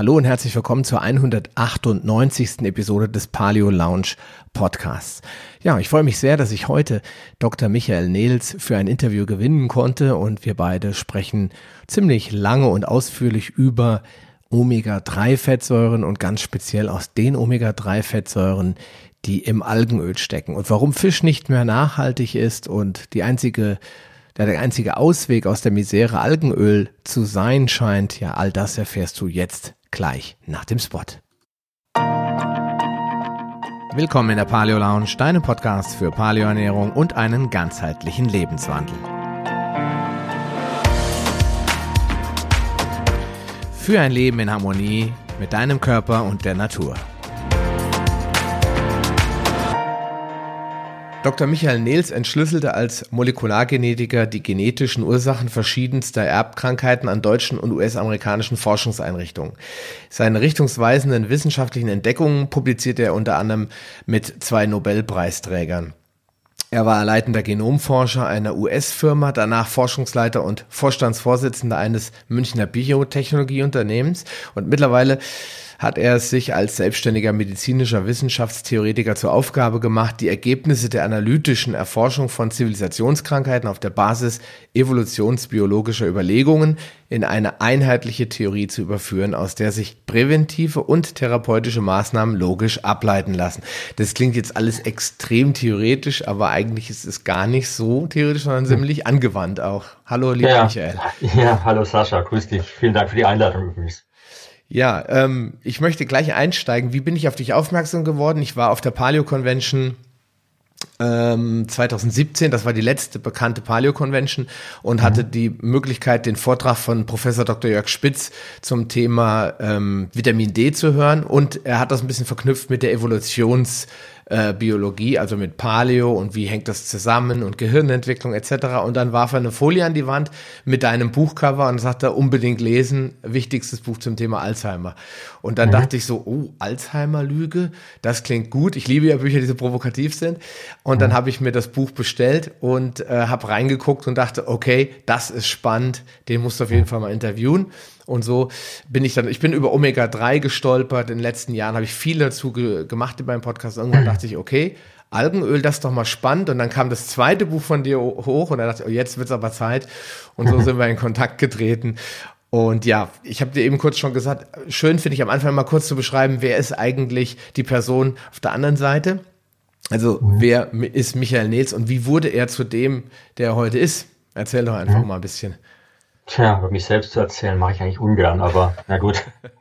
Hallo und herzlich willkommen zur 198. Episode des Paleo Lounge Podcasts. Ja, ich freue mich sehr, dass ich heute Dr. Michael Nels für ein Interview gewinnen konnte und wir beide sprechen ziemlich lange und ausführlich über Omega-3-Fettsäuren und ganz speziell aus den Omega-3-Fettsäuren, die im Algenöl stecken und warum Fisch nicht mehr nachhaltig ist und die einzige der einzige Ausweg aus der Misere Algenöl zu sein scheint, ja, all das erfährst du jetzt gleich nach dem Spot. Willkommen in der Paleo Lounge, deinem Podcast für Paleoernährung und einen ganzheitlichen Lebenswandel. Für ein Leben in Harmonie mit deinem Körper und der Natur. Dr. Michael Nels entschlüsselte als Molekulargenetiker die genetischen Ursachen verschiedenster Erbkrankheiten an deutschen und US-amerikanischen Forschungseinrichtungen. Seine richtungsweisenden wissenschaftlichen Entdeckungen publizierte er unter anderem mit zwei Nobelpreisträgern. Er war leitender Genomforscher einer US-Firma, danach Forschungsleiter und Vorstandsvorsitzender eines Münchner Biotechnologieunternehmens und mittlerweile hat er es sich als selbstständiger medizinischer Wissenschaftstheoretiker zur Aufgabe gemacht, die Ergebnisse der analytischen Erforschung von Zivilisationskrankheiten auf der Basis evolutionsbiologischer Überlegungen in eine einheitliche Theorie zu überführen, aus der sich präventive und therapeutische Maßnahmen logisch ableiten lassen. Das klingt jetzt alles extrem theoretisch, aber eigentlich ist es gar nicht so theoretisch, sondern ziemlich angewandt auch. Hallo, lieber ja, Michael. Ja, hallo Sascha, grüß dich. Vielen Dank für die Einladung übrigens. Ja, ähm, ich möchte gleich einsteigen. Wie bin ich auf dich aufmerksam geworden? Ich war auf der Paleo Convention ähm, 2017, das war die letzte bekannte Paleo Convention und mhm. hatte die Möglichkeit, den Vortrag von Professor Dr. Jörg Spitz zum Thema ähm, Vitamin D zu hören und er hat das ein bisschen verknüpft mit der Evolutions äh, Biologie, also mit Paleo und wie hängt das zusammen und Gehirnentwicklung etc. Und dann warf er eine Folie an die Wand mit deinem Buchcover und sagte, unbedingt lesen, wichtigstes Buch zum Thema Alzheimer. Und dann mhm. dachte ich so, oh, Alzheimer-Lüge, das klingt gut. Ich liebe ja Bücher, die so provokativ sind. Und mhm. dann habe ich mir das Buch bestellt und äh, habe reingeguckt und dachte, okay, das ist spannend, den musst du auf jeden Fall mal interviewen. Und so bin ich dann, ich bin über Omega-3 gestolpert. In den letzten Jahren habe ich viel dazu ge gemacht in meinem Podcast. Irgendwann dachte ich, okay, Algenöl, das ist doch mal spannend. Und dann kam das zweite Buch von dir hoch und dann dachte ich, oh, jetzt wird's aber Zeit. Und so sind wir in Kontakt getreten. Und ja, ich habe dir eben kurz schon gesagt, schön finde ich am Anfang mal kurz zu beschreiben, wer ist eigentlich die Person auf der anderen Seite? Also mhm. wer ist Michael Nils und wie wurde er zu dem, der er heute ist? Erzähl doch einfach mhm. mal ein bisschen. Tja, über mich selbst zu erzählen, mache ich eigentlich ungern, aber na gut.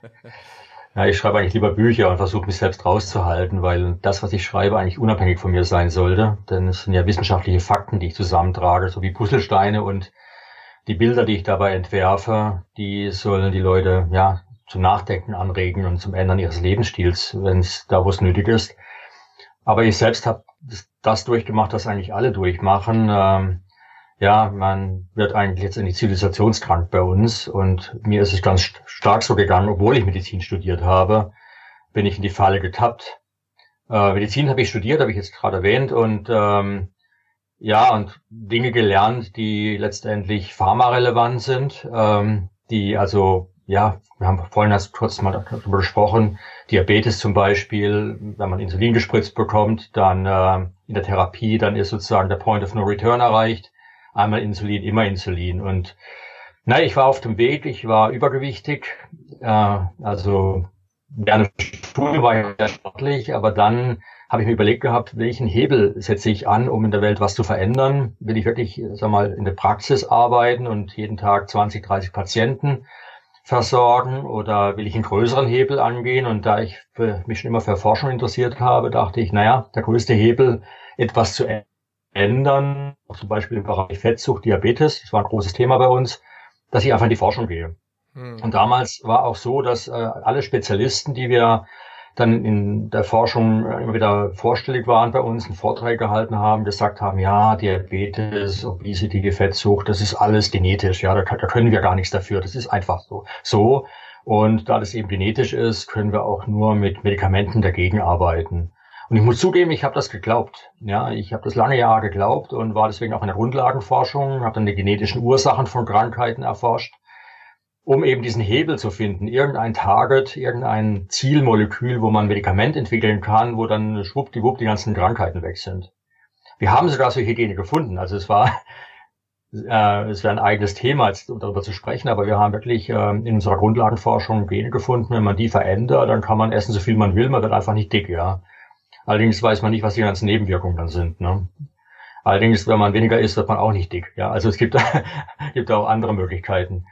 Ja, ich schreibe eigentlich lieber Bücher und versuche mich selbst rauszuhalten, weil das, was ich schreibe, eigentlich unabhängig von mir sein sollte. Denn es sind ja wissenschaftliche Fakten, die ich zusammentrage, so wie Puzzlesteine und die Bilder, die ich dabei entwerfe, die sollen die Leute ja zum Nachdenken anregen und zum Ändern ihres Lebensstils, wenn es da, wo es nötig ist. Aber ich selbst habe das durchgemacht, was eigentlich alle durchmachen. Ähm, ja, man wird eigentlich jetzt in die Zivilisationskrank bei uns und mir ist es ganz stark so gegangen, obwohl ich Medizin studiert habe, bin ich in die Falle getappt. Äh, Medizin habe ich studiert, habe ich jetzt gerade erwähnt und ähm, ja, und Dinge gelernt, die letztendlich pharmarelevant sind, ähm, die also, ja, wir haben vorhin erst kurz mal darüber gesprochen, Diabetes zum Beispiel, wenn man Insulin gespritzt bekommt, dann äh, in der Therapie, dann ist sozusagen der Point of No Return erreicht einmal Insulin, immer Insulin. Und na, ich war auf dem Weg, ich war übergewichtig, äh, also während der Schule war ich sehr sportlich, aber dann habe ich mir überlegt gehabt, welchen Hebel setze ich an, um in der Welt was zu verändern? Will ich wirklich, sag mal, in der Praxis arbeiten und jeden Tag 20, 30 Patienten versorgen oder will ich einen größeren Hebel angehen? Und da ich mich schon immer für Forschung interessiert habe, dachte ich, naja, der größte Hebel, etwas zu ändern, zum Beispiel im Bereich Fettsucht, Diabetes, das war ein großes Thema bei uns, dass ich einfach in die Forschung gehe. Hm. Und damals war auch so, dass äh, alle Spezialisten, die wir dann in der Forschung äh, immer wieder vorstellig waren bei uns, einen Vortrag gehalten haben, gesagt haben, ja, Diabetes, Obesity, Fettsucht, das ist alles genetisch, ja, da, da können wir gar nichts dafür, das ist einfach so. So. Und da das eben genetisch ist, können wir auch nur mit Medikamenten dagegen arbeiten. Und ich muss zugeben, ich habe das geglaubt. Ja, ich habe das lange Jahre geglaubt und war deswegen auch in der Grundlagenforschung, habe dann die genetischen Ursachen von Krankheiten erforscht um eben diesen Hebel zu finden, irgendein Target, irgendein Zielmolekül, wo man ein Medikament entwickeln kann, wo dann schwuppdiwupp die ganzen Krankheiten weg sind. Wir haben sogar solche Gene gefunden. Also es war, äh, es wäre ein eigenes Thema, jetzt darüber zu sprechen, aber wir haben wirklich äh, in unserer Grundlagenforschung Gene gefunden. Wenn man die verändert, dann kann man essen, so viel man will, man wird einfach nicht dick, ja. Allerdings weiß man nicht, was die ganzen Nebenwirkungen dann sind. Ne? Allerdings, wenn man weniger isst, wird man auch nicht dick. Ja, also es gibt, gibt auch andere Möglichkeiten.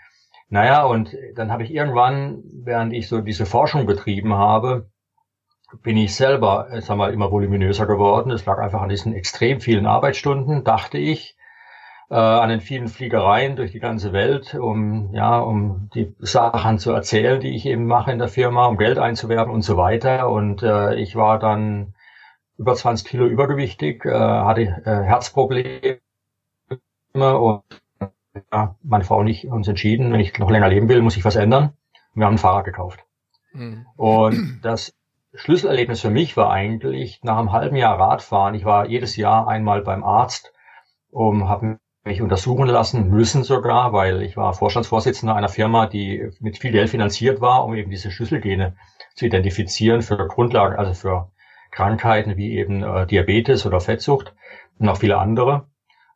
Naja, und dann habe ich irgendwann, während ich so diese Forschung betrieben habe, bin ich selber, äh, sag mal, immer voluminöser geworden. Es lag einfach an diesen extrem vielen Arbeitsstunden, dachte ich, äh, an den vielen Fliegereien durch die ganze Welt, um ja, um die Sachen zu erzählen, die ich eben mache in der Firma, um Geld einzuwerben und so weiter. Und äh, ich war dann über 20 Kilo übergewichtig, äh, hatte äh, Herzprobleme und ja, meine Frau und ich uns entschieden, wenn ich noch länger leben will, muss ich was ändern. wir haben ein Fahrrad gekauft. Mhm. Und das Schlüsselerlebnis für mich war eigentlich nach einem halben Jahr Radfahren. Ich war jedes Jahr einmal beim Arzt, um habe mich untersuchen lassen müssen sogar, weil ich war Vorstandsvorsitzender einer Firma, die mit viel Geld finanziert war, um eben diese Schlüsselgene zu identifizieren für Grundlagen, also für Krankheiten wie eben äh, Diabetes oder Fettsucht und noch viele andere.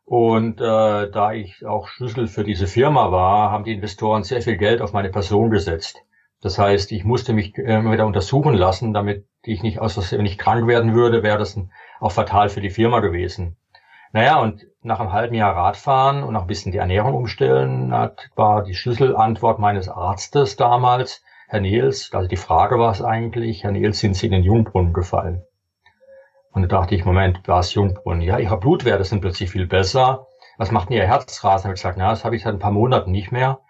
Und äh, da ich auch Schlüssel für diese Firma war, haben die Investoren sehr viel Geld auf meine Person gesetzt. Das heißt, ich musste mich immer wieder untersuchen lassen, damit ich nicht aus Versehen nicht krank werden würde, wäre das auch fatal für die Firma gewesen. Naja, und nach einem halben Jahr Radfahren und noch ein bisschen die Ernährung umstellen, hat, war die Schlüsselantwort meines Arztes damals, Herr Niels, also die Frage war es eigentlich, Herr Niels, sind Sie in den Jungbrunnen gefallen? Und da dachte ich, Moment, Glas Jungbrunnen. Ja, ihre Blutwerte sind plötzlich viel besser. Was macht denn ihr Herzrasen? Habe ich gesagt, na, das habe ich seit ein paar Monaten nicht mehr.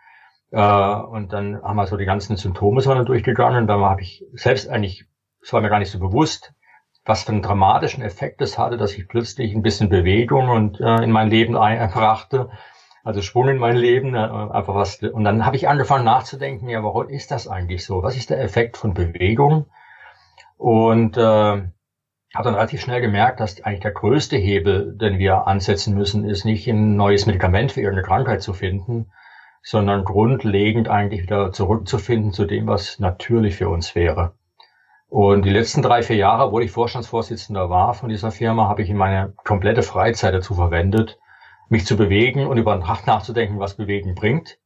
Äh, und dann haben wir so die ganzen Symptome so durchgegangen. Und dann habe ich selbst eigentlich, es war mir gar nicht so bewusst, was für einen dramatischen Effekt das hatte, dass ich plötzlich ein bisschen Bewegung und äh, in mein Leben einbrachte. Also Schwung in mein Leben, äh, einfach was. Und dann habe ich angefangen nachzudenken, ja, warum ist das eigentlich so? Was ist der Effekt von Bewegung? Und äh, habe dann relativ schnell gemerkt, dass eigentlich der größte Hebel, den wir ansetzen müssen, ist nicht ein neues Medikament für irgendeine Krankheit zu finden, sondern grundlegend eigentlich wieder zurückzufinden zu dem, was natürlich für uns wäre. Und die letzten drei, vier Jahre, wo ich Vorstandsvorsitzender war von dieser Firma, habe ich in meine komplette Freizeit dazu verwendet, mich zu bewegen und über Nacht nachzudenken, was Bewegen bringt,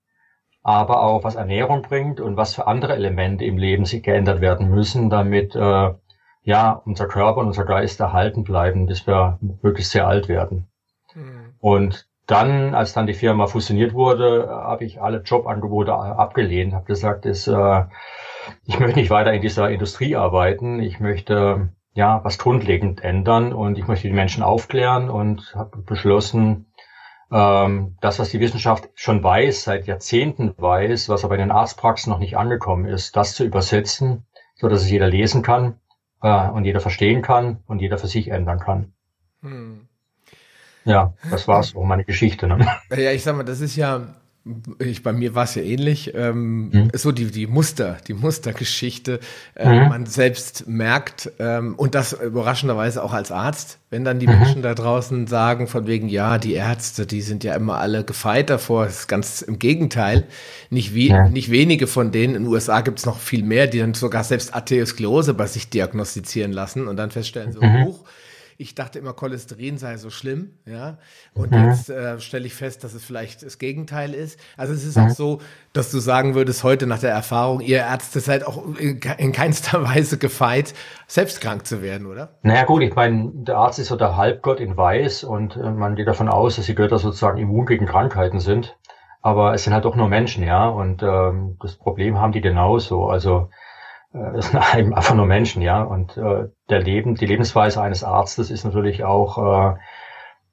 aber auch was Ernährung bringt und was für andere Elemente im Leben sich geändert werden müssen, damit äh, ja, unser Körper und unser Geist erhalten bleiben, bis wir wirklich sehr alt werden. Mhm. Und dann, als dann die Firma fusioniert wurde, habe ich alle Jobangebote abgelehnt, habe gesagt, ist, äh, ich möchte nicht weiter in dieser Industrie arbeiten, ich möchte ja was grundlegend ändern und ich möchte die Menschen aufklären und habe beschlossen, ähm, das, was die Wissenschaft schon weiß, seit Jahrzehnten weiß, was aber in den Arztpraxen noch nicht angekommen ist, das zu übersetzen, so dass es jeder lesen kann äh, und jeder verstehen kann und jeder für sich ändern kann. Hm. Ja, das war's auch meine Geschichte. Ne? Ja, ich sag mal, das ist ja, ich, bei mir war es ja ähnlich, ähm, mhm. so die, die Muster, die Mustergeschichte. Äh, mhm. Man selbst merkt, ähm, und das überraschenderweise auch als Arzt, wenn dann die mhm. Menschen da draußen sagen, von wegen, ja, die Ärzte, die sind ja immer alle gefeit davor, das ist ganz im Gegenteil. Nicht, wie, ja. nicht wenige von denen, in den USA gibt es noch viel mehr, die dann sogar selbst Atheosklerose bei sich diagnostizieren lassen und dann feststellen, so, mhm. hoch, ich dachte immer, Cholesterin sei so schlimm, ja. Und mhm. jetzt äh, stelle ich fest, dass es vielleicht das Gegenteil ist. Also es ist mhm. auch so, dass du sagen würdest, heute nach der Erfahrung, ihr Ärzte seid auch in, in keinster Weise gefeit, selbst krank zu werden, oder? Naja gut, ich meine, der Arzt ist so der Halbgott in Weiß und äh, man geht davon aus, dass die Götter sozusagen immun gegen Krankheiten sind. Aber es sind halt doch nur Menschen, ja. Und ähm, das Problem haben die genauso. Also es sind einfach nur Menschen, ja. Und äh, der Leben, die Lebensweise eines Arztes ist natürlich auch, äh,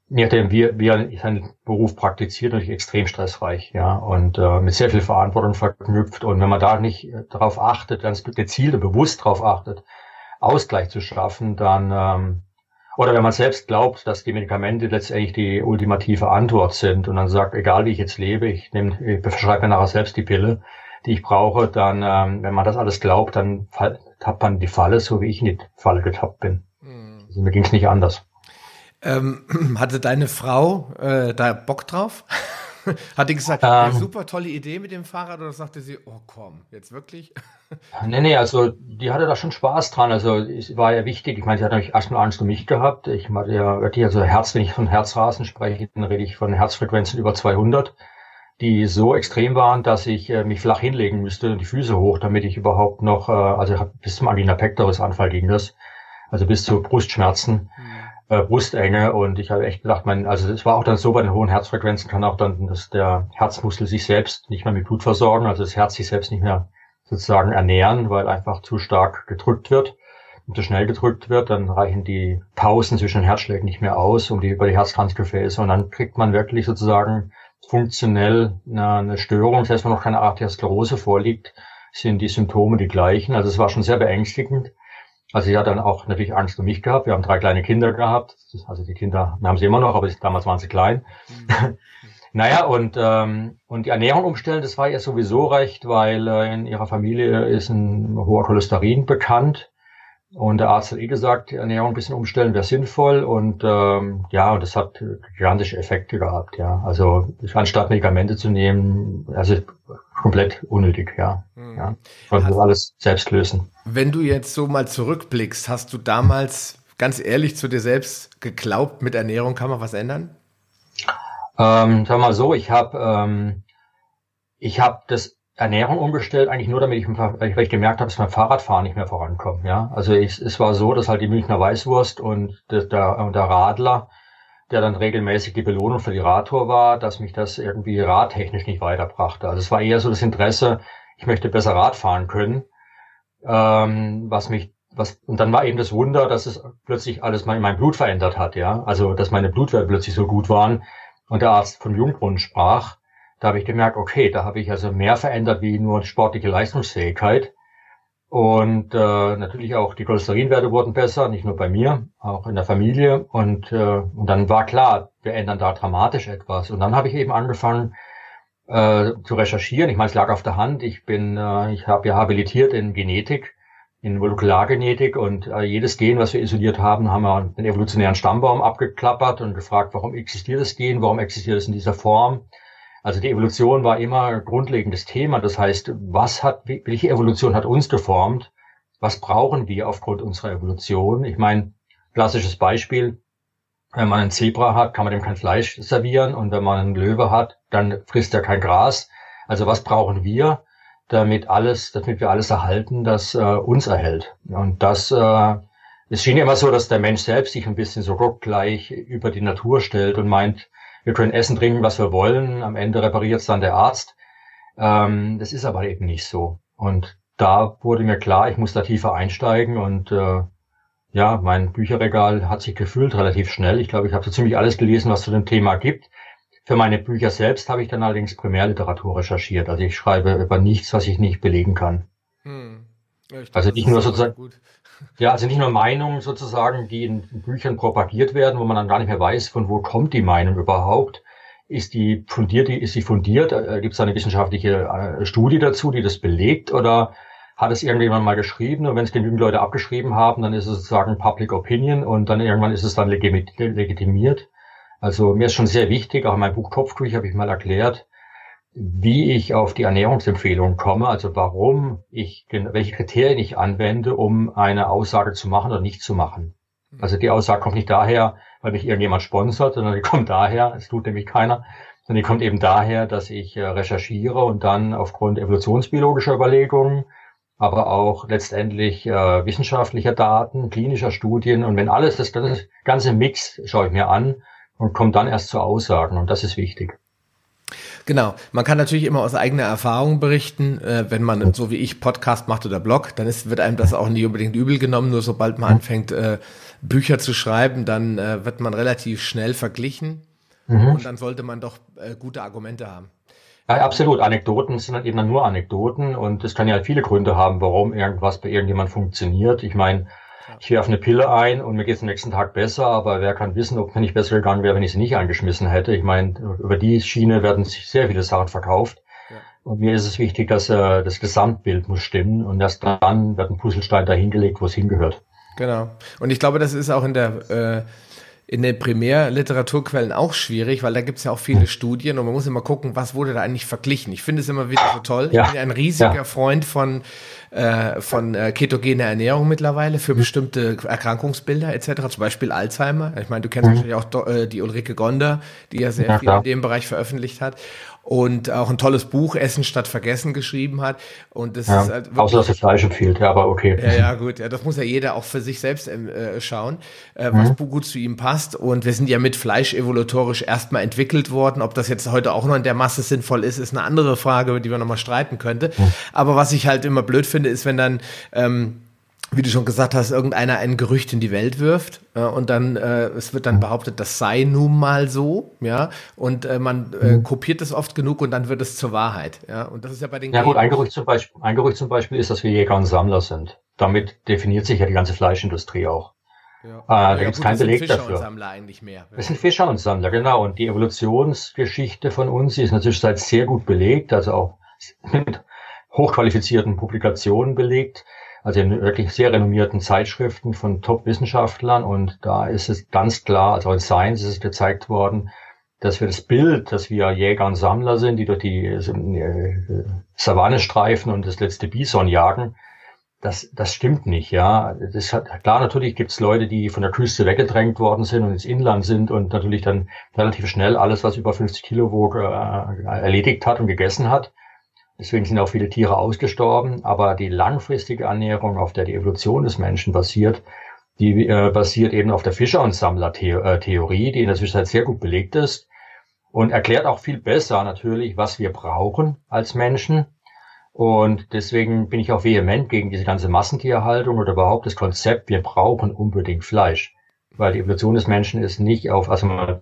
nachdem, wie, er seinen Beruf praktiziert, natürlich extrem stressreich, ja, und äh, mit sehr viel Verantwortung verknüpft. Und wenn man da nicht darauf achtet, ganz gezielt und bewusst darauf achtet, Ausgleich zu schaffen, dann ähm, oder wenn man selbst glaubt, dass die Medikamente letztendlich die ultimative Antwort sind und dann sagt, egal wie ich jetzt lebe, ich nehme, ich verschreibe mir nachher selbst die Pille, die ich brauche, dann, ähm, wenn man das alles glaubt, dann tappt man die Falle, so wie ich in die Falle getappt bin. Mhm. Also mir ging es nicht anders. Ähm, hatte deine Frau äh, da Bock drauf? Hat die gesagt, ähm, super tolle Idee mit dem Fahrrad oder sagte sie, oh komm, jetzt wirklich? nee, nee, also die hatte da schon Spaß dran. Also es war ja wichtig. Ich meine, sie hat natürlich erstmal Angst um mich gehabt. Ich hatte ja wirklich, also Herz, wenn ich von Herzrasen spreche, dann rede ich von Herzfrequenzen über 200, die so extrem waren, dass ich äh, mich flach hinlegen müsste und die Füße hoch, damit ich überhaupt noch, äh, also bis zum Angina pectoris Anfall ging das, also bis zu Brustschmerzen. Mhm. äh, Brustenge. Und ich habe echt gedacht, mein, also es war auch dann so, bei den hohen Herzfrequenzen kann auch dann, dass der Herzmuskel sich selbst nicht mehr mit Blut versorgen, also das Herz sich selbst nicht mehr sozusagen ernähren, weil einfach zu stark gedrückt wird. Und zu schnell gedrückt wird, dann reichen die Pausen zwischen den Herzschlägen nicht mehr aus, um die über die Herzkranzgefäße. Und dann kriegt man wirklich sozusagen funktionell eine, eine Störung, selbst wenn noch keine Arteriosklerose vorliegt, sind die Symptome die gleichen. Also es war schon sehr beängstigend. Also sie hat dann auch natürlich Angst um mich gehabt. Wir haben drei kleine Kinder gehabt. Also die Kinder, haben sie immer noch, aber damals waren sie klein. Mhm. naja, und, ähm, und die Ernährung umstellen, das war ihr sowieso recht, weil äh, in ihrer Familie ist ein hoher Cholesterin bekannt. Und der Arzt hat eh gesagt, die Ernährung ein bisschen umstellen wäre sinnvoll und ähm, ja, und das hat gigantische Effekte gehabt, ja. Also anstatt Medikamente zu nehmen, also komplett unnötig, ja. Mhm. ja. Konnten das alles selbst lösen. Wenn du jetzt so mal zurückblickst, hast du damals ganz ehrlich zu dir selbst geglaubt, mit Ernährung kann man was ändern? Ähm, sag mal so, ich habe ähm, ich habe das Ernährung umgestellt, eigentlich nur damit ich, weil ich gemerkt habe, dass mein Fahrradfahren nicht mehr vorankommt. Ja, also ich, es war so, dass halt die Münchner Weißwurst und der, der, der Radler, der dann regelmäßig die Belohnung für die Radtour war, dass mich das irgendwie radtechnisch nicht weiterbrachte. Also es war eher so das Interesse, ich möchte besser Rad fahren können, ähm, was mich was, und dann war eben das Wunder, dass es plötzlich alles mein, mein Blut verändert hat, ja. Also, dass meine Blutwerte plötzlich so gut waren und der Arzt von Jungbrunnen sprach da habe ich gemerkt, okay, da habe ich also mehr verändert wie nur sportliche Leistungsfähigkeit. Und äh, natürlich auch die Cholesterinwerte wurden besser, nicht nur bei mir, auch in der Familie. Und, äh, und dann war klar, wir ändern da dramatisch etwas. Und dann habe ich eben angefangen äh, zu recherchieren. Ich meine, es lag auf der Hand. Ich bin, äh, ich habe ja habilitiert in Genetik, in Molekulargenetik und äh, jedes Gen, was wir isoliert haben, haben wir den evolutionären Stammbaum abgeklappert und gefragt, warum existiert das Gen, warum existiert es in dieser Form also die Evolution war immer ein grundlegendes Thema. Das heißt, was hat, welche Evolution hat uns geformt? Was brauchen wir aufgrund unserer Evolution? Ich meine, klassisches Beispiel. Wenn man einen Zebra hat, kann man dem kein Fleisch servieren. Und wenn man einen Löwe hat, dann frisst er kein Gras. Also was brauchen wir, damit alles, damit wir alles erhalten, das äh, uns erhält? Und das, äh, es schien immer so, dass der Mensch selbst sich ein bisschen so gleich über die Natur stellt und meint, wir können essen, trinken, was wir wollen. Am Ende repariert es dann der Arzt. Ähm, das ist aber eben nicht so. Und da wurde mir klar, ich muss da tiefer einsteigen und äh, ja, mein Bücherregal hat sich gefüllt relativ schnell. Ich glaube, ich habe so ziemlich alles gelesen, was zu dem Thema gibt. Für meine Bücher selbst habe ich dann allerdings Primärliteratur recherchiert. Also ich schreibe über nichts, was ich nicht belegen kann. Hm. Ja, dachte, also nicht nur sozusagen. Ja, also nicht nur Meinungen sozusagen, die in Büchern propagiert werden, wo man dann gar nicht mehr weiß, von wo kommt die Meinung überhaupt. Ist die fundiert, ist sie fundiert? Äh, Gibt es eine wissenschaftliche äh, Studie dazu, die das belegt? Oder hat es irgendjemand mal geschrieben und wenn es genügend Leute abgeschrieben haben, dann ist es sozusagen Public Opinion und dann irgendwann ist es dann legitimiert. Also mir ist schon sehr wichtig, auch in meinem Buch Kopftuch habe ich mal erklärt, wie ich auf die Ernährungsempfehlung komme, also warum ich, welche Kriterien ich anwende, um eine Aussage zu machen oder nicht zu machen. Mhm. Also die Aussage kommt nicht daher, weil mich irgendjemand sponsert, sondern die kommt daher, es tut nämlich keiner, sondern die kommt eben daher, dass ich äh, recherchiere und dann aufgrund evolutionsbiologischer Überlegungen, aber auch letztendlich äh, wissenschaftlicher Daten, klinischer Studien und wenn alles, das, das ganze Mix schaue ich mir an und komme dann erst zu Aussagen und das ist wichtig. Genau. Man kann natürlich immer aus eigener Erfahrung berichten. Äh, wenn man so wie ich Podcast macht oder Blog, dann ist, wird einem das auch nicht unbedingt übel genommen. Nur sobald man anfängt, äh, Bücher zu schreiben, dann äh, wird man relativ schnell verglichen. Mhm. Und dann sollte man doch äh, gute Argumente haben. Ja, absolut. Anekdoten sind halt eben nur Anekdoten und es kann ja viele Gründe haben, warum irgendwas bei irgendjemand funktioniert. Ich meine, ich werfe eine Pille ein und mir geht es am nächsten Tag besser, aber wer kann wissen, ob mir nicht besser gegangen wäre, wenn ich sie nicht eingeschmissen hätte. Ich meine, über die Schiene werden sich sehr viele Sachen verkauft. Ja. Und mir ist es wichtig, dass äh, das Gesamtbild muss stimmen und erst dann wird ein Puzzlestein dahingelegt, wo es hingehört. Genau. Und ich glaube, das ist auch in der äh, in den Primärliteraturquellen auch schwierig, weil da gibt es ja auch viele. Studien und man muss immer gucken, was wurde da eigentlich verglichen. Ich finde es immer wieder so toll. Ja. Ich bin ein riesiger ja. Freund von, äh, von äh, ketogener Ernährung mittlerweile für bestimmte Erkrankungsbilder etc., zum Beispiel Alzheimer. Ich meine, du kennst mhm. wahrscheinlich auch äh, die Ulrike Gonder, die ja sehr ja, viel klar. in dem Bereich veröffentlicht hat und auch ein tolles Buch Essen statt Vergessen geschrieben hat. Und das ja, ist halt wirklich, außer dass das Fleisch empfiehlt, ja, aber okay. Ja, ja, gut, ja, das muss ja jeder auch für sich selbst ähm, äh, schauen, äh, was mhm. gut zu ihm passt. Und wir sind ja mit Fleisch evolutorisch erstmal entwickelt worden. Ob das jetzt heute auch noch in der Masse sinnvoll ist, ist eine andere Frage, über die wir nochmal streiten könnte. Mhm. Aber was ich halt immer blöd finde, ist, wenn dann ähm, wie du schon gesagt hast, irgendeiner ein Gerücht in die Welt wirft äh, und dann äh, es wird dann behauptet, das sei nun mal so, ja, und äh, man äh, mhm. kopiert es oft genug und dann wird es zur Wahrheit, ja, und das ist ja bei den Ja gut, ein Gerücht zum Beispiel, ein Gerücht zum Beispiel ist, dass wir Jäger und Sammler sind. Damit definiert sich ja die ganze Fleischindustrie auch. Ja. Äh, da ja, gibt es keinen Beleg Fischer dafür. Und Sammler eigentlich mehr. Das sind Fischer und Sammler, genau. Und die Evolutionsgeschichte von uns ist natürlich seit sehr gut belegt, also auch mit hochqualifizierten Publikationen belegt also in wirklich sehr renommierten Zeitschriften von Top-Wissenschaftlern und da ist es ganz klar, also in Science ist es gezeigt worden, dass wir das Bild, dass wir Jäger und Sammler sind, die durch die äh, Savanne streifen und das letzte Bison jagen, das, das stimmt nicht, ja. Das hat, klar, natürlich gibt es Leute, die von der Küste weggedrängt worden sind und ins Inland sind und natürlich dann relativ schnell alles, was über 50 Kilo wog, äh, erledigt hat und gegessen hat. Deswegen sind auch viele Tiere ausgestorben. Aber die langfristige Ernährung, auf der die Evolution des Menschen basiert, die äh, basiert eben auf der Fischer- und Sammler-Theorie, die in der Zwischenzeit sehr gut belegt ist und erklärt auch viel besser natürlich, was wir brauchen als Menschen. Und deswegen bin ich auch vehement gegen diese ganze Massentierhaltung oder überhaupt das Konzept, wir brauchen unbedingt Fleisch. Weil die Evolution des Menschen ist nicht auf, also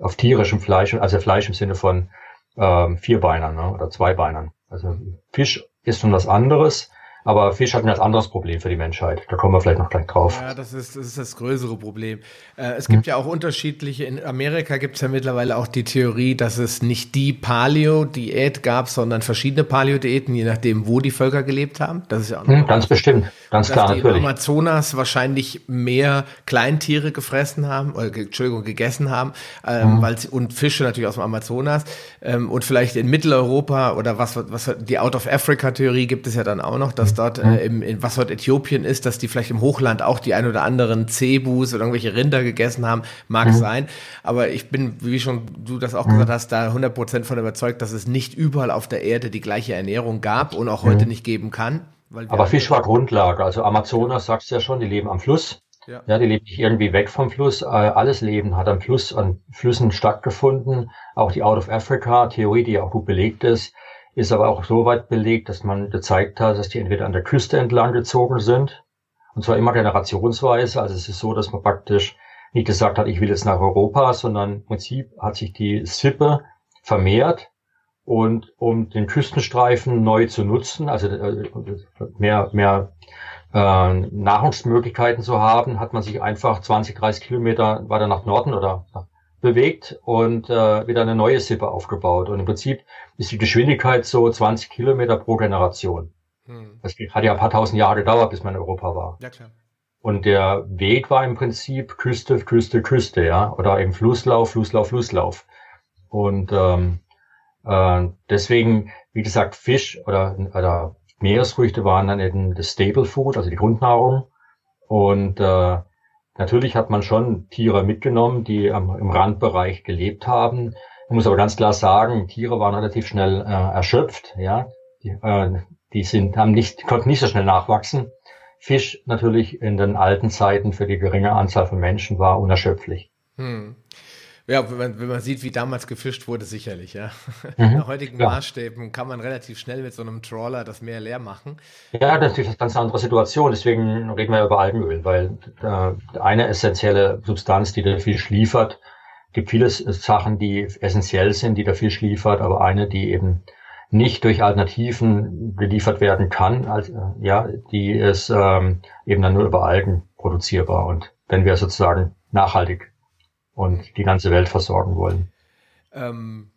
auf tierischem Fleisch, also Fleisch im Sinne von ähm, Vierbeinern ne, oder Zweibeinern. Also Fisch ist schon was anderes, aber Fisch hat ein ganz anderes Problem für die Menschheit. Da kommen wir vielleicht noch gleich drauf. Ja, das ist das, ist das größere Problem. Äh, es gibt hm. ja auch unterschiedliche, in Amerika gibt es ja mittlerweile auch die Theorie, dass es nicht die Paleo-Diät gab, sondern verschiedene Paleo-Diäten, je nachdem, wo die Völker gelebt haben. Das ist ja auch hm, ganz bestimmt, ganz klar, die natürlich. Amazonas wahrscheinlich mehr Kleintiere gefressen haben, oder, Entschuldigung, gegessen haben, ähm, hm. weil sie, und Fische natürlich aus dem Amazonas. Ähm, und vielleicht in Mitteleuropa oder was, was die Out-of-Africa-Theorie gibt es ja dann auch noch, dass dort äh, im, in, was dort Äthiopien ist, dass die vielleicht im Hochland auch die ein oder anderen Cebus oder irgendwelche Rinder gegessen haben, mag mhm. sein. Aber ich bin, wie schon du das auch mhm. gesagt hast, da 100% von überzeugt, dass es nicht überall auf der Erde die gleiche Ernährung gab und auch heute mhm. nicht geben kann. Aber Fisch war Grundlage. Also Amazonas, sagst du ja schon, die leben am Fluss. Ja. ja, die leben nicht irgendwie weg vom Fluss. Äh, alles Leben hat am Fluss, an Flüssen stattgefunden. Auch die Out of Africa Theorie, die ja auch gut belegt ist, ist aber auch so weit belegt, dass man gezeigt hat, dass die entweder an der Küste entlang gezogen sind, und zwar immer generationsweise. Also es ist so, dass man praktisch nicht gesagt hat, ich will jetzt nach Europa, sondern im Prinzip hat sich die Sippe vermehrt und um den Küstenstreifen neu zu nutzen, also äh, mehr, mehr äh, Nahrungsmöglichkeiten zu haben, hat man sich einfach 20, 30 Kilometer weiter nach Norden oder bewegt und äh, wieder eine neue Sippe aufgebaut. Und im Prinzip ist die Geschwindigkeit so 20 Kilometer pro Generation. Hm. Das hat ja ein paar tausend Jahre gedauert, bis man in Europa war. Ja, klar. Und der Weg war im Prinzip Küste, Küste, Küste, ja, oder eben Flusslauf, Flusslauf, Flusslauf. Und ähm, äh, deswegen, wie gesagt, Fisch oder, oder Meeresfrüchte waren dann eben das Stable Food, also die Grundnahrung. Und äh, Natürlich hat man schon Tiere mitgenommen, die im Randbereich gelebt haben. Man muss aber ganz klar sagen, Tiere waren relativ schnell äh, erschöpft. Ja, die, äh, die sind, haben nicht, konnten nicht so schnell nachwachsen. Fisch natürlich in den alten Zeiten für die geringe Anzahl von Menschen war unerschöpflich. Hm. Ja, wenn man, wenn man sieht, wie damals gefischt wurde, sicherlich, ja. Mhm, Nach heutigen klar. Maßstäben kann man relativ schnell mit so einem Trawler das Meer leer machen. Ja, das ist eine ganz andere Situation. Deswegen reden wir über Algenöl, weil äh, eine essentielle Substanz, die der Fisch liefert, gibt viele Sachen, die essentiell sind, die der Fisch liefert, aber eine, die eben nicht durch Alternativen geliefert werden kann, also, ja, die ist ähm, eben dann nur über Algen produzierbar. Und wenn wir sozusagen nachhaltig und die ganze Welt versorgen wollen. Ähm,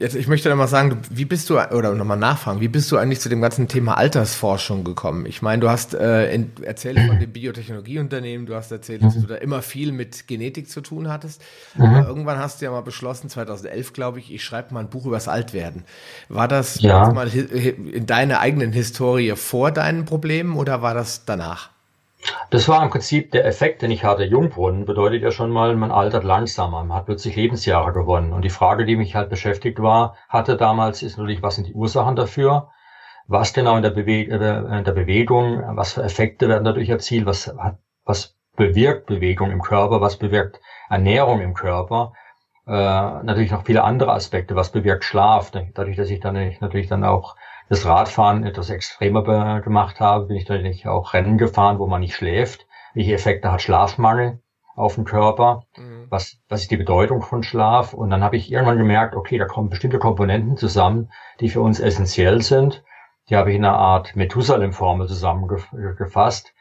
Jetzt, ich möchte nochmal sagen, wie bist du, oder nochmal nachfragen, wie bist du eigentlich zu dem ganzen Thema Altersforschung gekommen? Ich meine, du hast äh, in, erzählt von dem Biotechnologieunternehmen, du hast erzählt, dass du da immer viel mit Genetik zu tun hattest. Mhm. Aber irgendwann hast du ja mal beschlossen, 2011 glaube ich, ich schreibe mal ein Buch übers Altwerden. War das ja. mal in deiner eigenen Historie vor deinen Problemen oder war das danach? Das war im Prinzip der Effekt, den ich hatte. Jungbrunnen bedeutet ja schon mal, man altert langsamer, man hat plötzlich Lebensjahre gewonnen. Und die Frage, die mich halt beschäftigt war, hatte damals, ist natürlich, was sind die Ursachen dafür? Was genau in der, Bewe äh, in der Bewegung, was für Effekte werden dadurch erzielt? Was was bewirkt Bewegung im Körper? Was bewirkt Ernährung im Körper? Äh, natürlich noch viele andere Aspekte. Was bewirkt Schlaf? Dadurch, dass ich dann natürlich dann auch das Radfahren etwas extremer gemacht habe, bin ich natürlich auch Rennen gefahren, wo man nicht schläft. Welche Effekte hat Schlafmangel auf den Körper? Mhm. Was, was ist die Bedeutung von Schlaf? Und dann habe ich irgendwann gemerkt, okay, da kommen bestimmte Komponenten zusammen, die für uns essentiell sind. Die habe ich in einer Art Methusalem-Formel zusammengefasst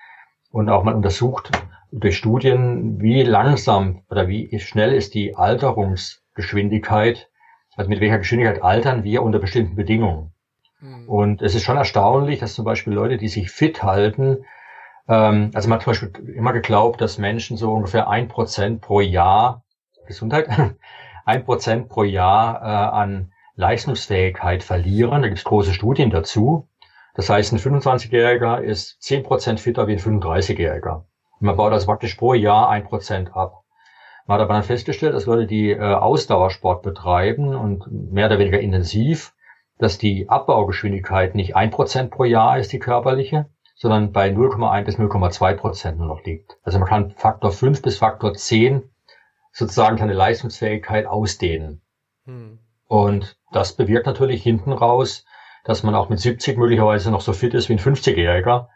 und auch mal untersucht durch Studien, wie langsam oder wie schnell ist die Alterungsgeschwindigkeit, also mit welcher Geschwindigkeit altern wir unter bestimmten Bedingungen. Mhm. Und es ist schon erstaunlich, dass zum Beispiel Leute, die sich fit halten, ähm, also man hat zum Beispiel immer geglaubt, dass Menschen so ungefähr ein Prozent pro Jahr, Gesundheit, ein Prozent pro Jahr äh, an Leistungsfähigkeit verlieren. Da gibt es große Studien dazu. Das heißt, ein 25-Jähriger ist zehn Prozent fitter wie ein 35-Jähriger. Man baut also praktisch pro Jahr ein Prozent ab. Man hat aber dann festgestellt, dass Leute, die äh, Ausdauersport betreiben und mehr oder weniger intensiv, dass die Abbaugeschwindigkeit nicht ein Prozent pro Jahr ist, die körperliche, sondern bei 0,1 bis 0,2 Prozent nur noch liegt. Also man kann Faktor 5 bis Faktor 10 sozusagen seine Leistungsfähigkeit ausdehnen. Hm. Und das bewirkt natürlich hinten raus, dass man auch mit 70 möglicherweise noch so fit ist wie ein 50-Jähriger,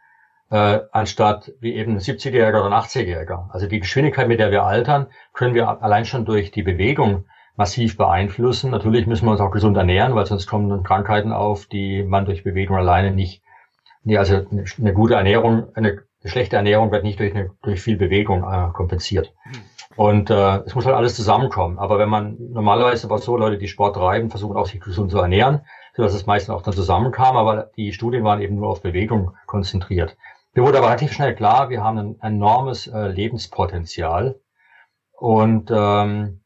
äh, anstatt wie eben ein 70-Jähriger oder ein 80-Jähriger. Also die Geschwindigkeit, mit der wir altern, können wir allein schon durch die Bewegung massiv beeinflussen. Natürlich müssen wir uns auch gesund ernähren, weil sonst kommen dann Krankheiten auf, die man durch Bewegung alleine nicht, nee, also eine, gute Ernährung, eine, eine, schlechte Ernährung wird nicht durch, eine, durch viel Bewegung äh, kompensiert. Und äh, es muss halt alles zusammenkommen. Aber wenn man normalerweise war so, Leute, die Sport treiben, versuchen auch sich gesund zu ernähren, sodass es meistens auch dann zusammenkam, aber die Studien waren eben nur auf Bewegung konzentriert. Mir wurde aber relativ schnell klar, wir haben ein enormes äh, Lebenspotenzial. Und ähm,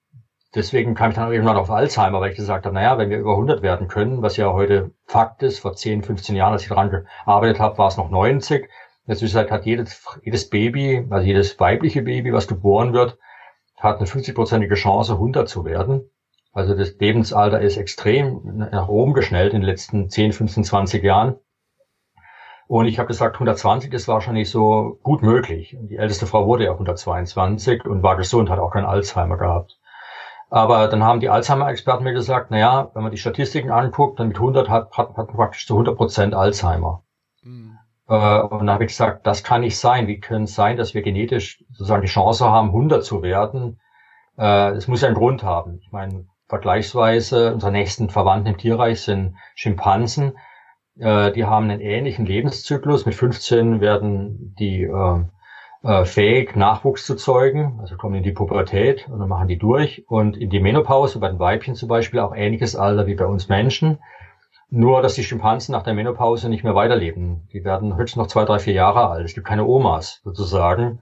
deswegen kam ich dann irgendwann auf Alzheimer, weil ich gesagt habe, naja, wenn wir über 100 werden können, was ja heute Fakt ist, vor 10, 15 Jahren, als ich daran gearbeitet habe, war es noch 90. Jetzt ist halt, hat jedes, jedes Baby, also jedes weibliche Baby, was geboren wird, hat eine 50-prozentige Chance, 100 zu werden. Also das Lebensalter ist extrem nach oben geschnellt in den letzten 10, 15, 20 Jahren. Und ich habe gesagt, 120 ist wahrscheinlich so gut möglich. Die älteste Frau wurde ja 122 und war gesund, hat auch keinen Alzheimer gehabt. Aber dann haben die Alzheimer-Experten mir gesagt, na ja, wenn man die Statistiken anguckt, dann mit 100 hat, hat, hat man praktisch zu 100 Prozent Alzheimer. Mhm. Äh, und dann habe ich gesagt, das kann nicht sein. Wie können es sein, dass wir genetisch sozusagen die Chance haben, 100 zu werden? Äh, es muss ja einen Grund haben. Ich meine, vergleichsweise unsere nächsten Verwandten im Tierreich sind Schimpansen. Äh, die haben einen ähnlichen Lebenszyklus. Mit 15 werden die äh, äh, fähig, Nachwuchs zu zeugen, also kommen in die Pubertät und dann machen die durch und in die Menopause, bei den Weibchen zum Beispiel, auch ähnliches Alter wie bei uns Menschen. Nur, dass die Schimpansen nach der Menopause nicht mehr weiterleben. Die werden höchstens noch zwei, drei, vier Jahre alt. Es gibt keine Omas sozusagen.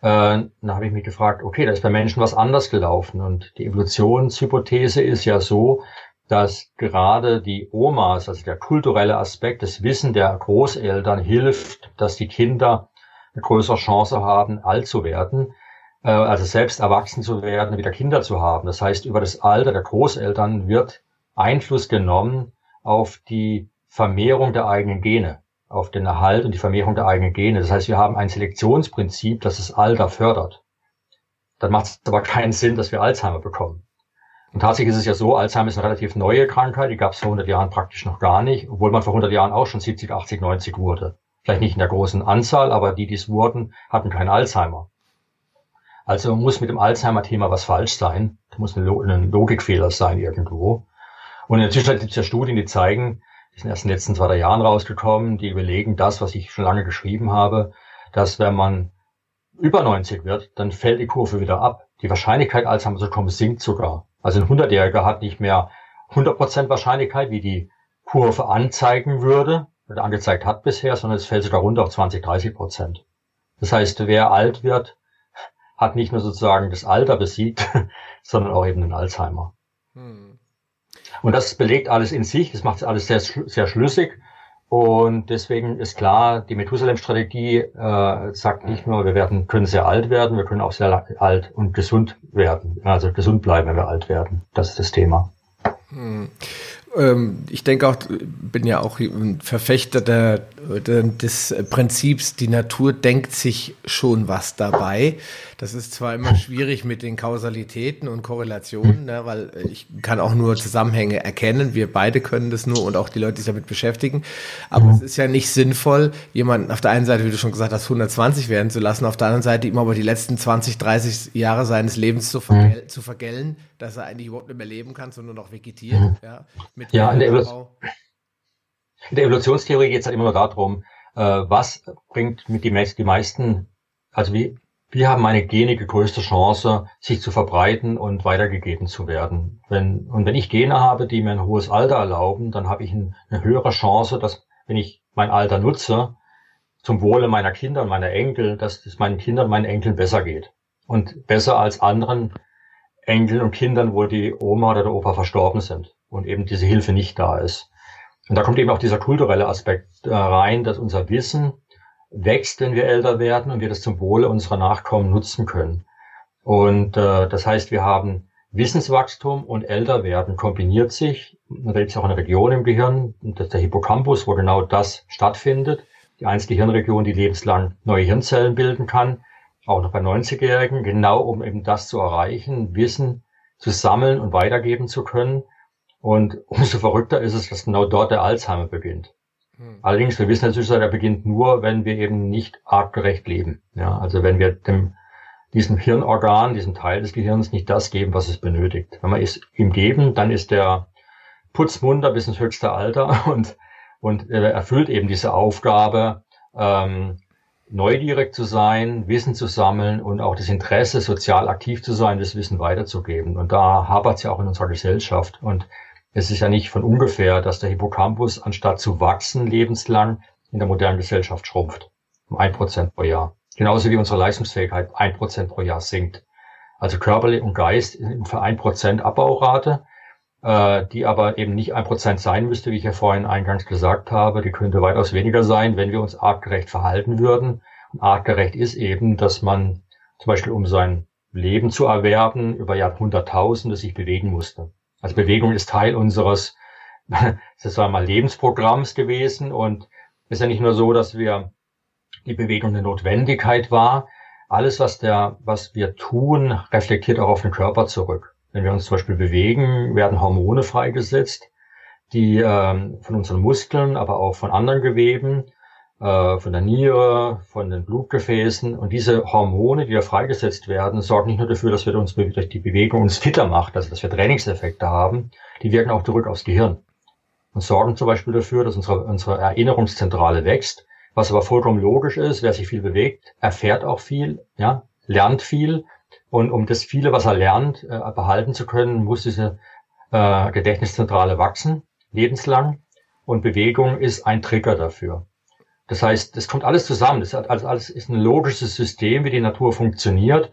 Äh, dann habe ich mich gefragt, okay, da ist bei Menschen was anders gelaufen. Und die Evolutionshypothese ist ja so, dass gerade die Omas, also der kulturelle Aspekt, das Wissen der Großeltern hilft, dass die Kinder größere Chance haben, alt zu werden, äh, also selbst erwachsen zu werden, wieder Kinder zu haben. Das heißt, über das Alter der Großeltern wird Einfluss genommen auf die Vermehrung der eigenen Gene, auf den Erhalt und die Vermehrung der eigenen Gene. Das heißt, wir haben ein Selektionsprinzip, das das Alter fördert. Dann macht es aber keinen Sinn, dass wir Alzheimer bekommen. Und tatsächlich ist es ja so, Alzheimer ist eine relativ neue Krankheit, die gab es vor 100 Jahren praktisch noch gar nicht, obwohl man vor 100 Jahren auch schon 70, 80, 90 wurde. Vielleicht nicht in der großen Anzahl, aber die, die es wurden, hatten kein Alzheimer. Also muss mit dem Alzheimer-Thema was falsch sein. Da muss ein Logikfehler sein irgendwo. Und in der Zwischenzeit gibt es ja Studien, die zeigen, die sind erst in den letzten zwei, drei Jahren rausgekommen, die überlegen das, was ich schon lange geschrieben habe, dass wenn man über 90 wird, dann fällt die Kurve wieder ab. Die Wahrscheinlichkeit, Alzheimer zu kommen, sinkt sogar. Also ein 100-Jähriger hat nicht mehr 100% Wahrscheinlichkeit, wie die Kurve anzeigen würde, angezeigt hat bisher, sondern es fällt sogar runter auf 20, 30 Prozent. Das heißt, wer alt wird, hat nicht nur sozusagen das Alter besiegt, sondern auch eben den Alzheimer. Hm. Und das belegt alles in sich, das macht alles sehr, sehr schlüssig. Und deswegen ist klar, die Methusalem-Strategie äh, sagt nicht nur, wir werden, können sehr alt werden, wir können auch sehr alt und gesund werden. Also gesund bleiben, wenn wir alt werden. Das ist das Thema. Hm. Ähm, ich denke auch, bin ja auch ein Verfechter der, des Prinzips, die Natur denkt sich schon was dabei. Das ist zwar immer schwierig mit den Kausalitäten und Korrelationen, ne, weil ich kann auch nur Zusammenhänge erkennen. Wir beide können das nur und auch die Leute, die sich damit beschäftigen. Aber es ist ja nicht sinnvoll, jemanden auf der einen Seite, wie du schon gesagt hast, 120 werden zu lassen, auf der anderen Seite ihm aber die letzten 20, 30 Jahre seines Lebens zu, vergel zu vergällen, dass er eigentlich überhaupt nicht mehr leben kann, sondern noch vegetiert. Mhm. Ja, mit ja in, der in der Evolutionstheorie geht es halt immer nur darum, äh, was bringt mit die, die meisten, also wie, wir haben eine genige größte Chance, sich zu verbreiten und weitergegeben zu werden. Wenn, und wenn ich Gene habe, die mir ein hohes Alter erlauben, dann habe ich ein, eine höhere Chance, dass, wenn ich mein Alter nutze, zum Wohle meiner Kinder und meiner Enkel, dass es meinen Kindern und meinen Enkeln besser geht. Und besser als anderen Enkeln und Kindern, wo die Oma oder der Opa verstorben sind und eben diese Hilfe nicht da ist. Und da kommt eben auch dieser kulturelle Aspekt äh, rein, dass unser Wissen wächst, wenn wir älter werden und wir das zum Wohle unserer Nachkommen nutzen können. Und äh, das heißt, wir haben Wissenswachstum und Älterwerden kombiniert sich. da gibt es auch eine Region im Gehirn, das ist der Hippocampus, wo genau das stattfindet. Die einzige Hirnregion, die lebenslang neue Hirnzellen bilden kann, auch noch bei 90-Jährigen, genau um eben das zu erreichen, Wissen zu sammeln und weitergeben zu können. Und umso verrückter ist es, dass genau dort der Alzheimer beginnt. Hm. Allerdings, wir wissen natürlich, er beginnt nur, wenn wir eben nicht artgerecht leben. Ja, also wenn wir dem, diesem Hirnorgan, diesem Teil des Gehirns nicht das geben, was es benötigt. Wenn wir es ihm geben, dann ist der Putzmunder bis ins höchste Alter und, und er erfüllt eben diese Aufgabe, ähm, neugierig zu sein, Wissen zu sammeln und auch das Interesse, sozial aktiv zu sein, das Wissen weiterzugeben. Und da hapert es ja auch in unserer Gesellschaft. Und es ist ja nicht von ungefähr, dass der Hippocampus anstatt zu wachsen lebenslang in der modernen Gesellschaft schrumpft. Um ein Prozent pro Jahr. Genauso wie unsere Leistungsfähigkeit ein Prozent pro Jahr sinkt. Also körperlich und Geist für ein Prozent Abbaurate, äh, die aber eben nicht ein Prozent sein müsste, wie ich ja vorhin eingangs gesagt habe. Die könnte weitaus weniger sein, wenn wir uns artgerecht verhalten würden. Und artgerecht ist eben, dass man zum Beispiel um sein Leben zu erwerben über Jahrhunderttausende sich bewegen musste. Also Bewegung ist Teil unseres, das war mal Lebensprogramms gewesen und ist ja nicht nur so, dass wir die Bewegung eine Notwendigkeit war. Alles, was der, was wir tun, reflektiert auch auf den Körper zurück. Wenn wir uns zum Beispiel bewegen, werden Hormone freigesetzt, die ähm, von unseren Muskeln, aber auch von anderen Geweben äh, von der Niere, von den Blutgefäßen. Und diese Hormone, die da freigesetzt werden, sorgen nicht nur dafür, dass wir uns durch die Bewegung uns fitter macht, also dass wir Trainingseffekte haben, die wirken auch zurück aufs Gehirn und sorgen zum Beispiel dafür, dass unsere, unsere Erinnerungszentrale wächst, was aber vollkommen logisch ist. Wer sich viel bewegt, erfährt auch viel, ja, lernt viel. Und um das viele, was er lernt, äh, behalten zu können, muss diese äh, Gedächtniszentrale wachsen, lebenslang. Und Bewegung ist ein Trigger dafür. Das heißt, das kommt alles zusammen. Das hat also alles ist ein logisches System, wie die Natur funktioniert.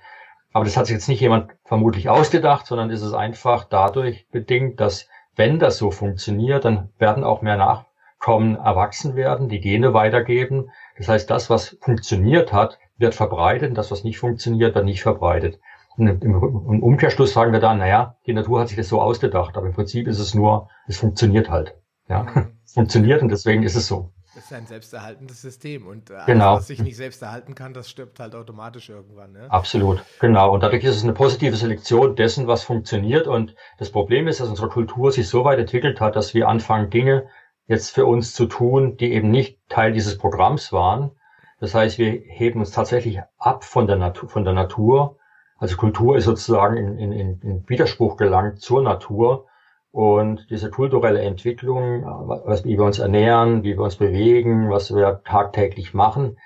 Aber das hat sich jetzt nicht jemand vermutlich ausgedacht, sondern ist es einfach dadurch bedingt, dass wenn das so funktioniert, dann werden auch mehr Nachkommen erwachsen werden, die Gene weitergeben. Das heißt, das, was funktioniert hat, wird verbreitet und das, was nicht funktioniert, wird nicht verbreitet. Und im Umkehrschluss sagen wir dann, naja, die Natur hat sich das so ausgedacht, aber im Prinzip ist es nur, es funktioniert halt. Ja, mhm. funktioniert und deswegen ist es so. Das ist ein selbsterhaltendes System und alles, genau. was sich nicht selbst erhalten kann, das stirbt halt automatisch irgendwann. Ne? Absolut, genau. Und dadurch ist es eine positive Selektion dessen, was funktioniert. Und das Problem ist, dass unsere Kultur sich so weit entwickelt hat, dass wir anfangen, Dinge jetzt für uns zu tun, die eben nicht Teil dieses Programms waren. Das heißt, wir heben uns tatsächlich ab von der Natur. Von der Natur. Also Kultur ist sozusagen in, in, in Widerspruch gelangt zur Natur und diese kulturelle Entwicklung, was, wie wir uns ernähren, wie wir uns bewegen, was wir tagtäglich machen,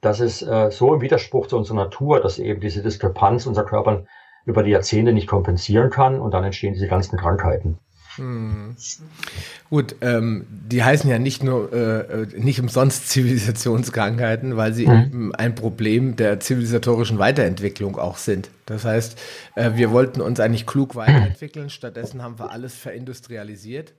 das ist äh, so im Widerspruch zu unserer Natur, dass eben diese Diskrepanz unser Körper über die Jahrzehnte nicht kompensieren kann und dann entstehen diese ganzen Krankheiten. Hm. Gut, ähm, die heißen ja nicht nur äh, nicht umsonst Zivilisationskrankheiten, weil sie mhm. eben ein Problem der zivilisatorischen Weiterentwicklung auch sind. Das heißt, äh, wir wollten uns eigentlich klug weiterentwickeln, stattdessen haben wir alles verindustrialisiert.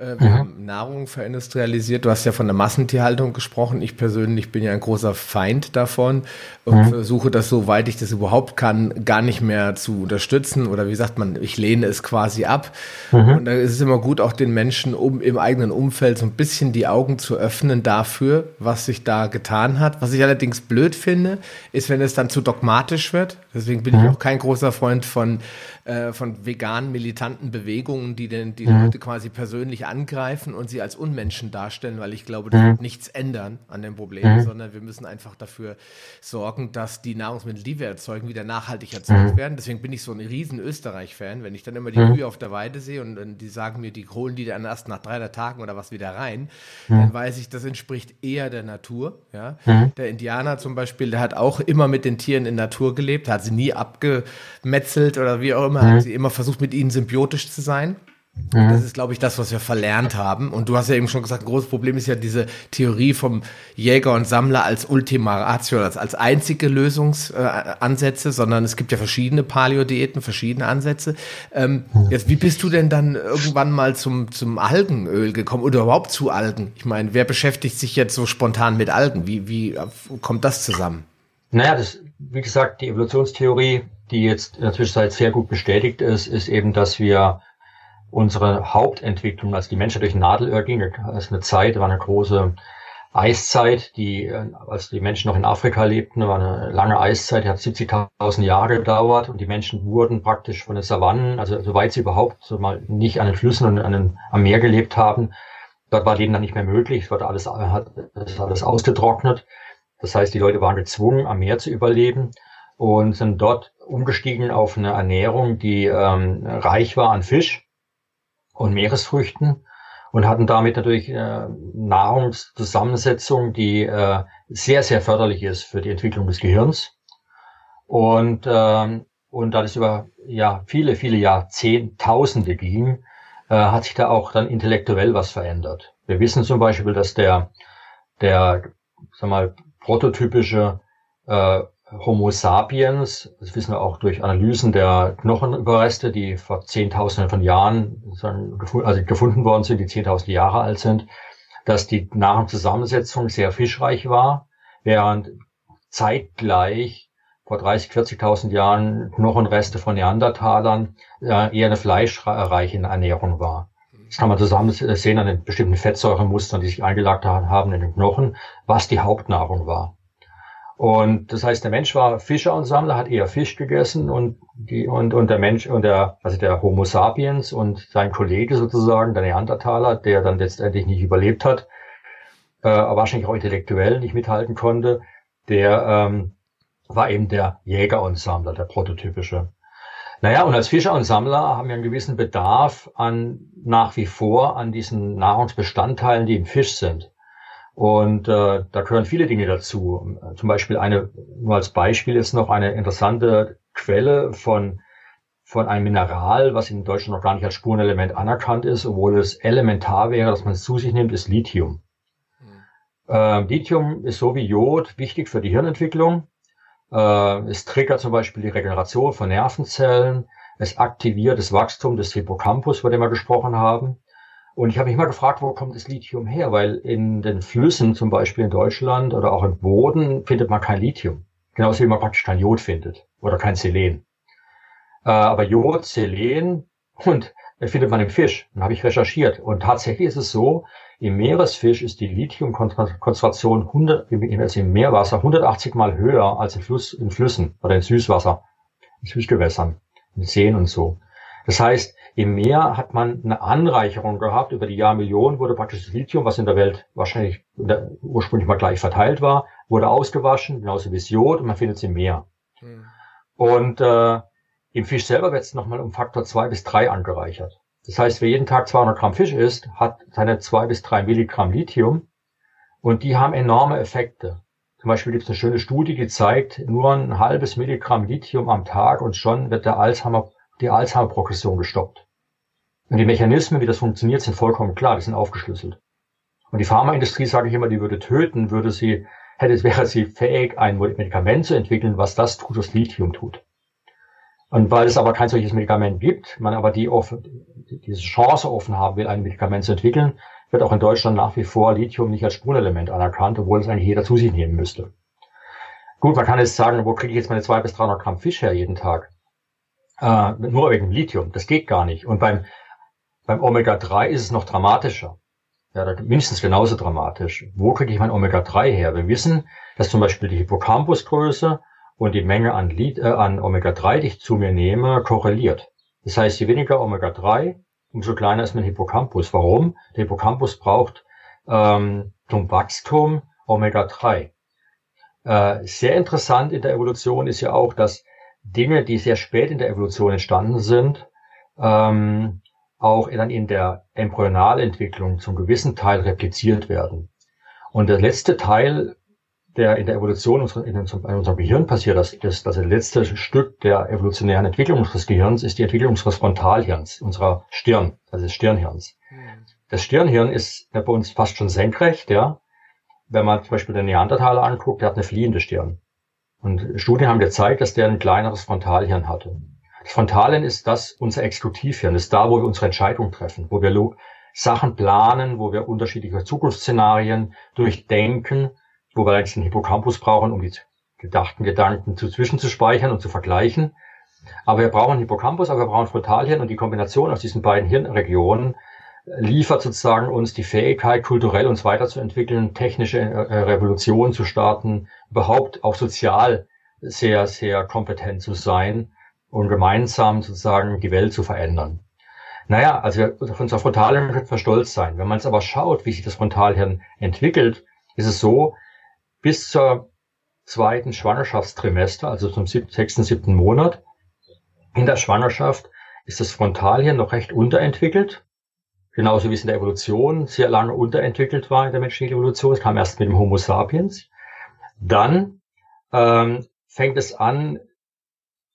Äh, wir mhm. haben Nahrung verindustrialisiert. Du hast ja von der Massentierhaltung gesprochen. Ich persönlich bin ja ein großer Feind davon und mhm. versuche das, soweit ich das überhaupt kann, gar nicht mehr zu unterstützen. Oder wie sagt man, ich lehne es quasi ab. Mhm. Und da ist es immer gut, auch den Menschen um, im eigenen Umfeld so ein bisschen die Augen zu öffnen dafür, was sich da getan hat. Was ich allerdings blöd finde, ist, wenn es dann zu dogmatisch wird. Deswegen bin ich mhm. auch kein großer Freund von äh, von veganen militanten Bewegungen, die den, die mhm. Leute quasi persönlich angreifen und sie als Unmenschen darstellen, weil ich glaube, das mhm. wird nichts ändern an dem Problem, mhm. sondern wir müssen einfach dafür sorgen, dass die Nahrungsmittel, die wir erzeugen, wieder nachhaltig erzeugt mhm. werden. Deswegen bin ich so ein riesen Österreich-Fan, wenn ich dann immer die mhm. Kühe auf der Weide sehe und, und, die sagen mir, die holen die dann erst nach drei Tagen oder was wieder rein, dann weiß ich, das entspricht eher der Natur. Ja? Der Indianer zum Beispiel, der hat auch immer mit den Tieren in Natur gelebt, hat sie nie abgemetzelt oder wie auch immer, mhm. hat sie immer versucht, mit ihnen symbiotisch zu sein. Mhm. Das ist, glaube ich, das, was wir verlernt haben. Und du hast ja eben schon gesagt, ein großes Problem ist ja diese Theorie vom Jäger und Sammler als Ultima Ratio, als, als einzige Lösungsansätze, äh, sondern es gibt ja verschiedene Paleo-Diäten, verschiedene Ansätze. Ähm, mhm. Jetzt, wie bist du denn dann irgendwann mal zum, zum Algenöl gekommen oder überhaupt zu Algen? Ich meine, wer beschäftigt sich jetzt so spontan mit Algen? Wie, wie kommt das zusammen? Naja, das, wie gesagt, die Evolutionstheorie die jetzt in der Zwischenzeit sehr gut bestätigt ist, ist eben, dass wir unsere Hauptentwicklung, als die Menschheit durch Nadelöhr ging, als eine Zeit, war eine große Eiszeit, die, als die Menschen noch in Afrika lebten, war eine lange Eiszeit, die hat 70.000 Jahre gedauert und die Menschen wurden praktisch von den Savannen, also soweit sie überhaupt so mal nicht an den Flüssen und an den, am Meer gelebt haben, dort war Leben dann nicht mehr möglich, es wurde alles, hat, alles ausgetrocknet. Das heißt, die Leute waren gezwungen, am Meer zu überleben und sind dort umgestiegen auf eine Ernährung, die ähm, reich war an Fisch und Meeresfrüchten und hatten damit natürlich äh, Nahrungszusammensetzung, die äh, sehr, sehr förderlich ist für die Entwicklung des Gehirns. Und, ähm, und da das über ja, viele, viele Jahrzehntausende ging, äh, hat sich da auch dann intellektuell was verändert. Wir wissen zum Beispiel, dass der, der sag mal, prototypische äh, Homo sapiens, das wissen wir auch durch Analysen der Knochenüberreste, die vor Zehntausenden von Jahren also gefunden worden sind, die zehntausende Jahre alt sind, dass die Nahrungszusammensetzung sehr fischreich war, während zeitgleich vor 30, 40.000 Jahren Knochenreste von Neandertalern äh, eher eine fleischreiche Ernährung war. Das kann man zusammen sehen an den bestimmten Fettsäuremustern, die sich eingelagert haben in den Knochen, was die Hauptnahrung war. Und das heißt, der Mensch war Fischer und Sammler, hat eher Fisch gegessen und die, und, und der Mensch und der, also der Homo sapiens und sein Kollege sozusagen, der Neandertaler, der dann letztendlich nicht überlebt hat, äh, wahrscheinlich auch intellektuell nicht mithalten konnte, der ähm, war eben der Jäger und Sammler, der prototypische. Naja, und als Fischer und Sammler haben wir einen gewissen Bedarf an nach wie vor an diesen Nahrungsbestandteilen, die im Fisch sind. Und äh, da gehören viele Dinge dazu. Zum Beispiel eine, nur als Beispiel ist noch eine interessante Quelle von, von einem Mineral, was in Deutschland noch gar nicht als Spurenelement anerkannt ist, obwohl es elementar wäre, dass man es zu sich nimmt, ist Lithium. Mhm. Äh, Lithium ist so wie Jod wichtig für die Hirnentwicklung. Äh, es triggert zum Beispiel die Regeneration von Nervenzellen. Es aktiviert das Wachstum des Hippocampus, über den wir gesprochen haben. Und ich habe mich mal gefragt, wo kommt das Lithium her? Weil in den Flüssen, zum Beispiel in Deutschland oder auch im Boden, findet man kein Lithium. Genauso wie man praktisch kein Jod findet oder kein Selen. Äh, aber Jod, Selen und findet man im Fisch. Dann habe ich recherchiert. Und tatsächlich ist es so, im Meeresfisch ist die Lithiumkonzentration 100, also im Meerwasser 180 mal höher als in, Fluss, in Flüssen oder in Süßwasser, in Süßgewässern, in Seen und so. Das heißt, im Meer hat man eine Anreicherung gehabt. Über die Jahrmillionen wurde praktisch das Lithium, was in der Welt wahrscheinlich ursprünglich mal gleich verteilt war, wurde ausgewaschen, genauso wie das Jod, und man findet es im Meer. Mhm. Und äh, im Fisch selber wird es nochmal um Faktor zwei bis drei angereichert. Das heißt, wer jeden Tag 200 Gramm Fisch isst, hat seine zwei bis drei Milligramm Lithium und die haben enorme Effekte. Zum Beispiel gibt es eine schöne Studie, die zeigt, nur ein halbes Milligramm Lithium am Tag und schon wird der Alzheimer die Alzheimer-Progression gestoppt. Und die Mechanismen, wie das funktioniert, sind vollkommen klar, die sind aufgeschlüsselt. Und die Pharmaindustrie, sage ich immer, die würde töten, würde sie, hätte, wäre sie fähig, ein Medikament zu entwickeln, was das tut, was Lithium tut. Und weil es aber kein solches Medikament gibt, man aber die offen, diese Chance offen haben will, ein Medikament zu entwickeln, wird auch in Deutschland nach wie vor Lithium nicht als Spurenelement anerkannt, obwohl es eigentlich jeder zu sich nehmen müsste. Gut, man kann jetzt sagen, wo kriege ich jetzt meine 200 bis 300 Gramm Fisch her jeden Tag? Äh, nur wegen Lithium. Das geht gar nicht. Und beim, beim Omega-3 ist es noch dramatischer. Ja, mindestens genauso dramatisch. Wo kriege ich mein Omega-3 her? Wir wissen, dass zum Beispiel die Hippocampusgröße und die Menge an, äh, an Omega-3, die ich zu mir nehme, korreliert. Das heißt, je weniger Omega-3, umso kleiner ist mein Hippocampus. Warum? Der Hippocampus braucht ähm, zum Wachstum Omega-3. Äh, sehr interessant in der Evolution ist ja auch, dass Dinge, die sehr spät in der Evolution entstanden sind, ähm, auch dann in der Embryonalentwicklung zum gewissen Teil repliziert werden. Und der letzte Teil, der in der Evolution in unserem, in unserem Gehirn passiert, das, das, das letzte Stück der evolutionären Entwicklung unseres Gehirns, ist die Entwicklung unseres Frontalhirns, unserer Stirn, also des Stirnhirns. Das Stirnhirn ist bei uns fast schon senkrecht, ja. Wenn man zum Beispiel den Neandertaler anguckt, der hat eine fliehende Stirn. Und Studien haben gezeigt, dass der ein kleineres Frontalhirn hatte. Das Frontalhirn ist das, unser Exekutivhirn, ist da, wo wir unsere Entscheidungen treffen, wo wir Sachen planen, wo wir unterschiedliche Zukunftsszenarien durchdenken, wo wir eigentlich den Hippocampus brauchen, um die gedachten Gedanken zu zwischenzuspeichern und zu vergleichen. Aber wir brauchen Hippocampus, aber wir brauchen Frontalhirn und die Kombination aus diesen beiden Hirnregionen liefert sozusagen uns die Fähigkeit, kulturell uns weiterzuentwickeln, technische äh, Revolutionen zu starten, überhaupt auch sozial sehr, sehr kompetent zu sein und gemeinsam sozusagen die Welt zu verändern. Naja, also auf unser Frontalhirn können wir stolz sein. Wenn man es aber schaut, wie sich das Frontalhirn entwickelt, ist es so, bis zur zweiten Schwangerschaftstrimester, also zum sechsten, siebten Monat, in der Schwangerschaft ist das Frontalhirn noch recht unterentwickelt. Genauso wie es in der Evolution sehr lange unterentwickelt war in der menschlichen Evolution. Es kam erst mit dem Homo sapiens. Dann ähm, fängt es an,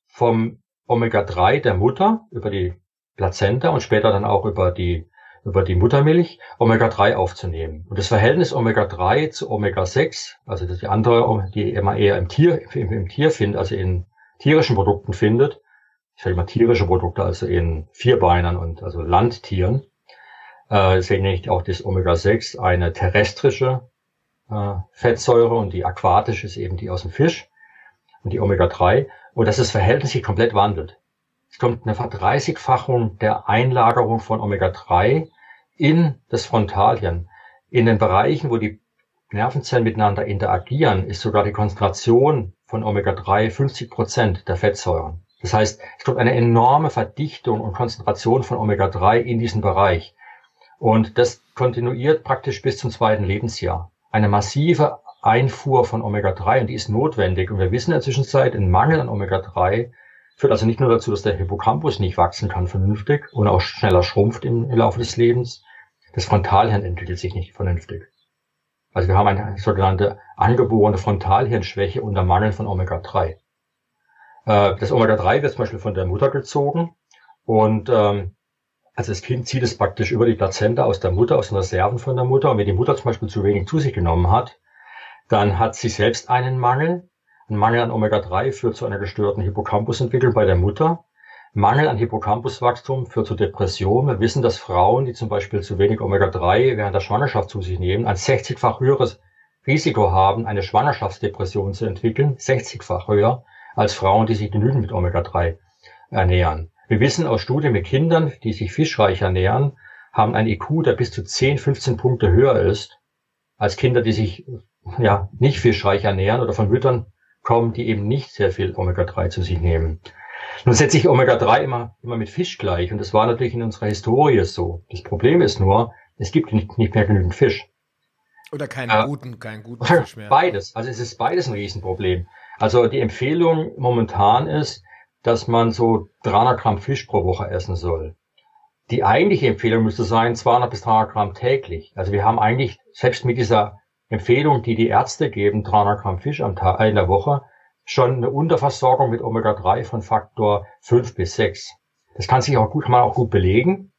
vom Omega-3 der Mutter über die Plazenta und später dann auch über die, über die Muttermilch Omega-3 aufzunehmen. Und das Verhältnis Omega-3 zu Omega-6, also die andere, die man eher im Tier, im, im Tier findet, also in tierischen Produkten findet, ich sage mal tierische Produkte, also in Vierbeinern und also Landtieren, äh, deswegen nenne ich auch das Omega-6 eine terrestrische äh, Fettsäure und die aquatische ist eben die aus dem Fisch und die Omega-3 und dass das Verhältnis sich komplett wandelt. Es kommt eine Verdreißigfachung der Einlagerung von Omega-3 in das Frontalhirn. In den Bereichen, wo die Nervenzellen miteinander interagieren, ist sogar die Konzentration von Omega-3 50 Prozent der Fettsäuren. Das heißt, es kommt eine enorme Verdichtung und Konzentration von Omega-3 in diesen Bereich. Und das kontinuiert praktisch bis zum zweiten Lebensjahr. Eine massive Einfuhr von Omega-3 und die ist notwendig. Und wir wissen in der Zwischenzeit, ein Mangel an Omega-3 führt also nicht nur dazu, dass der Hippocampus nicht wachsen kann vernünftig und auch schneller schrumpft im, Laufe des Lebens. Das Frontalhirn entwickelt sich nicht vernünftig. Also wir haben eine sogenannte angeborene Frontalhirnschwäche unter Mangel von Omega-3. Äh, das Omega-3 wird zum Beispiel von der Mutter gezogen und ähm, also das Kind zieht es praktisch über die Plazenta aus der Mutter, aus den Reserven von der Mutter. Und wenn die Mutter zum Beispiel zu wenig zu sich genommen hat, dann hat sie selbst einen Mangel. Ein Mangel an Omega-3 führt zu einer gestörten Hippocampusentwicklung bei der Mutter. Mangel an Hippocampuswachstum führt zu Depression. Wir wissen, dass Frauen, die zum Beispiel zu wenig Omega-3 während der Schwangerschaft zu sich nehmen, ein 60-fach höheres Risiko haben, eine Schwangerschaftsdepression zu entwickeln, 60-fach höher, als Frauen, die sich genügend mit Omega-3 ernähren. Wir wissen aus Studien mit Kindern, die sich fischreich ernähren, haben ein IQ, der bis zu 10, 15 Punkte höher ist, als Kinder, die sich ja, nicht fischreich ernähren oder von Müttern kommen, die eben nicht sehr viel Omega-3 zu sich nehmen. Nun setze ich Omega-3 immer, immer mit Fisch gleich und das war natürlich in unserer Historie so. Das Problem ist nur, es gibt nicht, nicht mehr genügend Fisch. Oder keinen äh, guten, keinen guten Fisch mehr. Beides. Also es ist beides ein Riesenproblem. Also die Empfehlung momentan ist, dass man so 300 Gramm Fisch pro Woche essen soll. Die eigentliche Empfehlung müsste sein 200 bis 300 Gramm täglich. Also wir haben eigentlich selbst mit dieser Empfehlung, die die Ärzte geben, 300 Gramm Fisch am Tag, äh, in der Woche, schon eine Unterversorgung mit Omega-3 von Faktor 5 bis 6. Das kann sich auch gut, kann man auch gut belegen.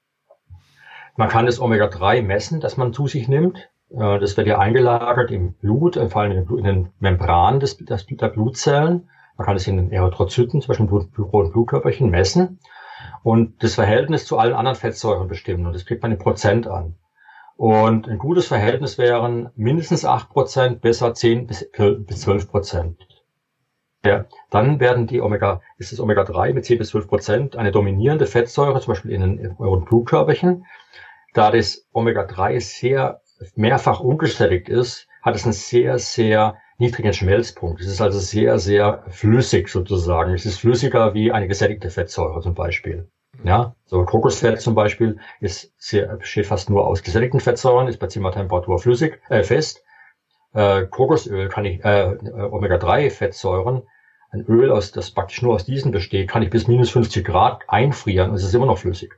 Man kann das Omega-3 messen, das man zu sich nimmt. Äh, das wird ja eingelagert im Blut, vor allem in den Membranen des, der Blutzellen. Man kann es in den Erythrozyten, zum Beispiel in roten Blutkörperchen, messen und das Verhältnis zu allen anderen Fettsäuren bestimmen. Und das kriegt man in Prozent an. Und ein gutes Verhältnis wären mindestens acht Prozent, besser zehn bis zwölf Prozent. Ja, dann werden die Omega, ist das Omega-3 mit 10 bis 12 Prozent eine dominierende Fettsäure, zum Beispiel in den euren Blutkörperchen. Da das Omega-3 sehr mehrfach ungesättigt ist, hat es einen sehr, sehr niedrigen Schmelzpunkt. Es ist also sehr, sehr flüssig sozusagen. Es ist flüssiger wie eine gesättigte Fettsäure zum Beispiel. Ja, so Kokosfett zum Beispiel ist sehr, besteht fast nur aus gesättigten Fettsäuren, ist bei Zimmertemperatur flüssig, äh, fest. Äh, Kokosöl kann ich, äh, Omega-3-Fettsäuren, ein Öl, aus, das praktisch nur aus diesen besteht, kann ich bis minus 50 Grad einfrieren und es ist immer noch flüssig.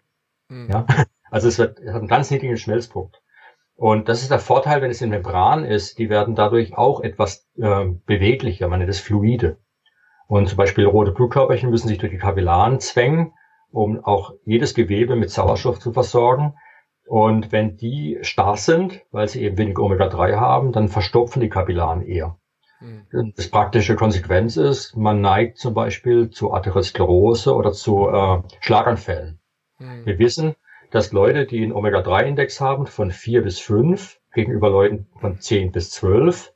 Mhm. Ja, also es, wird, es hat einen ganz niedrigen Schmelzpunkt. Und das ist der Vorteil, wenn es in Membran ist, die werden dadurch auch etwas äh, beweglicher, man nennt es fluide. Und zum Beispiel rote Blutkörperchen müssen sich durch die Kapillaren zwängen, um auch jedes Gewebe mit Sauerstoff zu versorgen. Und wenn die starr sind, weil sie eben wenig Omega-3 haben, dann verstopfen die Kapillaren eher. Mhm. Das praktische Konsequenz ist, man neigt zum Beispiel zu Atherosklerose oder zu äh, Schlaganfällen. Mhm. Wir wissen, dass Leute, die einen Omega-3-Index haben von 4 bis 5 gegenüber Leuten von 10 bis 12,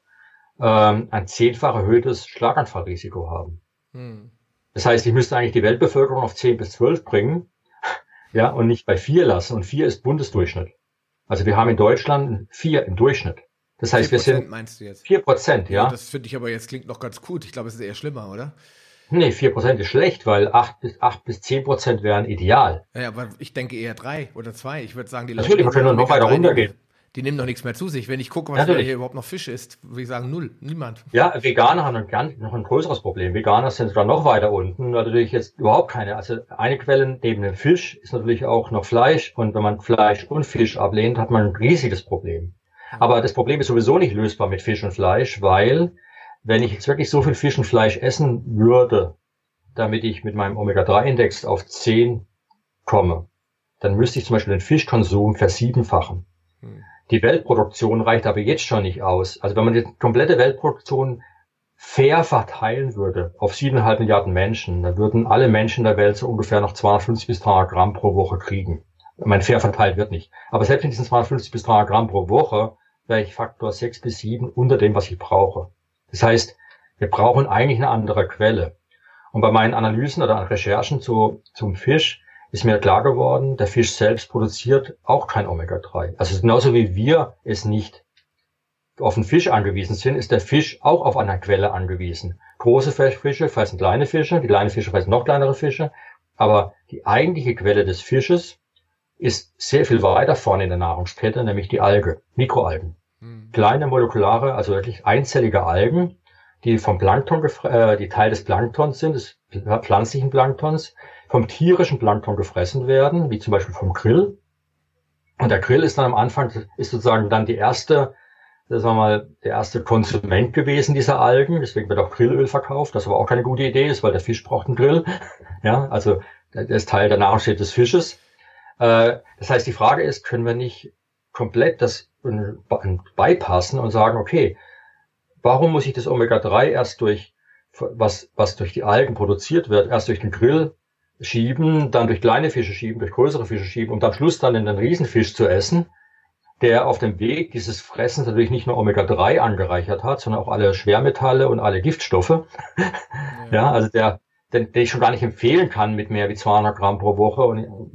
ähm, ein zehnfach erhöhtes Schlaganfallrisiko haben. Hm. Das heißt, ich müsste eigentlich die Weltbevölkerung auf 10 bis 12 bringen, ja, und nicht bei 4 lassen. Und 4 ist Bundesdurchschnitt. Also wir haben in Deutschland 4 im Durchschnitt. Das heißt, wir sind meinst du jetzt? 4 Prozent, ja. ja. Das finde ich aber jetzt klingt noch ganz gut. Ich glaube, es ist eher schlimmer, oder? Nee, 4% ist schlecht, weil 8 bis, 8 bis 10% wären ideal. Ja, aber ich denke eher 3 oder 2. Ich würde sagen, die Natürlich, Leute, wir können noch weiter runtergehen. Die nehmen doch nichts mehr zu sich. Wenn ich gucke, was hier überhaupt noch Fisch ist, würde ich sagen, null. Niemand. Ja, Veganer haben ein, noch ein größeres Problem. Veganer sind sogar noch weiter unten. Natürlich jetzt überhaupt keine. Also eine Quelle neben dem Fisch ist natürlich auch noch Fleisch. Und wenn man Fleisch und Fisch ablehnt, hat man ein riesiges Problem. Aber das Problem ist sowieso nicht lösbar mit Fisch und Fleisch, weil wenn ich jetzt wirklich so viel Fisch und Fleisch essen würde, damit ich mit meinem Omega-3-Index auf 10 komme, dann müsste ich zum Beispiel den Fischkonsum versiebenfachen. Hm. Die Weltproduktion reicht aber jetzt schon nicht aus. Also wenn man die komplette Weltproduktion fair verteilen würde auf siebeneinhalb Milliarden Menschen, dann würden alle Menschen der Welt so ungefähr noch 250 bis 300 Gramm pro Woche kriegen. Ich meine, fair verteilt wird nicht. Aber selbst mit diesen 250 bis 300 Gramm pro Woche wäre ich Faktor 6 bis 7 unter dem, was ich brauche. Das heißt, wir brauchen eigentlich eine andere Quelle. Und bei meinen Analysen oder Recherchen zu, zum Fisch ist mir klar geworden, der Fisch selbst produziert auch kein Omega-3. Also genauso wie wir es nicht auf den Fisch angewiesen sind, ist der Fisch auch auf eine Quelle angewiesen. Große Fische fressen kleine Fische, die kleinen Fische fressen noch kleinere Fische. Aber die eigentliche Quelle des Fisches ist sehr viel weiter vorne in der Nahrungskette, nämlich die Alge, Mikroalgen. Kleine molekulare, also wirklich einzellige Algen, die vom Plankton, äh, die Teil des Planktons sind, des pflanzlichen Planktons, vom tierischen Plankton gefressen werden, wie zum Beispiel vom Grill. Und der Grill ist dann am Anfang, ist sozusagen dann die erste, sagen wir mal, der erste Konsument gewesen dieser Algen. Deswegen wird auch Grillöl verkauft, das aber auch keine gute Idee ist, weil der Fisch braucht einen Grill. Ja, also der ist Teil der Nahrungsmittel des Fisches. Äh, das heißt, die Frage ist, können wir nicht komplett das beipassen und sagen, okay, Warum muss ich das Omega-3 erst durch, was, was durch die Algen produziert wird, erst durch den Grill schieben, dann durch kleine Fische schieben, durch größere Fische schieben, um am Schluss dann in den Riesenfisch zu essen, der auf dem Weg dieses Fressens natürlich nicht nur Omega-3 angereichert hat, sondern auch alle Schwermetalle und alle Giftstoffe. Ja, ja also der, den, den ich schon gar nicht empfehlen kann mit mehr wie 200 Gramm pro Woche,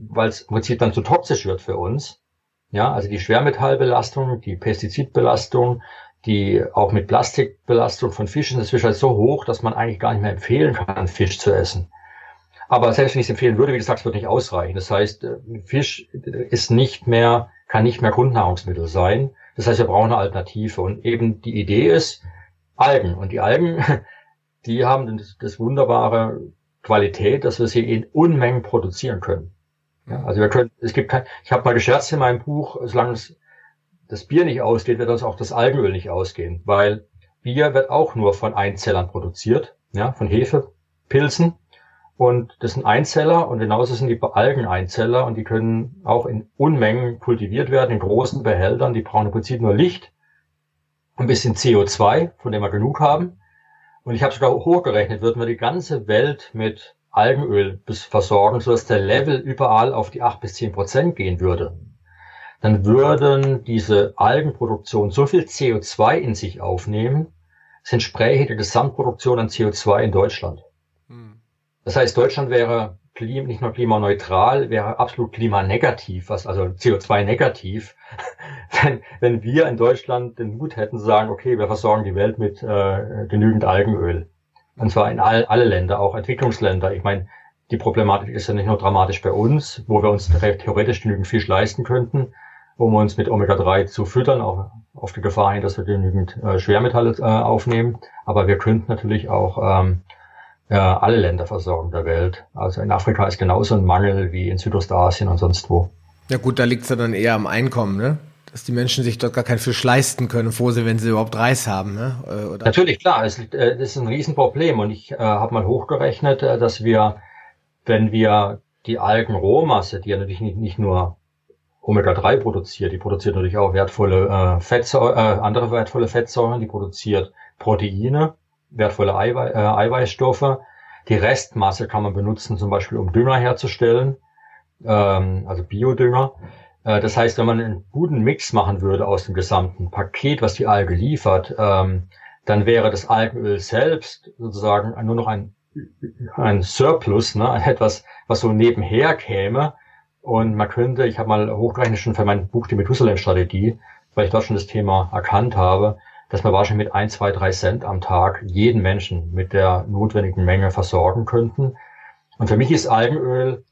weil es im Prinzip dann zu toxisch wird für uns. Ja, also die Schwermetallbelastung, die Pestizidbelastung, die auch mit Plastikbelastung von Fischen ist halt so hoch, dass man eigentlich gar nicht mehr empfehlen kann, Fisch zu essen. Aber selbst wenn ich es empfehlen würde, wie gesagt, es wird nicht ausreichen. Das heißt, äh, Fisch ist nicht mehr, kann nicht mehr Grundnahrungsmittel sein. Das heißt, wir brauchen eine Alternative. Und eben die Idee ist Algen. Und die Algen, die haben das, das wunderbare Qualität, dass wir sie in Unmengen produzieren können. Ja, also wir können, es gibt kein, ich habe mal gescherzt in meinem Buch, solange es das Bier nicht ausgeht, wird uns auch das Algenöl nicht ausgehen, weil Bier wird auch nur von Einzellern produziert, ja, von Hefepilzen. Und das sind Einzeller und genauso sind die Algen Einzeller und die können auch in Unmengen kultiviert werden, in großen Behältern. Die brauchen im Prinzip nur Licht, ein bisschen CO2, von dem wir genug haben. Und ich habe sogar hochgerechnet, würden wir die ganze Welt mit Algenöl versorgen, sodass der Level überall auf die acht bis zehn Prozent gehen würde. Dann würden diese Algenproduktion so viel CO2 in sich aufnehmen, es entspräche der Gesamtproduktion an CO2 in Deutschland. Das heißt, Deutschland wäre nicht nur klimaneutral, wäre absolut klimanegativ, was also CO2-negativ, wenn, wenn wir in Deutschland den Mut hätten zu sagen, okay, wir versorgen die Welt mit äh, genügend Algenöl. Und zwar in all, alle Länder, auch Entwicklungsländer. Ich meine, die Problematik ist ja nicht nur dramatisch bei uns, wo wir uns theoretisch genügend Fisch leisten könnten, um uns mit Omega-3 zu füttern, auch auf die Gefahr hin, dass wir genügend äh, Schwermetalle äh, aufnehmen. Aber wir könnten natürlich auch ähm, ja, alle Länder versorgen der Welt. Also in Afrika ist genauso ein Mangel wie in Südostasien und sonst wo. Ja gut, da liegt es ja dann eher am Einkommen, ne? Dass die Menschen sich dort gar keinen Fisch leisten können, froh sind, wenn sie überhaupt Reis haben, ne? Äh, oder? Natürlich, klar, es, äh, das ist ein Riesenproblem und ich äh, habe mal hochgerechnet, äh, dass wir, wenn wir die Algenrohmasse, die ja natürlich nicht, nicht nur Omega-3 produziert, die produziert natürlich auch wertvolle äh, Fettsäuren, äh, andere wertvolle Fettsäuren, die produziert Proteine, wertvolle Eiwei äh, Eiweißstoffe. Die Restmasse kann man benutzen, zum Beispiel um Dünger herzustellen, ähm, also Biodünger. Äh, das heißt, wenn man einen guten Mix machen würde aus dem gesamten Paket, was die Alge liefert, ähm, dann wäre das Algenöl selbst sozusagen nur noch ein, ein Surplus, ne, etwas, was so nebenher käme. Und man könnte, ich habe mal hochgerechnet schon für mein Buch die Methusalem-Strategie, weil ich dort schon das Thema erkannt habe, dass wir wahrscheinlich mit ein, zwei, drei Cent am Tag jeden Menschen mit der notwendigen Menge versorgen könnten. Und für mich ist Algenöl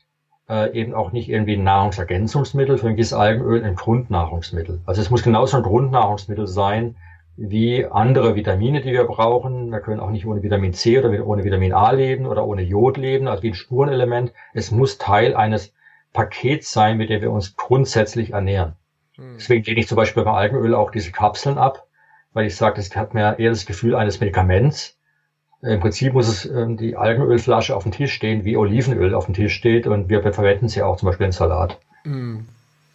äh, eben auch nicht irgendwie ein Nahrungsergänzungsmittel, für mich ist Algenöl ein Grundnahrungsmittel. Also es muss genauso ein Grundnahrungsmittel sein wie andere Vitamine, die wir brauchen. Wir können auch nicht ohne Vitamin C oder ohne Vitamin A leben oder ohne Jod leben, also wie ein Spurenelement. Es muss Teil eines Pakets sein, mit dem wir uns grundsätzlich ernähren. Hm. Deswegen lehne ich zum Beispiel beim Algenöl auch diese Kapseln ab, weil ich sage, es hat mir eher das Gefühl eines Medikaments. Im Prinzip muss es ähm, die Algenölflasche auf dem Tisch stehen, wie Olivenöl auf dem Tisch steht und wir verwenden sie auch zum Beispiel in Salat. Mm.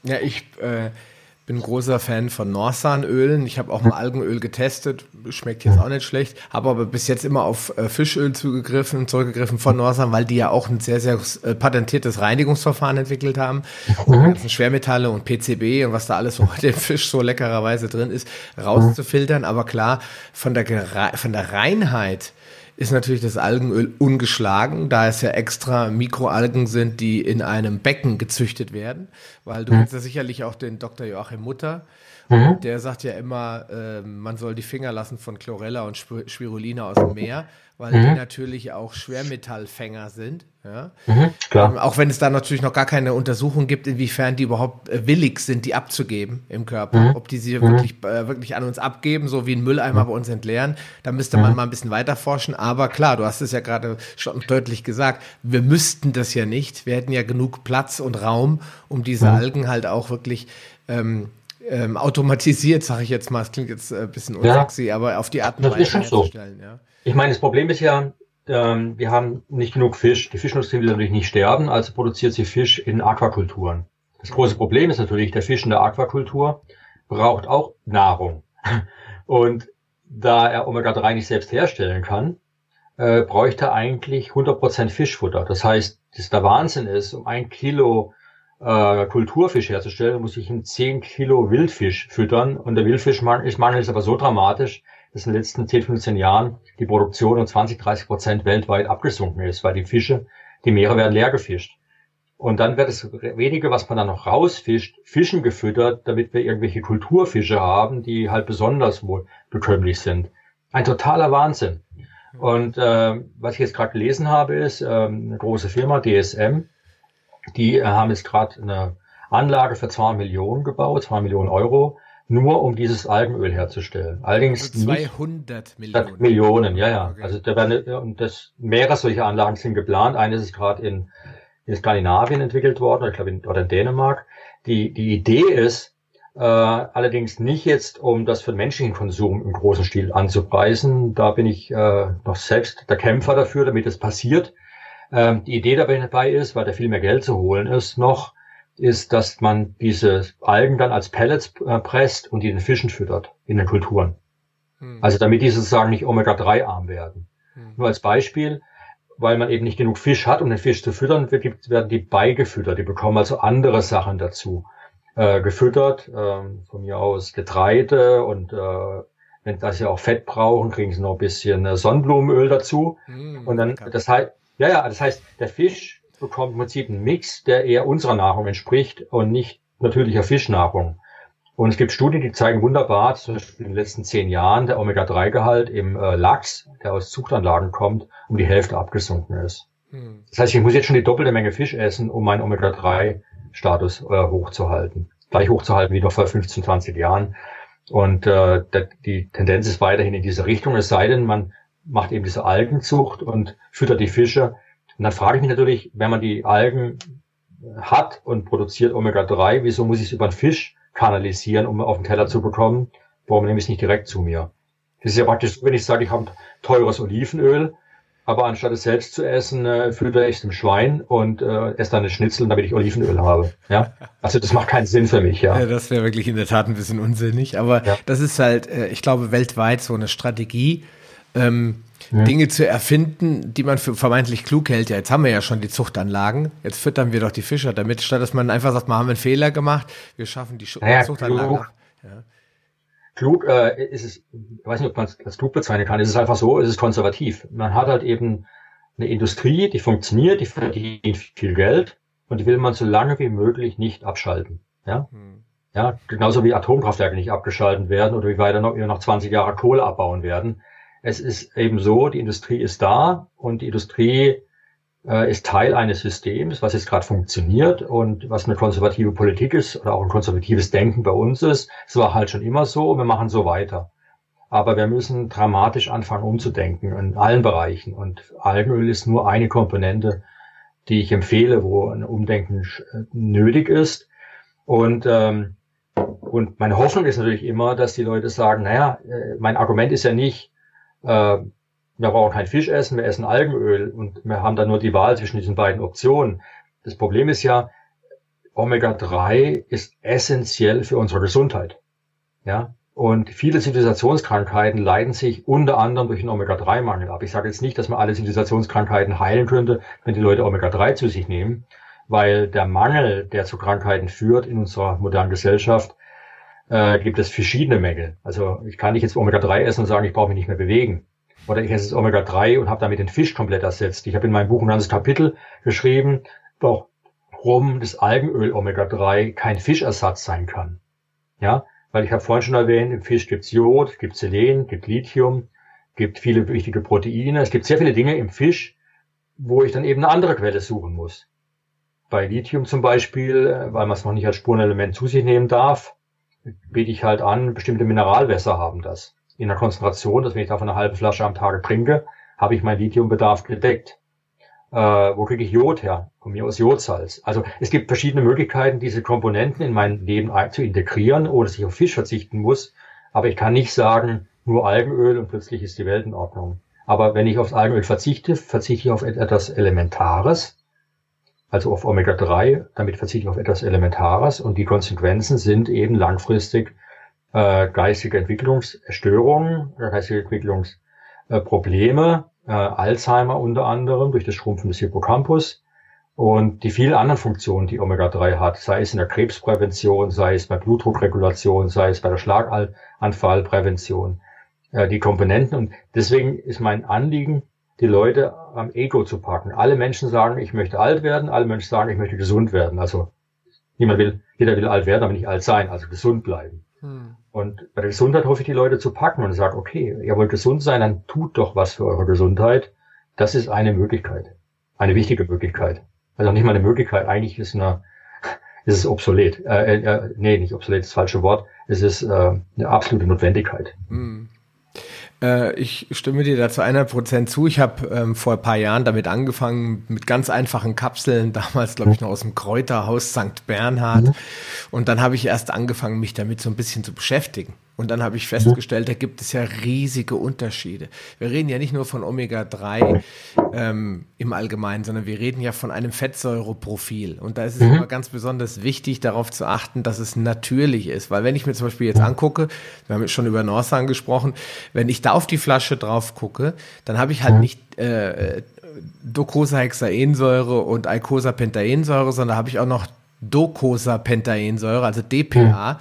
Ja, ich äh, bin großer Fan von Norsanölen. Ich habe auch mal Algenöl getestet, schmeckt jetzt auch nicht schlecht, habe aber bis jetzt immer auf äh, Fischöl zugegriffen, zurückgegriffen von Norsan, weil die ja auch ein sehr, sehr äh, patentiertes Reinigungsverfahren entwickelt haben. Mhm. Und ganzen Schwermetalle und PCB und was da alles so dem Fisch so leckererweise drin ist, rauszufiltern. Aber klar, von der, von der Reinheit ist natürlich das Algenöl ungeschlagen, da es ja extra Mikroalgen sind, die in einem Becken gezüchtet werden. Weil du mhm. kennst ja sicherlich auch den Dr. Joachim Mutter. Mhm. Der sagt ja immer, äh, man soll die Finger lassen von Chlorella und Spirulina aus dem Meer weil mhm. die natürlich auch Schwermetallfänger sind. Ja? Mhm. Ähm, auch wenn es da natürlich noch gar keine Untersuchung gibt, inwiefern die überhaupt äh, willig sind, die abzugeben im Körper. Mhm. Ob die sie mhm. wirklich, äh, wirklich an uns abgeben, so wie ein Mülleimer bei uns entleeren. Da müsste man mal ein bisschen weiter forschen. Aber klar, du hast es ja gerade schon deutlich gesagt, wir müssten das ja nicht. Wir hätten ja genug Platz und Raum, um diese Algen halt auch wirklich ähm, ähm, automatisiert, sage ich jetzt mal, das klingt jetzt ein bisschen unsexy, ja. aber auf die Art und Weise herzustellen. So. Ja. Ich meine, das Problem ist ja, ähm, wir haben nicht genug Fisch. Die Fischindustrie will natürlich nicht sterben, also produziert sie Fisch in Aquakulturen. Das große Problem ist natürlich, der Fisch in der Aquakultur braucht auch Nahrung. Und da er Omega-3 nicht selbst herstellen kann, äh, bräuchte er eigentlich 100% Fischfutter. Das heißt, dass der Wahnsinn ist, um ein Kilo äh, Kulturfisch herzustellen, muss ich ihm 10 Kilo Wildfisch füttern. Und der Wildfischmangel ist aber so dramatisch, dass in den letzten 10, 15 Jahren die Produktion um 20, 30 Prozent weltweit abgesunken ist, weil die Fische, die Meere werden leer gefischt. Und dann wird es wenige, was man dann noch rausfischt, Fischen gefüttert, damit wir irgendwelche Kulturfische haben, die halt besonders wohl bekömmlich sind. Ein totaler Wahnsinn. Und äh, was ich jetzt gerade gelesen habe, ist äh, eine große Firma, DSM, die äh, haben jetzt gerade eine Anlage für zwei Millionen gebaut, zwei Millionen Euro, nur um dieses Algenöl herzustellen. Allerdings also 200 Millionen. Millionen, ja, ja. Okay. Also da werden und das mehrere solche Anlagen sind geplant. Eine ist gerade in, in Skandinavien entwickelt worden, ich glaube in, oder in Dänemark. Die die Idee ist äh, allerdings nicht jetzt, um das für den menschlichen Konsum im großen Stil anzupreisen. Da bin ich äh, noch selbst der Kämpfer dafür, damit es passiert. Ähm, die Idee dabei ist, weil da viel mehr Geld zu holen ist, noch, ist, dass man diese Algen dann als Pellets äh, presst und die den Fischen füttert in den Kulturen. Hm. Also damit die sozusagen nicht Omega-3 arm werden. Hm. Nur als Beispiel, weil man eben nicht genug Fisch hat, um den Fisch zu füttern, werden die beigefüttert. Die bekommen also andere Sachen dazu. Äh, gefüttert, äh, von mir aus Getreide und äh, wenn das ja auch Fett brauchen, kriegen sie noch ein bisschen äh, Sonnenblumenöl dazu. Mm, und dann, das heißt, ja, ja, das heißt, der Fisch bekommt im Prinzip einen Mix, der eher unserer Nahrung entspricht und nicht natürlicher Fischnahrung. Und es gibt Studien, die zeigen wunderbar, zum Beispiel in den letzten zehn Jahren der Omega-3-Gehalt im äh, Lachs, der aus Zuchtanlagen kommt, um die Hälfte abgesunken ist. Hm. Das heißt, ich muss jetzt schon die doppelte Menge Fisch essen, um meinen Omega-3-Status äh, hochzuhalten. Gleich hochzuhalten wie noch vor 15, 20 Jahren. Und äh, die Tendenz ist weiterhin in diese Richtung, es sei denn, man macht eben diese Algenzucht und füttert die Fische. Und dann frage ich mich natürlich, wenn man die Algen hat und produziert Omega-3, wieso muss ich es über einen Fisch kanalisieren, um auf den Teller zu bekommen? Warum nehme ich es nicht direkt zu mir? Das ist ja praktisch so, wenn ich sage, ich habe teures Olivenöl, aber anstatt es selbst zu essen, äh, fütter ich es dem Schwein und äh, esse dann eine Schnitzel, damit ich Olivenöl habe. Ja, also das macht keinen Sinn für mich. Ja, ja das wäre wirklich in der Tat ein bisschen unsinnig. Aber ja. das ist halt, äh, ich glaube, weltweit so eine Strategie. Ähm, ja. Dinge zu erfinden, die man für vermeintlich klug hält. Ja, jetzt haben wir ja schon die Zuchtanlagen. Jetzt füttern wir doch die Fischer damit, statt dass man einfach sagt, wir haben einen Fehler gemacht, wir schaffen die naja, Zuchtanlagen. Klug, ja. klug äh, ist es, ich weiß nicht, ob man es als klug bezeichnen kann, es ist einfach so, es ist konservativ. Man hat halt eben eine Industrie, die funktioniert, die verdient viel Geld und die will man so lange wie möglich nicht abschalten. Ja. Hm. Ja, genauso wie Atomkraftwerke nicht abgeschalten werden oder wie weiter noch, noch 20 Jahre Kohle abbauen werden es ist eben so, die Industrie ist da und die Industrie äh, ist Teil eines Systems, was jetzt gerade funktioniert und was eine konservative Politik ist oder auch ein konservatives Denken bei uns ist. Es war halt schon immer so, wir machen so weiter. Aber wir müssen dramatisch anfangen umzudenken in allen Bereichen. Und Algenöl ist nur eine Komponente, die ich empfehle, wo ein Umdenken nötig ist. Und ähm, und meine Hoffnung ist natürlich immer, dass die Leute sagen, naja, äh, mein Argument ist ja nicht, äh, wir brauchen kein Fisch essen, wir essen Algenöl und wir haben dann nur die Wahl zwischen diesen beiden Optionen. Das Problem ist ja, Omega-3 ist essentiell für unsere Gesundheit. Ja, und viele Zivilisationskrankheiten leiden sich unter anderem durch den Omega-3-Mangel ab. Ich sage jetzt nicht, dass man alle Zivilisationskrankheiten heilen könnte, wenn die Leute Omega-3 zu sich nehmen, weil der Mangel, der zu Krankheiten führt in unserer modernen Gesellschaft, äh, gibt es verschiedene Mängel. Also ich kann nicht jetzt Omega-3 essen und sagen, ich brauche mich nicht mehr bewegen. Oder ich esse jetzt Omega-3 und habe damit den Fisch komplett ersetzt. Ich habe in meinem Buch ein ganzes Kapitel geschrieben, warum das Algenöl Omega-3 kein Fischersatz sein kann. Ja, weil ich habe vorhin schon erwähnt, im Fisch gibt's Jod, gibt Selen, gibt Lithium, gibt viele wichtige Proteine. Es gibt sehr viele Dinge im Fisch, wo ich dann eben eine andere Quelle suchen muss. Bei Lithium zum Beispiel, äh, weil man es noch nicht als Spurenelement zu sich nehmen darf, biete ich halt an, bestimmte Mineralwässer haben das. In der Konzentration, dass wenn ich davon eine halbe Flasche am Tage trinke, habe ich meinen Lithiumbedarf gedeckt. Äh, wo kriege ich Jod her? Von mir aus Jodsalz. Also es gibt verschiedene Möglichkeiten, diese Komponenten in mein Leben zu integrieren, ohne dass ich auf Fisch verzichten muss. Aber ich kann nicht sagen, nur Algenöl und plötzlich ist die Welt in Ordnung. Aber wenn ich aufs Algenöl verzichte, verzichte ich auf etwas Elementares, also auf Omega-3. Damit verzichte ich auf etwas Elementares und die Konsequenzen sind eben langfristig äh, geistige Entwicklungsstörungen, geistige Entwicklungsprobleme, äh, Alzheimer unter anderem durch das Schrumpfen des Hippocampus und die vielen anderen Funktionen, die Omega-3 hat, sei es in der Krebsprävention, sei es bei Blutdruckregulation, sei es bei der Schlaganfallprävention, äh, die Komponenten. Und deswegen ist mein Anliegen, die Leute am Ego zu packen. Alle Menschen sagen, ich möchte alt werden, alle Menschen sagen, ich möchte gesund werden. Also niemand will, jeder will alt werden, aber nicht alt sein, also gesund bleiben. Hm. Und bei der Gesundheit hoffe ich, die Leute zu packen und sagen, okay, ihr wollt gesund sein, dann tut doch was für eure Gesundheit. Das ist eine Möglichkeit. Eine wichtige Möglichkeit. Also nicht mal eine Möglichkeit, eigentlich ist eine, ist es obsolet. Äh, äh, nee, nicht obsolet, das falsche Wort. Es ist äh, eine absolute Notwendigkeit. Hm. Äh, ich stimme dir dazu 100% zu. Ich habe ähm, vor ein paar Jahren damit angefangen, mit ganz einfachen Kapseln, damals glaube ich noch aus dem Kräuterhaus St. Bernhard. Mhm. Und dann habe ich erst angefangen, mich damit so ein bisschen zu beschäftigen. Und dann habe ich festgestellt, da gibt es ja riesige Unterschiede. Wir reden ja nicht nur von Omega-3 ähm, im Allgemeinen, sondern wir reden ja von einem Fettsäureprofil. Und da ist es mhm. immer ganz besonders wichtig, darauf zu achten, dass es natürlich ist. Weil wenn ich mir zum Beispiel jetzt angucke, wir haben jetzt schon über Norsan gesprochen, wenn ich da auf die Flasche drauf gucke, dann habe ich halt mhm. nicht äh, Docosahexaensäure und Eicosapentaensäure, sondern da habe ich auch noch Docosapentaensäure, also DPA. Mhm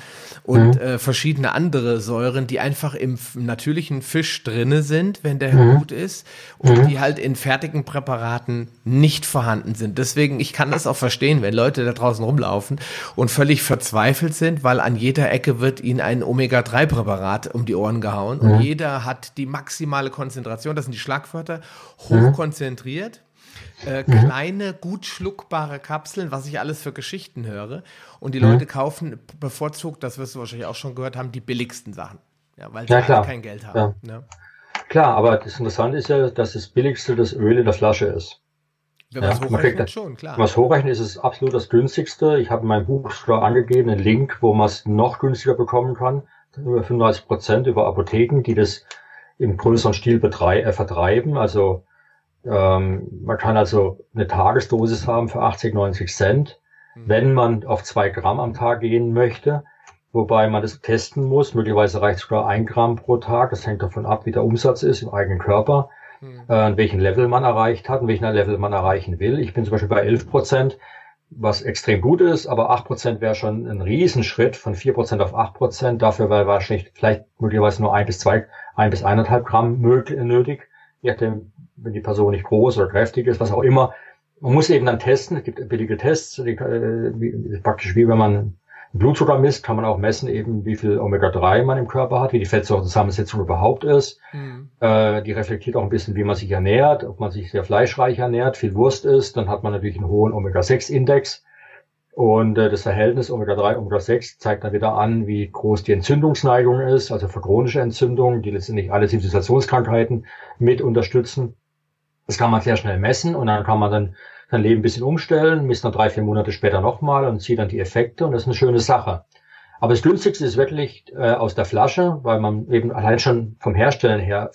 und mhm. äh, verschiedene andere Säuren, die einfach im natürlichen Fisch drinne sind, wenn der mhm. gut ist und mhm. die halt in fertigen Präparaten nicht vorhanden sind. Deswegen, ich kann das auch verstehen, wenn Leute da draußen rumlaufen und völlig verzweifelt sind, weil an jeder Ecke wird ihnen ein Omega-3-Präparat um die Ohren gehauen und mhm. jeder hat die maximale Konzentration, das sind die Schlagwörter, hochkonzentriert äh, mhm. kleine, gut schluckbare Kapseln, was ich alles für Geschichten höre. Und die mhm. Leute kaufen bevorzugt, das wirst du wahrscheinlich auch schon gehört haben, die billigsten Sachen. Ja, weil sie ja, klar. kein Geld haben. Ja. Ne? Klar, aber das Interessante ist ja, dass das billigste das Öl in der Flasche ist. Wenn man es hochrechnet, schon, klar. Wenn man es hochrechnet, ist es absolut das günstigste. Ich habe in meinem Buch angegeben, einen Link, wo man es noch günstiger bekommen kann. Über 35 Prozent über Apotheken, die das im größeren Stil äh, vertreiben. Also ähm, man kann also eine Tagesdosis haben für 80, 90 Cent, mhm. wenn man auf zwei Gramm am Tag gehen möchte. Wobei man das testen muss. Möglicherweise reicht sogar ein Gramm pro Tag. Das hängt davon ab, wie der Umsatz ist im eigenen Körper, mhm. äh, an welchem Level man erreicht hat, an welchem Level man erreichen will. Ich bin zum Beispiel bei 11 Prozent, was extrem gut ist, aber 8 Prozent wäre schon ein Riesenschritt von 4 Prozent auf 8 Prozent. Dafür wäre wahrscheinlich vielleicht möglicherweise nur ein bis zwei, ein bis eineinhalb Gramm nötig, je nachdem, wenn die Person nicht groß oder kräftig ist, was auch immer. Man muss eben dann testen. Es gibt billige Tests, die, äh, praktisch wie wenn man Blutzucker misst, kann man auch messen eben, wie viel Omega-3 man im Körper hat, wie die Fettsäurenzusammensetzung überhaupt ist. Mhm. Äh, die reflektiert auch ein bisschen, wie man sich ernährt, ob man sich sehr fleischreich ernährt, viel Wurst isst, dann hat man natürlich einen hohen Omega-6-Index. Und äh, das Verhältnis Omega-3, Omega-6 zeigt dann wieder an, wie groß die Entzündungsneigung ist, also für chronische Entzündungen, die letztendlich alle Zivilisationskrankheiten mit unterstützen. Das kann man sehr schnell messen und dann kann man dann sein Leben ein bisschen umstellen, misst dann drei, vier Monate später nochmal und sieht dann die Effekte und das ist eine schöne Sache. Aber das günstigste ist wirklich äh, aus der Flasche, weil man eben allein schon vom Herstellen her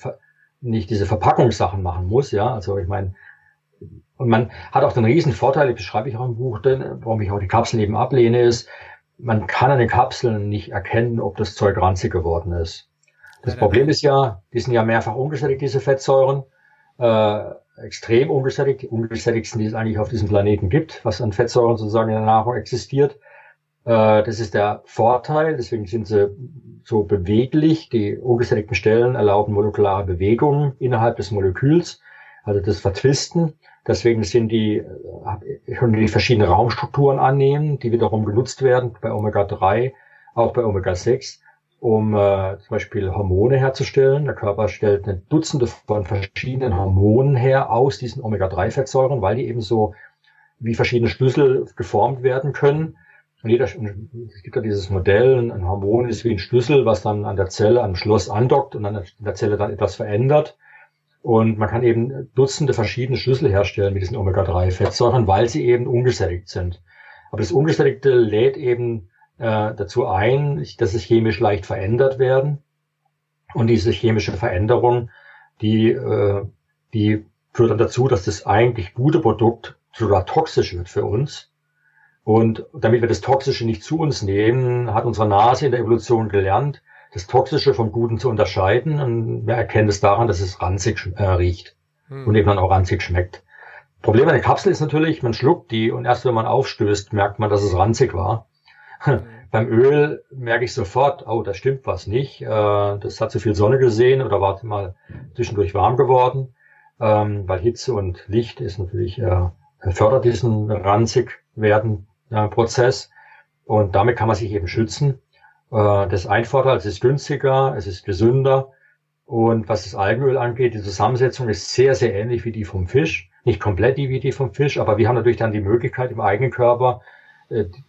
nicht diese Verpackungssachen machen muss, ja. Also ich meine, und man hat auch den riesen Vorteil, das beschreibe ich auch im Buch, denn, warum ich auch die Kapseln eben ablehne, ist, man kann an den Kapseln nicht erkennen, ob das Zeug ranzig geworden ist. Das Problem ist ja, die sind ja mehrfach ungesättigt, diese Fettsäuren. Äh, extrem ungesättigt, die ungesättigsten, die es eigentlich auf diesem Planeten gibt, was an Fettsäuren sozusagen in der Nahrung existiert. Äh, das ist der Vorteil, deswegen sind sie so beweglich. Die ungesättigten Stellen erlauben molekulare Bewegungen innerhalb des Moleküls, also das Vertwisten. Deswegen sind die, äh, können die verschiedene Raumstrukturen annehmen, die wiederum genutzt werden bei Omega-3, auch bei Omega-6 um äh, zum Beispiel Hormone herzustellen. Der Körper stellt eine Dutzende von verschiedenen Hormonen her aus diesen Omega-3-Fettsäuren, weil die eben so wie verschiedene Schlüssel geformt werden können. Und jeder, es gibt ja dieses Modell, ein Hormon ist wie ein Schlüssel, was dann an der Zelle, am Schloss andockt und an der Zelle dann etwas verändert. Und man kann eben Dutzende verschiedene Schlüssel herstellen mit diesen Omega-3-Fettsäuren, weil sie eben ungesättigt sind. Aber das Ungesättigte lädt eben äh, dazu ein, dass es chemisch leicht verändert werden. Und diese chemische Veränderung, die, äh, die führt dann dazu, dass das eigentlich gute Produkt sogar toxisch wird für uns. Und damit wir das Toxische nicht zu uns nehmen, hat unsere Nase in der Evolution gelernt, das Toxische vom Guten zu unterscheiden. Und wir erkennen es daran, dass es ranzig äh, riecht hm. und eben dann auch ranzig schmeckt. Problem an der Kapsel ist natürlich, man schluckt die und erst wenn man aufstößt, merkt man, dass es ranzig war. Beim Öl merke ich sofort, oh, da stimmt was nicht. Äh, das hat zu viel Sonne gesehen oder war mal zwischendurch warm geworden. Ähm, weil Hitze und Licht ist natürlich, äh, fördert diesen ranzig werden äh, Prozess. Und damit kann man sich eben schützen. Das ist ein Vorteil, es ist günstiger, es ist gesünder. Und was das Algenöl angeht, die Zusammensetzung ist sehr, sehr ähnlich wie die vom Fisch. Nicht komplett die wie die vom Fisch, aber wir haben natürlich dann die Möglichkeit im eigenen Körper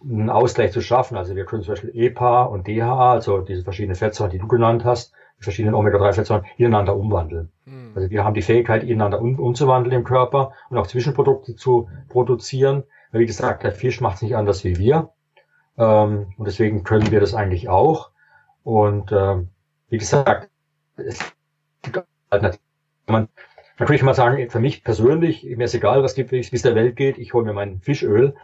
einen Ausgleich zu schaffen. Also wir können zum Beispiel EPA und DHA, also diese verschiedenen Fettsäuren, die du genannt hast, die verschiedenen Omega-3-Fettsäuren, ineinander umwandeln. Mhm. Also wir haben die Fähigkeit, ineinander um, umzuwandeln im Körper und auch Zwischenprodukte zu produzieren. Weil wie gesagt, der Fisch macht es nicht anders wie wir. Ähm, und deswegen können wir das eigentlich auch. Und äh, wie gesagt, es gibt Alternativen. Man, man kann mal sagen, für mich persönlich, mir ist egal, was gibt, wie es der Welt geht, ich hole mir mein Fischöl.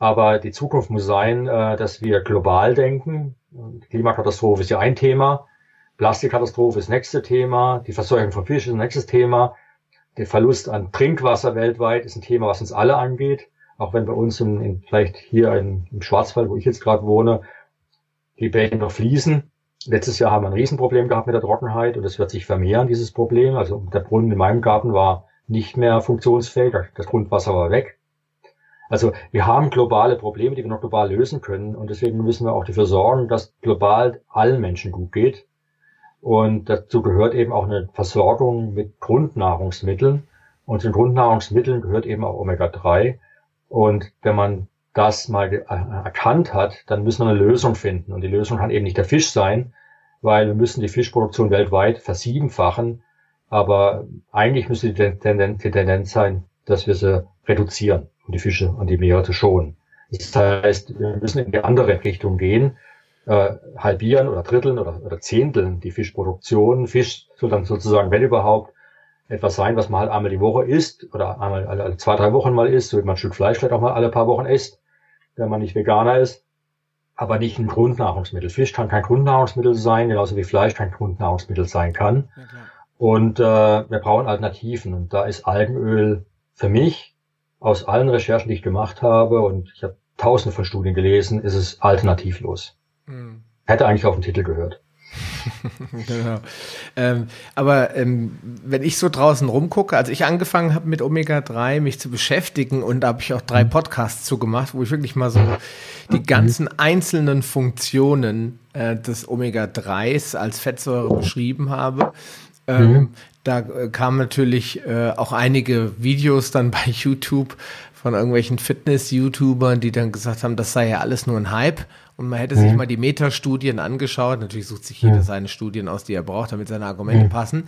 Aber die Zukunft muss sein, äh, dass wir global denken. Klimakatastrophe ist ja ein Thema. Plastikkatastrophe ist nächste Thema. Die Verseuchung von Fisch ist nächstes Thema. Der Verlust an Trinkwasser weltweit ist ein Thema, was uns alle angeht. Auch wenn bei uns in, in vielleicht hier in, im Schwarzwald, wo ich jetzt gerade wohne, die Bächen noch fließen. Letztes Jahr haben wir ein Riesenproblem gehabt mit der Trockenheit und es wird sich vermehren, dieses Problem. Also der Brunnen in meinem Garten war nicht mehr funktionsfähig, das Grundwasser war weg. Also wir haben globale Probleme, die wir noch global lösen können und deswegen müssen wir auch dafür sorgen, dass global allen Menschen gut geht. Und dazu gehört eben auch eine Versorgung mit Grundnahrungsmitteln. Und zu den Grundnahrungsmitteln gehört eben auch Omega-3. Und wenn man das mal äh, erkannt hat, dann müssen wir eine Lösung finden. Und die Lösung kann eben nicht der Fisch sein, weil wir müssen die Fischproduktion weltweit versiebenfachen. Aber eigentlich müsste die Tendenz, die Tendenz sein, dass wir sie reduzieren und die Fische und die Meere zu schonen. Das heißt, wir müssen in die andere Richtung gehen, äh, halbieren oder dritteln oder, oder zehnteln die Fischproduktion. Fisch soll dann sozusagen, wenn überhaupt, etwas sein, was man halt einmal die Woche isst oder einmal alle, zwei, drei Wochen mal isst, so wie man ein Stück Fleisch vielleicht auch mal alle paar Wochen isst, wenn man nicht Veganer ist, aber nicht ein Grundnahrungsmittel. Fisch kann kein Grundnahrungsmittel sein, genauso wie Fleisch kein Grundnahrungsmittel sein kann. Ja, und äh, wir brauchen Alternativen. Und da ist Algenöl für mich aus allen Recherchen, die ich gemacht habe, und ich habe tausende von Studien gelesen, ist es alternativlos. Mhm. Hätte eigentlich auf den Titel gehört. genau. Ähm, aber ähm, wenn ich so draußen rumgucke, als ich angefangen habe mit Omega-3 mich zu beschäftigen und da habe ich auch drei mhm. Podcasts zugemacht, wo ich wirklich mal so die ganzen einzelnen Funktionen äh, des Omega-3s als Fettsäure beschrieben habe. Ähm, mhm. Da äh, kamen natürlich äh, auch einige Videos dann bei YouTube von irgendwelchen Fitness-YouTubern, die dann gesagt haben, das sei ja alles nur ein Hype und man hätte sich mhm. mal die Metastudien angeschaut. Natürlich sucht sich jeder mhm. seine Studien aus, die er braucht, damit seine Argumente mhm. passen.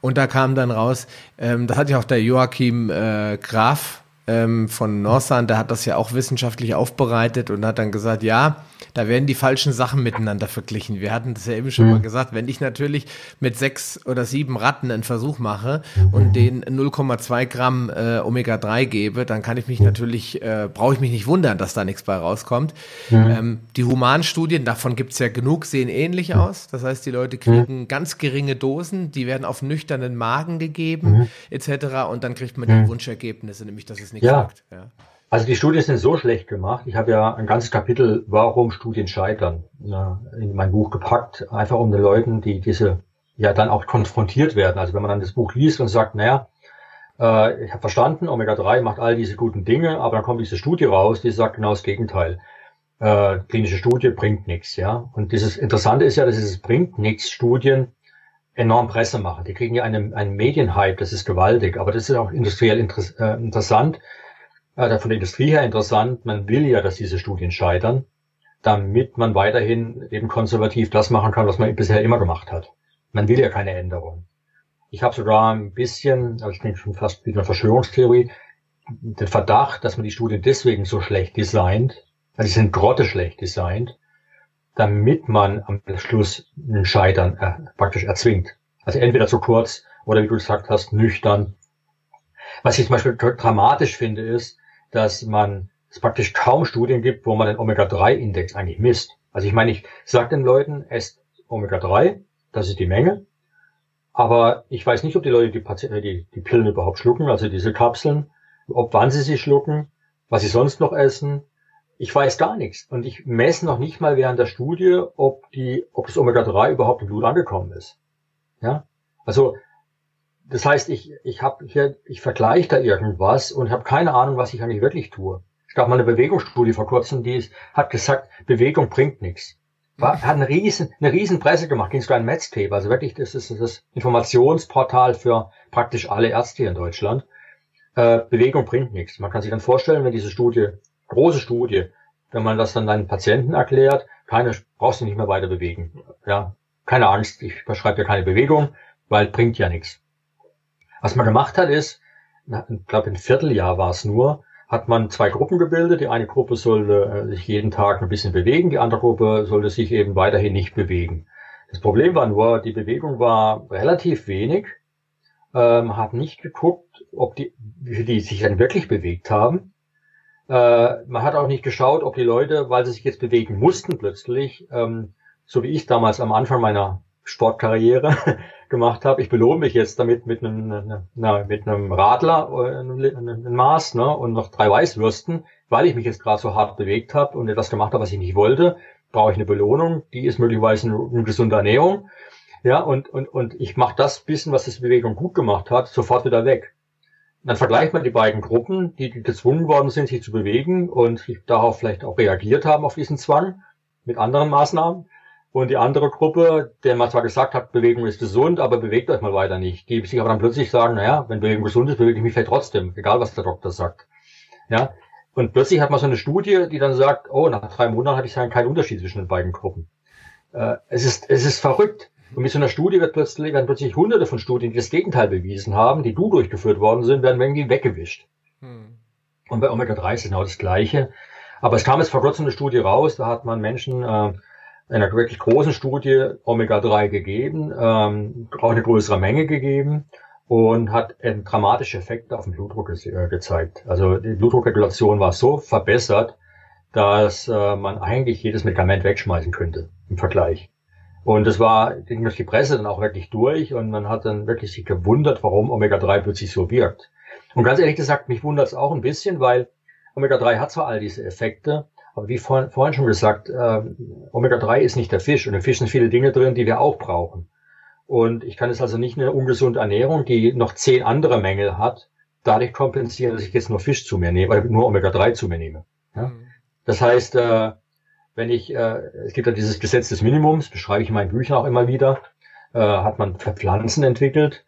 Und da kam dann raus, ähm, das hat ja auch der Joachim äh, Graf ähm, von Norsan, der hat das ja auch wissenschaftlich aufbereitet und hat dann gesagt, ja, da werden die falschen Sachen miteinander verglichen. Wir hatten das ja eben schon mhm. mal gesagt, wenn ich natürlich mit sechs oder sieben Ratten einen Versuch mache mhm. und den 0,2 Gramm äh, Omega-3 gebe, dann kann ich mich mhm. natürlich, äh, brauche ich mich nicht wundern, dass da nichts bei rauskommt. Mhm. Ähm, die Humanstudien, davon gibt's ja genug, sehen ähnlich mhm. aus. Das heißt, die Leute kriegen mhm. ganz geringe Dosen, die werden auf nüchternen Magen gegeben, etc. Und dann kriegt man die Wunschergebnisse, nämlich dass es nichts ja. sagt. Ja. Also die Studien sind so schlecht gemacht. Ich habe ja ein ganzes Kapitel, warum Studien scheitern, in mein Buch gepackt, einfach um den Leuten, die diese ja dann auch konfrontiert werden. Also wenn man dann das Buch liest und sagt, naja, äh, ich habe verstanden, Omega-3 macht all diese guten Dinge, aber dann kommt diese Studie raus, die sagt genau das Gegenteil. Äh, klinische Studie bringt nichts, ja. Und dieses Interessante ist ja, dass dieses bringt nichts Studien enorm Presse machen. Die kriegen ja einen, einen Medienhype, das ist gewaltig, aber das ist auch industriell inter äh, interessant äh, von der Industrie her interessant. Man will ja, dass diese Studien scheitern, damit man weiterhin eben konservativ das machen kann, was man bisher immer gemacht hat. Man will ja keine Änderung. Ich habe sogar ein bisschen, also ich denke schon fast wie eine Verschwörungstheorie, den Verdacht, dass man die Studien deswegen so schlecht designt, also sie sind grotteschlecht designt, damit man am Schluss ein Scheitern äh, praktisch erzwingt. Also entweder zu kurz oder wie du gesagt hast, nüchtern. Was ich zum Beispiel dramatisch finde, ist, dass man es praktisch kaum Studien gibt, wo man den Omega-3-Index eigentlich misst. Also ich meine, ich sage den Leuten, esst Omega-3, das ist die Menge, aber ich weiß nicht, ob die Leute die, Patient die, die Pillen überhaupt schlucken, also diese Kapseln, ob wann sie sie schlucken, was sie sonst noch essen. Ich weiß gar nichts. Und ich messe noch nicht mal während der Studie, ob die, ob das Omega-3 überhaupt im Blut angekommen ist. Ja? Also das heißt, ich, ich habe hier, ich vergleiche da irgendwas und habe keine Ahnung, was ich eigentlich wirklich tue. Es gab mal eine Bewegungsstudie vor kurzem, die ist, hat gesagt, Bewegung bringt nichts. War, hat eine riesen, eine riesen Presse gemacht, ging sogar ein Metztape. Also wirklich, das ist das Informationsportal für praktisch alle Ärzte hier in Deutschland. Äh, Bewegung bringt nichts. Man kann sich dann vorstellen, wenn diese Studie, große Studie, wenn man das dann deinen Patienten erklärt, keine, brauchst du nicht mehr weiter bewegen. Ja, keine Angst, ich beschreibe ja keine Bewegung, weil bringt ja nichts. Was man gemacht hat, ist, ich glaube ein Vierteljahr war es nur, hat man zwei Gruppen gebildet. Die eine Gruppe sollte äh, sich jeden Tag ein bisschen bewegen, die andere Gruppe sollte sich eben weiterhin nicht bewegen. Das Problem war nur, die Bewegung war relativ wenig, ähm, hat nicht geguckt, ob die, wie die sich dann wirklich bewegt haben. Äh, man hat auch nicht geschaut, ob die Leute, weil sie sich jetzt bewegen mussten plötzlich, ähm, so wie ich damals am Anfang meiner Sportkarriere gemacht habe, ich belohne mich jetzt damit mit einem, na, mit einem Radler, äh, ein Maß ne, und noch drei Weißwürsten, weil ich mich jetzt gerade so hart bewegt habe und etwas gemacht habe, was ich nicht wollte, brauche ich eine Belohnung, die ist möglicherweise eine, eine gesunde Ernährung. Ja, und, und, und ich mache das bisschen, was das Bewegung gut gemacht hat, sofort wieder weg. Dann vergleicht man die beiden Gruppen, die gezwungen worden sind, sich zu bewegen und darauf vielleicht auch reagiert haben auf diesen Zwang mit anderen Maßnahmen. Und die andere Gruppe, der man zwar gesagt hat, Bewegung ist gesund, aber bewegt euch mal weiter nicht. Die sich aber dann plötzlich sagen, naja, wenn Bewegung gesund ist, bewege ich mich vielleicht trotzdem, egal was der Doktor sagt. Ja. Und plötzlich hat man so eine Studie, die dann sagt, oh, nach drei Monaten habe ich keinen Unterschied zwischen den beiden Gruppen. Äh, es ist, es ist verrückt. Und mit so einer Studie wird plötzlich, werden plötzlich hunderte von Studien, die das Gegenteil bewiesen haben, die du durchgeführt worden sind, werden irgendwie weggewischt. Hm. Und bei Omega-3 ist genau das Gleiche. Aber es kam jetzt vor kurzem eine Studie raus, da hat man Menschen äh, einer wirklich großen Studie Omega-3 gegeben, ähm, auch eine größere Menge gegeben und hat ähm, dramatische Effekte auf den Blutdruck ge gezeigt. Also die Blutdruckregulation war so verbessert, dass äh, man eigentlich jedes Medikament wegschmeißen könnte im Vergleich. Und es war ging durch die Presse dann auch wirklich durch und man hat dann wirklich sich gewundert, warum Omega-3 plötzlich so wirkt. Und ganz ehrlich gesagt, mich wundert es auch ein bisschen, weil Omega-3 hat zwar all diese Effekte, aber wie vorhin, vorhin schon gesagt, äh, Omega-3 ist nicht der Fisch und im Fisch sind viele Dinge drin, die wir auch brauchen. Und ich kann es also nicht eine ungesunde Ernährung, die noch zehn andere Mängel hat, dadurch kompensieren, dass ich jetzt nur Fisch zu mir nehme, oder nur Omega-3 zu mir nehme. Ja? Mhm. Das heißt, äh, wenn ich, äh, es gibt ja dieses Gesetz des Minimums, beschreibe ich in meinen Büchern auch immer wieder, äh, hat man für Pflanzen entwickelt,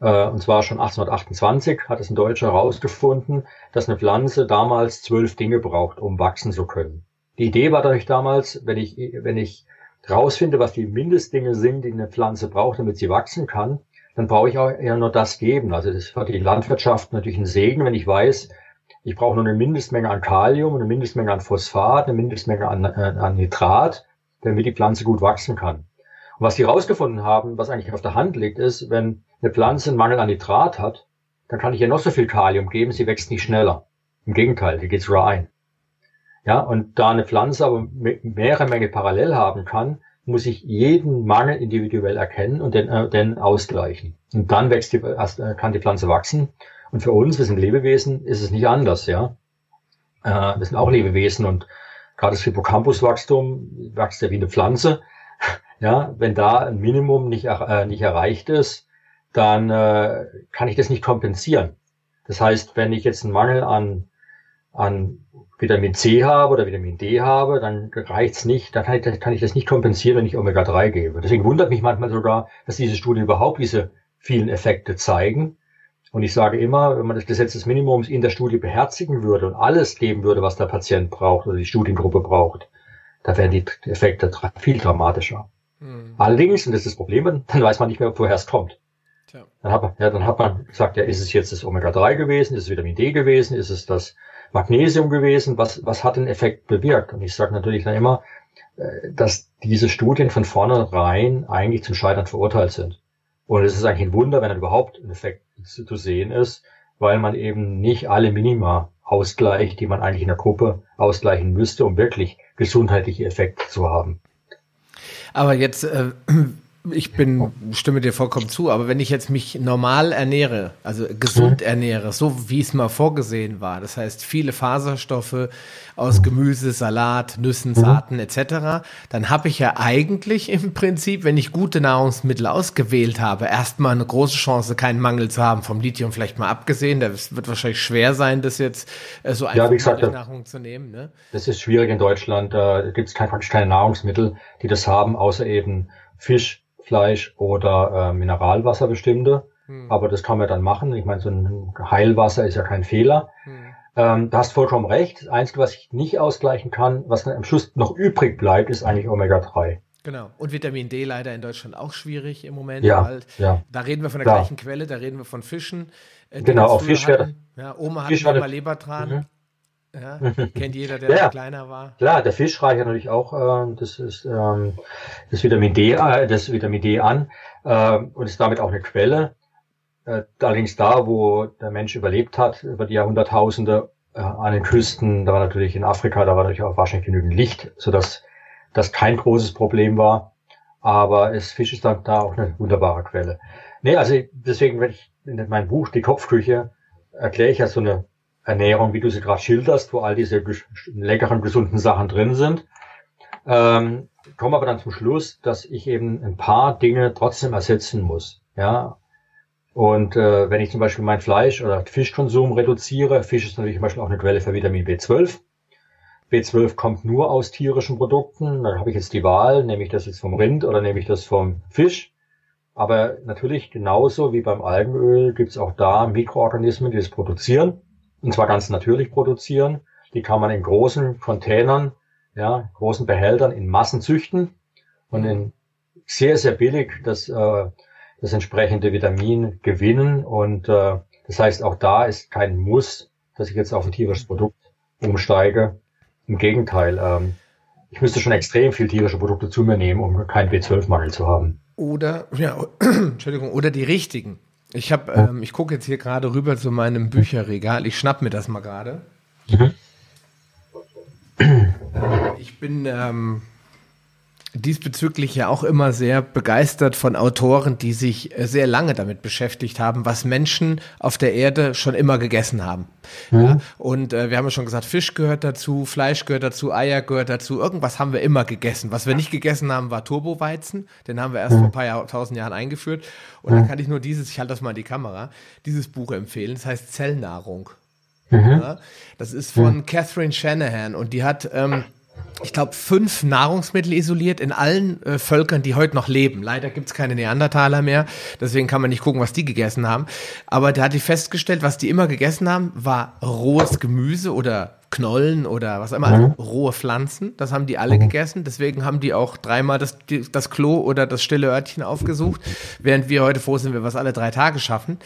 äh, und zwar schon 1828 hat es ein Deutscher herausgefunden, dass eine Pflanze damals zwölf Dinge braucht, um wachsen zu können. Die Idee war dadurch damals, wenn ich, wenn ich rausfinde, was die Mindestdinge sind, die eine Pflanze braucht, damit sie wachsen kann, dann brauche ich auch eher nur das geben. Also das ist für die Landwirtschaft natürlich ein Segen, wenn ich weiß, ich brauche nur eine Mindestmenge an Kalium, eine Mindestmenge an Phosphat, eine Mindestmenge an, äh, an Nitrat, damit die Pflanze gut wachsen kann. Und was die herausgefunden haben, was eigentlich auf der Hand liegt, ist, wenn eine Pflanze einen Mangel an Nitrat hat, dann kann ich ihr noch so viel Kalium geben, sie wächst nicht schneller. Im Gegenteil, die geht sogar ein. Ja, und da eine Pflanze aber mehrere Mängel parallel haben kann, muss ich jeden Mangel individuell erkennen und den, äh, den ausgleichen. Und dann wächst die, erst, äh, kann die Pflanze wachsen. Und für uns, wir sind Lebewesen, ist es nicht anders, ja. Äh, wir sind auch Lebewesen und gerade das Hippocampuswachstum wächst ja wie eine Pflanze. Ja, wenn da ein Minimum nicht, äh, nicht erreicht ist, dann äh, kann ich das nicht kompensieren. Das heißt, wenn ich jetzt einen Mangel an, an Vitamin C habe oder Vitamin D habe, dann reicht's nicht, dann kann ich, das nicht kompensieren, wenn ich Omega-3 gebe. Deswegen wundert mich manchmal sogar, dass diese Studien überhaupt diese vielen Effekte zeigen. Und ich sage immer, wenn man das Gesetz des Minimums in der Studie beherzigen würde und alles geben würde, was der Patient braucht oder die Studiengruppe braucht, da wären die Effekte viel dramatischer. Mhm. Allerdings, und das ist das Problem, dann weiß man nicht mehr, woher es kommt. Tja. Dann hat man, ja, dann hat man gesagt, ja, ist es jetzt das Omega-3 gewesen, ist es Vitamin D gewesen, ist es das Magnesium gewesen, was, was hat den Effekt bewirkt? Und ich sage natürlich dann immer, äh, dass diese Studien von vornherein eigentlich zum Scheitern verurteilt sind. Und es ist eigentlich ein Wunder, wenn dann überhaupt ein Effekt zu sehen ist, weil man eben nicht alle Minima ausgleicht, die man eigentlich in der Gruppe ausgleichen müsste, um wirklich gesundheitliche Effekte zu haben. Aber jetzt, äh, ich bin, stimme dir vollkommen zu, aber wenn ich jetzt mich normal ernähre, also gesund mhm. ernähre, so wie es mal vorgesehen war, das heißt viele Faserstoffe aus Gemüse, Salat, Nüssen, mhm. Saaten etc., dann habe ich ja eigentlich im Prinzip, wenn ich gute Nahrungsmittel ausgewählt habe, erstmal eine große Chance, keinen Mangel zu haben, vom Lithium vielleicht mal abgesehen. Das wird wahrscheinlich schwer sein, das jetzt äh, so einfach ja, wie gesagt, Nahrung zu nehmen. Ne? Das ist schwierig in Deutschland, da gibt es kein, praktisch keine Nahrungsmittel, die das haben, außer eben Fisch, Fleisch oder äh, Mineralwasser bestimmte. Hm. Aber das kann man dann machen. Ich meine, so ein Heilwasser ist ja kein Fehler. Hm. Ähm, du hast vollkommen recht. Das Einzige, was ich nicht ausgleichen kann, was dann am Schluss noch übrig bleibt, ist eigentlich Omega-3. Genau. Und Vitamin D leider in Deutschland auch schwierig im Moment. Ja, weil ja. Da reden wir von der Klar. gleichen Quelle, da reden wir von Fischen. Äh, genau, auch Fisch hatten. Ja, Oma hat Fisch hatte, mal Lebertran. Mhm. Ja, kennt jeder, der ja, kleiner war. Klar, der Fisch reichert natürlich auch äh, das, ist, ähm, das Vitamin D, äh, das Vitamin D an äh, und ist damit auch eine Quelle. Äh, allerdings da, wo der Mensch überlebt hat, über die Jahrhunderttausende äh, an den Küsten, da war natürlich in Afrika, da war natürlich auch wahrscheinlich genügend Licht, sodass das kein großes Problem war. Aber es, Fisch ist dann da auch eine wunderbare Quelle. Nee, also deswegen, wenn ich in meinem Buch Die Kopfküche erkläre ich ja so eine Ernährung, wie du sie gerade schilderst, wo all diese leckeren, gesunden Sachen drin sind. Ähm, komme aber dann zum Schluss, dass ich eben ein paar Dinge trotzdem ersetzen muss. Ja. Und äh, wenn ich zum Beispiel mein Fleisch- oder Fischkonsum reduziere, Fisch ist natürlich zum Beispiel auch eine Quelle für Vitamin B12. B12 kommt nur aus tierischen Produkten. Dann habe ich jetzt die Wahl, nehme ich das jetzt vom Rind oder nehme ich das vom Fisch. Aber natürlich genauso wie beim Algenöl gibt es auch da Mikroorganismen, die das produzieren. Und zwar ganz natürlich produzieren. Die kann man in großen Containern, ja, großen Behältern in Massen züchten und in sehr, sehr billig das, äh, das entsprechende Vitamin gewinnen. Und äh, das heißt, auch da ist kein Muss, dass ich jetzt auf ein tierisches Produkt umsteige. Im Gegenteil, ähm, ich müsste schon extrem viel tierische Produkte zu mir nehmen, um keinen B12-Mangel zu haben. Oder, ja, Entschuldigung, oder die richtigen. Ich habe, ähm, ich gucke jetzt hier gerade rüber zu meinem Bücherregal. Ich schnapp mir das mal gerade. Mhm. Ich bin ähm, diesbezüglich ja auch immer sehr begeistert von Autoren, die sich sehr lange damit beschäftigt haben, was Menschen auf der Erde schon immer gegessen haben. Mhm. Ja, und äh, wir haben ja schon gesagt, Fisch gehört dazu, Fleisch gehört dazu, Eier gehört dazu, irgendwas haben wir immer gegessen. Was wir nicht gegessen haben, war Turboweizen, den haben wir erst mhm. vor ein paar Jahr, tausend Jahren eingeführt. Und mhm. dann kann ich nur dieses, ich halte das mal in die Kamera, dieses Buch empfehlen, das heißt Zellnahrung. Mhm. Ja, das ist von Catherine Shanahan und die hat... Ähm, ich glaube, fünf Nahrungsmittel isoliert in allen äh, Völkern, die heute noch leben. Leider gibt es keine Neandertaler mehr, deswegen kann man nicht gucken, was die gegessen haben. Aber da hat die festgestellt, was die immer gegessen haben, war rohes Gemüse oder Knollen oder was immer, also rohe Pflanzen. Das haben die alle mhm. gegessen. Deswegen haben die auch dreimal das, das Klo oder das stille Örtchen aufgesucht, während wir heute froh sind, wir was alle drei Tage schaffen.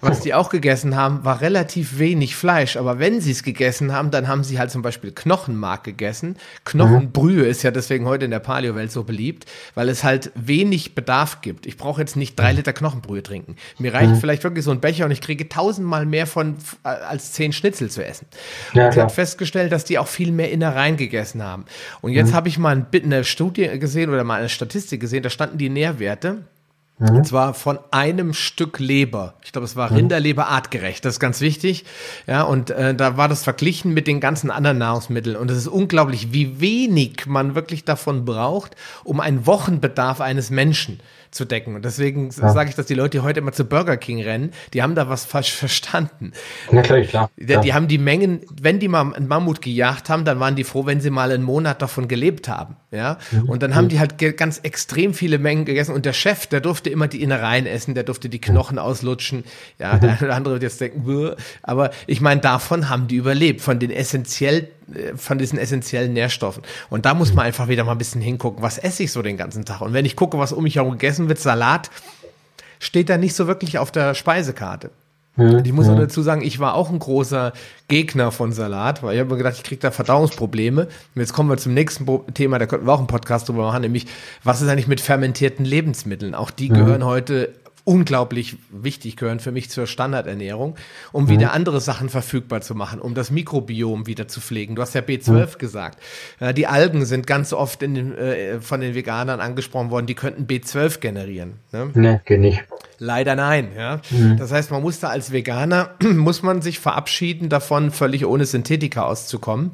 Was die auch gegessen haben, war relativ wenig Fleisch. Aber wenn sie es gegessen haben, dann haben sie halt zum Beispiel Knochenmark gegessen. Knochenbrühe ist ja deswegen heute in der Paleo-Welt so beliebt, weil es halt wenig Bedarf gibt. Ich brauche jetzt nicht drei Liter Knochenbrühe trinken. Mir reicht vielleicht wirklich so ein Becher und ich kriege tausendmal mehr von als zehn Schnitzel zu essen. Ja, und hat festgestellt, dass die auch viel mehr Innereien gegessen haben. Und jetzt mhm. habe ich mal eine Studie gesehen oder mal eine Statistik gesehen, da standen die Nährwerte. Mhm. Und zwar von einem Stück Leber. Ich glaube, es war mhm. Rinderleber artgerecht. Das ist ganz wichtig. Ja, und äh, da war das verglichen mit den ganzen anderen Nahrungsmitteln. Und es ist unglaublich, wie wenig man wirklich davon braucht, um einen Wochenbedarf eines Menschen zu decken. Und deswegen ja. sage ich, dass die Leute, die heute immer zu Burger King rennen, die haben da was falsch verstanden. Ja, klar, klar. Die, die haben die Mengen, wenn die mal einen Mammut gejagt haben, dann waren die froh, wenn sie mal einen Monat davon gelebt haben. Ja. Mhm. Und dann haben die halt ganz extrem viele Mengen gegessen. Und der Chef, der durfte immer die Innereien essen, der durfte die Knochen auslutschen. Ja, mhm. der eine oder andere wird jetzt denken, Bäh. aber ich meine, davon haben die überlebt, von den essentiell äh, von diesen essentiellen Nährstoffen. Und da muss man einfach wieder mal ein bisschen hingucken, was esse ich so den ganzen Tag. Und wenn ich gucke, was um mich herum gegessen wird, Salat, steht da nicht so wirklich auf der Speisekarte. Und ich muss auch dazu sagen, ich war auch ein großer Gegner von Salat, weil ich habe mir gedacht, ich kriege da Verdauungsprobleme. Und jetzt kommen wir zum nächsten Thema, da könnten wir auch einen Podcast drüber machen, nämlich, was ist eigentlich mit fermentierten Lebensmitteln? Auch die gehören heute unglaublich wichtig gehören für mich zur Standardernährung, um mhm. wieder andere Sachen verfügbar zu machen, um das Mikrobiom wieder zu pflegen. Du hast ja B12 mhm. gesagt. Ja, die Algen sind ganz oft den, äh, von den Veganern angesprochen worden, die könnten B12 generieren. Ne, nee, geht nicht. Leider nein, ja. Mhm. Das heißt, man muss da als Veganer, muss man sich verabschieden davon, völlig ohne Synthetika auszukommen.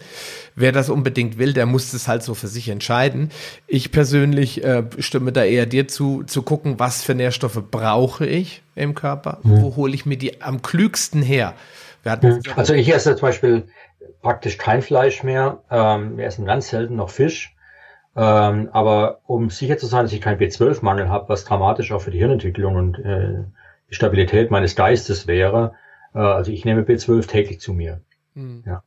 Wer das unbedingt will, der muss es halt so für sich entscheiden. Ich persönlich äh, stimme da eher dir zu, zu gucken, was für Nährstoffe brauche ich im Körper, mhm. wo hole ich mir die am klügsten her. Mhm. Also ich esse zum Beispiel praktisch kein Fleisch mehr. Ähm, wir essen ganz selten noch Fisch. Ähm, aber um sicher zu sein, dass ich keinen B12-Mangel habe, was dramatisch auch für die Hirnentwicklung und äh, die Stabilität meines Geistes wäre, äh, also ich nehme B12 täglich zu mir. Mhm. Ja.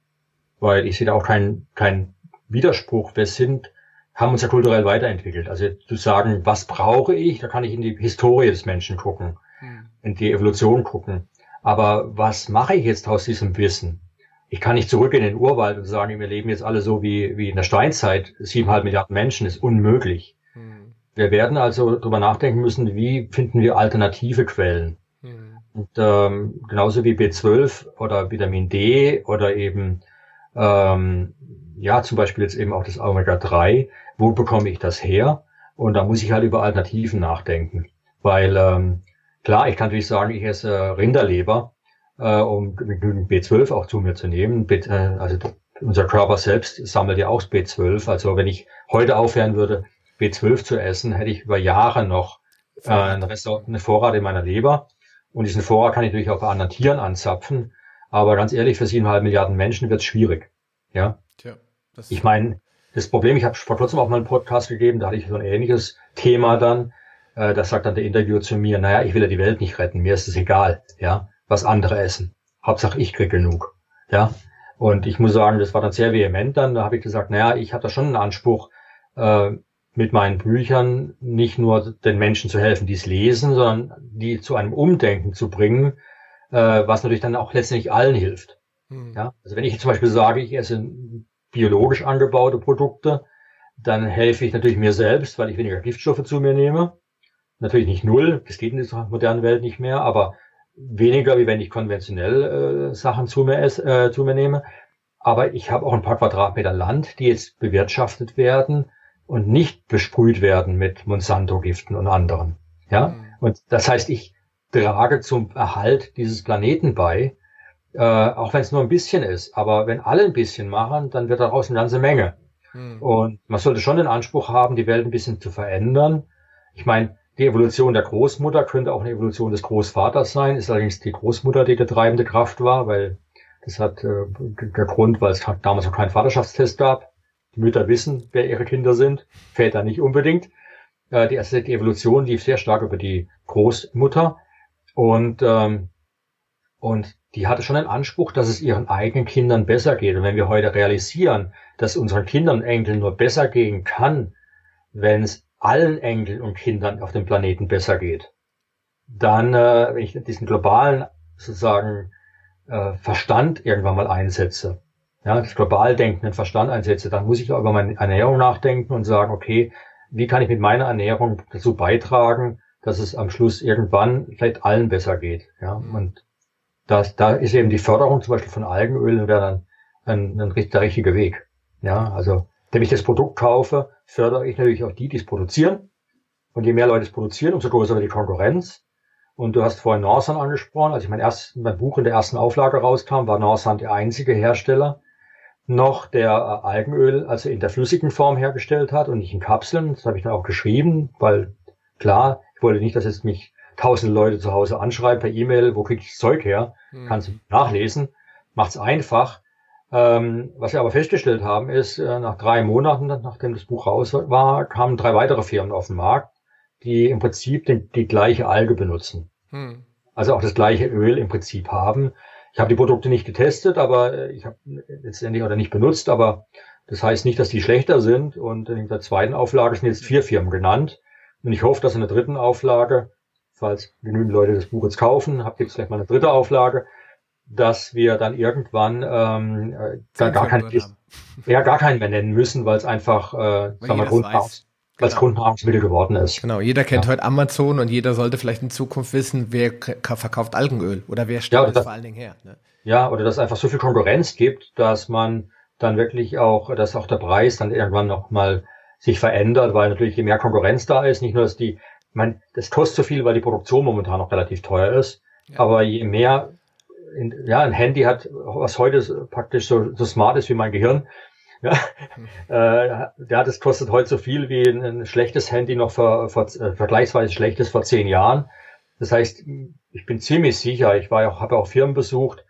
Weil ich sehe da auch keinen keinen Widerspruch. Wir sind, haben uns ja kulturell weiterentwickelt. Also zu sagen, was brauche ich, da kann ich in die Historie des Menschen gucken, mhm. in die Evolution gucken. Aber was mache ich jetzt aus diesem Wissen? Ich kann nicht zurück in den Urwald und sagen, wir leben jetzt alle so wie, wie in der Steinzeit, siebeneinhalb Milliarden Menschen, ist unmöglich. Hm. Wir werden also darüber nachdenken müssen, wie finden wir alternative Quellen. Hm. Und ähm, genauso wie B12 oder Vitamin D oder eben ähm, ja zum Beispiel jetzt eben auch das Omega 3, wo bekomme ich das her? Und da muss ich halt über Alternativen nachdenken. Weil ähm, klar, ich kann natürlich sagen, ich esse Rinderleber, äh, um genügend B12 auch zu mir zu nehmen. B, äh, also unser Körper selbst sammelt ja auch B12. Also wenn ich heute aufhören würde, B12 zu essen, hätte ich über Jahre noch äh, einen, Rest, eine Vorrat in meiner Leber. Und diesen Vorrat kann ich natürlich auch bei anderen Tieren anzapfen. Aber ganz ehrlich, für siebeneinhalb Milliarden Menschen wird es schwierig. Ja. Tja, ich meine, das Problem, ich habe vor kurzem auch mal einen Podcast gegeben, da hatte ich so ein ähnliches Thema dann. Äh, da sagt dann der Interviewer zu mir, naja, ich will ja die Welt nicht retten, mir ist es egal, ja, was andere essen. Hauptsache ich krieg genug. Ja. Und ich muss sagen, das war dann sehr vehement dann. Da habe ich gesagt, naja, ich habe da schon einen Anspruch, äh, mit meinen Büchern nicht nur den Menschen zu helfen, die es lesen, sondern die zu einem Umdenken zu bringen, äh, was natürlich dann auch letztendlich allen hilft. Hm. Ja? Also wenn ich zum Beispiel sage, ich esse biologisch angebaute Produkte, dann helfe ich natürlich mir selbst, weil ich weniger Giftstoffe zu mir nehme. Natürlich nicht null, das geht in dieser modernen Welt nicht mehr, aber weniger, wie wenn ich konventionell äh, Sachen zu mir, ess, äh, zu mir nehme. Aber ich habe auch ein paar Quadratmeter Land, die jetzt bewirtschaftet werden und nicht besprüht werden mit Monsanto-Giften und anderen. Ja, mhm. und das heißt, ich trage zum Erhalt dieses Planeten bei, äh, auch wenn es nur ein bisschen ist. Aber wenn alle ein bisschen machen, dann wird daraus eine ganze Menge. Mhm. Und man sollte schon den Anspruch haben, die Welt ein bisschen zu verändern. Ich meine, die Evolution der Großmutter könnte auch eine Evolution des Großvaters sein, ist allerdings die Großmutter, die der treibende Kraft war, weil das hat äh, der Grund, weil es damals noch keinen Vaterschaftstest gab. Die Mütter wissen, wer ihre Kinder sind, Väter nicht unbedingt. Äh, die, erste, die Evolution lief sehr stark über die Großmutter und ähm, und die hatte schon den Anspruch, dass es ihren eigenen Kindern besser geht. Und wenn wir heute realisieren, dass unseren Kindern Enkeln nur besser gehen kann, wenn es allen Enkeln und Kindern auf dem Planeten besser geht, dann, äh, wenn ich diesen globalen sozusagen äh, Verstand irgendwann mal einsetze, ja, das global denkenden Verstand einsetze, dann muss ich auch über meine Ernährung nachdenken und sagen, okay, wie kann ich mit meiner Ernährung dazu beitragen, dass es am Schluss irgendwann vielleicht allen besser geht. Ja, und das, da ist eben die Förderung zum Beispiel von Algenölen wäre dann ein, ein, der richtige Weg. Ja, also wenn ich das Produkt kaufe, fördere ich natürlich auch die, die es produzieren. Und je mehr Leute es produzieren, umso größer wird die Konkurrenz. Und du hast vorhin Norsan angesprochen. Als ich mein, erst, mein Buch in der ersten Auflage rauskam, war Norsan der einzige Hersteller noch, der äh, Algenöl also in der flüssigen Form hergestellt hat und nicht in Kapseln. Das habe ich dann auch geschrieben, weil klar, ich wollte nicht, dass jetzt mich tausend Leute zu Hause anschreiben per E-Mail, wo kriege ich das Zeug her? Hm. Kannst du nachlesen. Macht's einfach. Ähm, was wir aber festgestellt haben, ist, äh, nach drei Monaten, nachdem das Buch raus war, kamen drei weitere Firmen auf den Markt, die im Prinzip den, die gleiche Alge benutzen. Hm. Also auch das gleiche Öl im Prinzip haben. Ich habe die Produkte nicht getestet, aber äh, ich habe letztendlich oder nicht benutzt, aber das heißt nicht, dass die schlechter sind. Und in der zweiten Auflage sind jetzt vier Firmen genannt. Und ich hoffe, dass in der dritten Auflage, falls genügend Leute das Buch jetzt kaufen, habt ihr jetzt vielleicht mal eine dritte Auflage, dass wir dann irgendwann ähm, äh, gar, gar keinen, ja, gar keinen mehr nennen müssen, weil es einfach, äh, sagen wir, Grundnahrungs genau. Grundnahrungsmittel geworden ist. Genau, jeder kennt ja. heute Amazon und jeder sollte vielleicht in Zukunft wissen, wer verkauft Algenöl oder wer stellt ja, das vor allen Dingen her. Ne? Ja, oder dass es einfach so viel Konkurrenz gibt, dass man dann wirklich auch, dass auch der Preis dann irgendwann nochmal sich verändert, weil natürlich je mehr Konkurrenz da ist, nicht nur, dass die, ich meine, das kostet so viel, weil die Produktion momentan noch relativ teuer ist, ja. aber je mehr ja, ein Handy hat, was heute praktisch so, so smart ist wie mein Gehirn. Ja, hm. äh, das kostet heute so viel wie ein, ein schlechtes Handy noch vor, vor, äh, vergleichsweise schlechtes vor zehn Jahren. Das heißt, ich bin ziemlich sicher, ich war auch, habe auch Firmen besucht,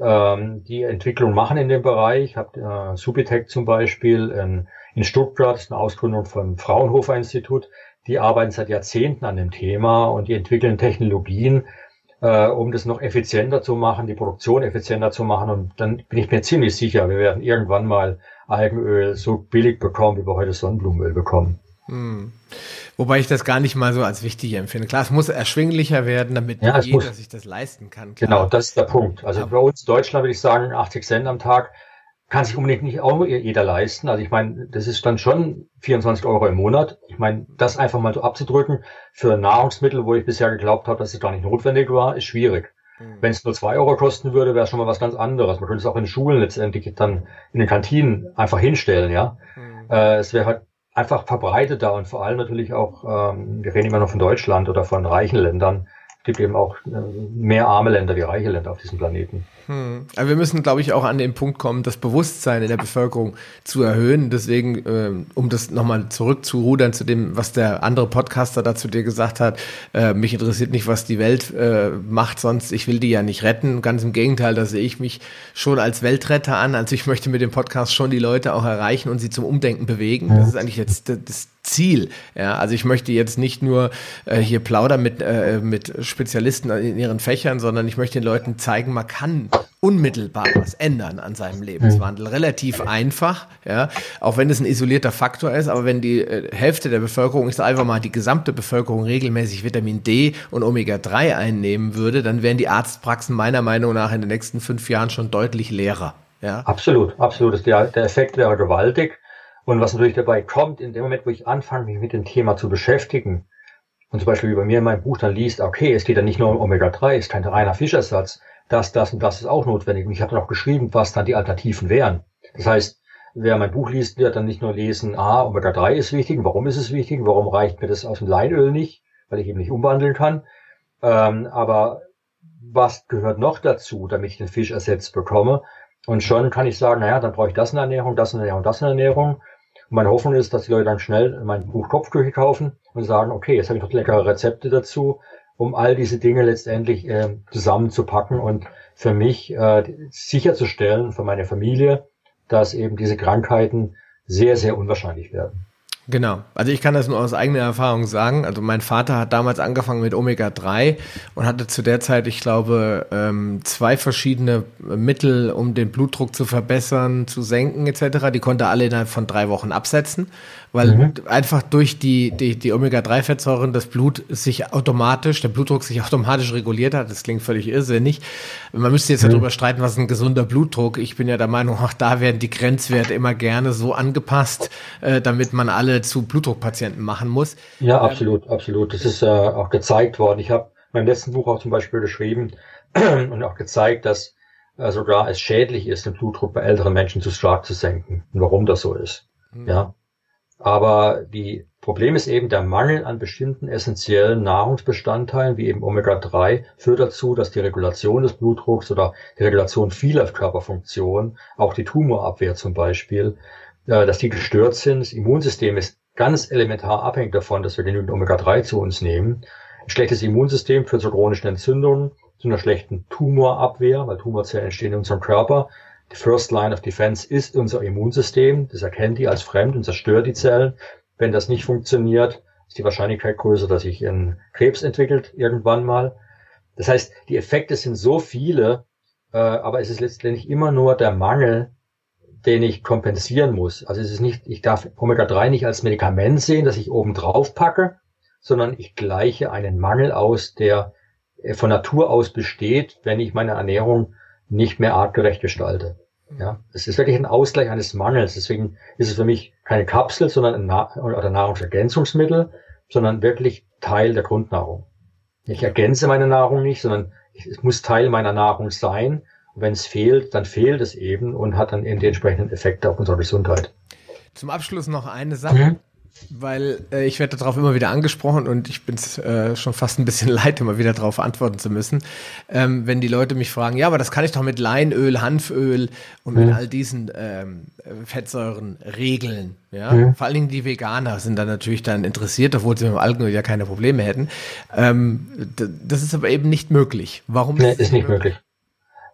ähm, die Entwicklung machen in dem Bereich. Ich habe äh, Subitech zum Beispiel in, in Stuttgart, eine Ausgründung vom Fraunhofer Institut. Die arbeiten seit Jahrzehnten an dem Thema und die entwickeln Technologien, äh, um das noch effizienter zu machen, die Produktion effizienter zu machen. Und dann bin ich mir ziemlich sicher, wir werden irgendwann mal Algenöl so billig bekommen, wie wir heute Sonnenblumenöl bekommen. Hm. Wobei ich das gar nicht mal so als wichtig empfinde. Klar, es muss erschwinglicher werden, damit ja, jeder muss, sich das leisten kann. Klar. Genau, das ist der Punkt. Also ja. bei uns in Deutschland würde ich sagen, 80 Cent am Tag kann sich unbedingt nicht auch jeder leisten. Also ich meine, das ist dann schon 24 Euro im Monat. Ich meine, das einfach mal so abzudrücken für Nahrungsmittel, wo ich bisher geglaubt habe, dass es gar nicht notwendig war, ist schwierig. Mhm. Wenn es nur zwei Euro kosten würde, wäre es schon mal was ganz anderes. Man könnte es auch in Schulen letztendlich dann in den Kantinen einfach hinstellen, ja. Mhm. Äh, es wäre halt einfach verbreiteter und vor allem natürlich auch, ähm, wir reden immer noch von Deutschland oder von reichen Ländern, es gibt eben auch äh, mehr arme Länder wie reiche Länder auf diesem Planeten. Hm. Aber wir müssen, glaube ich, auch an den Punkt kommen, das Bewusstsein in der Bevölkerung zu erhöhen. Deswegen, äh, um das nochmal zurückzurudern zu dem, was der andere Podcaster dazu dir gesagt hat, äh, mich interessiert nicht, was die Welt äh, macht, sonst ich will die ja nicht retten. Ganz im Gegenteil, da sehe ich mich schon als Weltretter an. Also ich möchte mit dem Podcast schon die Leute auch erreichen und sie zum Umdenken bewegen. Das ist eigentlich jetzt das Ziel. Ja, also ich möchte jetzt nicht nur äh, hier plaudern mit, äh, mit Spezialisten in ihren Fächern, sondern ich möchte den Leuten zeigen, man kann unmittelbar was ändern an seinem Lebenswandel. Relativ einfach, ja, auch wenn es ein isolierter Faktor ist, aber wenn die äh, Hälfte der Bevölkerung, ich sage einfach mal, die gesamte Bevölkerung regelmäßig Vitamin D und Omega-3 einnehmen würde, dann wären die Arztpraxen meiner Meinung nach in den nächsten fünf Jahren schon deutlich leerer. Ja? Absolut, absolut. Der, der Effekt wäre gewaltig. Und was natürlich dabei kommt, in dem Moment, wo ich anfange, mich mit dem Thema zu beschäftigen, und zum Beispiel wie bei mir in meinem Buch dann liest, okay, es geht ja nicht nur um Omega-3, es ist kein reiner Fischersatz, das, das und das ist auch notwendig. Und ich habe dann auch geschrieben, was dann die Alternativen wären. Das heißt, wer mein Buch liest, wird dann nicht nur lesen, ah, Omega-3 ist wichtig, warum ist es wichtig, warum reicht mir das aus dem Leinöl nicht, weil ich eben nicht umwandeln kann. Ähm, aber was gehört noch dazu, damit ich den Fisch ersetzt bekomme? Und schon kann ich sagen, naja, dann brauche ich das in der Ernährung, das in der Ernährung, das in der Ernährung. Und meine Hoffnung ist, dass die Leute dann schnell mein Buch Kopfküche kaufen und sagen, okay, jetzt habe ich noch leckere Rezepte dazu, um all diese Dinge letztendlich äh, zusammenzupacken und für mich äh, sicherzustellen, für meine Familie, dass eben diese Krankheiten sehr, sehr unwahrscheinlich werden. Genau. Also ich kann das nur aus eigener Erfahrung sagen. Also mein Vater hat damals angefangen mit Omega-3 und hatte zu der Zeit, ich glaube, ähm, zwei verschiedene Mittel, um den Blutdruck zu verbessern, zu senken etc. Die konnte er alle innerhalb von drei Wochen absetzen weil mhm. einfach durch die, die, die Omega-3-Fettsäuren das Blut sich automatisch, der Blutdruck sich automatisch reguliert hat. Das klingt völlig irrsinnig. Man müsste jetzt mhm. darüber streiten, was ein gesunder Blutdruck. Ich bin ja der Meinung, auch da werden die Grenzwerte immer gerne so angepasst, äh, damit man alle zu Blutdruckpatienten machen muss. Ja, absolut, ähm, absolut. Das ist äh, auch gezeigt worden. Ich habe meinem letzten Buch auch zum Beispiel geschrieben und auch gezeigt, dass äh, sogar es schädlich ist, den Blutdruck bei älteren Menschen zu stark zu senken und warum das so ist. Mhm. Ja, aber die Problem ist eben, der Mangel an bestimmten essentiellen Nahrungsbestandteilen, wie eben Omega-3, führt dazu, dass die Regulation des Blutdrucks oder die Regulation vieler Körperfunktionen, auch die Tumorabwehr zum Beispiel, dass die gestört sind. Das Immunsystem ist ganz elementar abhängig davon, dass wir genügend Omega-3 zu uns nehmen. Ein schlechtes Immunsystem führt zu chronischen Entzündungen, zu einer schlechten Tumorabwehr, weil Tumorzellen entstehen in unserem Körper. Die First Line of Defense ist unser Immunsystem. Das erkennt die als fremd und zerstört die Zellen. Wenn das nicht funktioniert, ist die Wahrscheinlichkeit größer, dass sich ein Krebs entwickelt irgendwann mal. Das heißt, die Effekte sind so viele, äh, aber es ist letztendlich immer nur der Mangel, den ich kompensieren muss. Also es ist nicht, ich darf Omega-3 nicht als Medikament sehen, das ich oben drauf packe, sondern ich gleiche einen Mangel aus, der von Natur aus besteht, wenn ich meine Ernährung nicht mehr artgerecht gestalte. Ja, es ist wirklich ein Ausgleich eines Mangels. Deswegen ist es für mich keine Kapsel, sondern ein Na oder Nahrungsergänzungsmittel, sondern wirklich Teil der Grundnahrung. Ich ergänze meine Nahrung nicht, sondern es muss Teil meiner Nahrung sein. Und wenn es fehlt, dann fehlt es eben und hat dann eben die entsprechenden Effekte auf unsere Gesundheit. Zum Abschluss noch eine Sache. Mhm weil äh, ich werde darauf immer wieder angesprochen und ich bin äh, schon fast ein bisschen leid, immer wieder darauf antworten zu müssen. Ähm, wenn die Leute mich fragen, ja, aber das kann ich doch mit Leinöl, Hanföl und mhm. mit all diesen ähm, Fettsäuren regeln. Ja? Mhm. Vor allen Dingen die Veganer sind dann natürlich dann interessiert, obwohl sie mit dem Algenöl ja keine Probleme hätten. Ähm, das ist aber eben nicht möglich. Warum nee, ist, ist nicht möglich? möglich?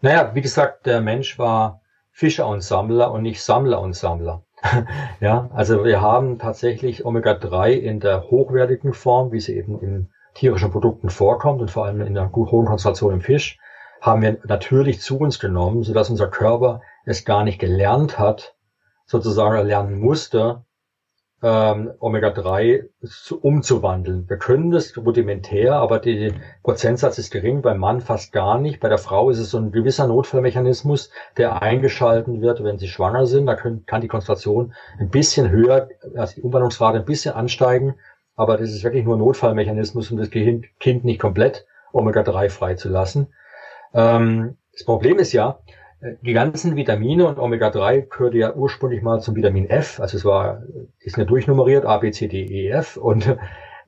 Naja, wie gesagt, der Mensch war Fischer und Sammler und nicht Sammler und Sammler. ja, also wir haben tatsächlich Omega-3 in der hochwertigen Form, wie sie eben in tierischen Produkten vorkommt und vor allem in der hohen Konzentration im Fisch, haben wir natürlich zu uns genommen, sodass unser Körper es gar nicht gelernt hat, sozusagen lernen musste, ähm, Omega-3 umzuwandeln. Wir können das rudimentär, aber der Prozentsatz ist gering, beim Mann fast gar nicht. Bei der Frau ist es so ein gewisser Notfallmechanismus, der eingeschalten wird, wenn sie schwanger sind. Da können, kann die Konzentration ein bisschen höher, also die Umwandlungsrate ein bisschen ansteigen, aber das ist wirklich nur ein Notfallmechanismus, um das Kind nicht komplett Omega-3 freizulassen. Ähm, das Problem ist ja, die ganzen Vitamine und Omega-3 gehörte ja ursprünglich mal zum Vitamin F. Also es war, ist ja durchnummeriert, A, B, C, D, E, F und,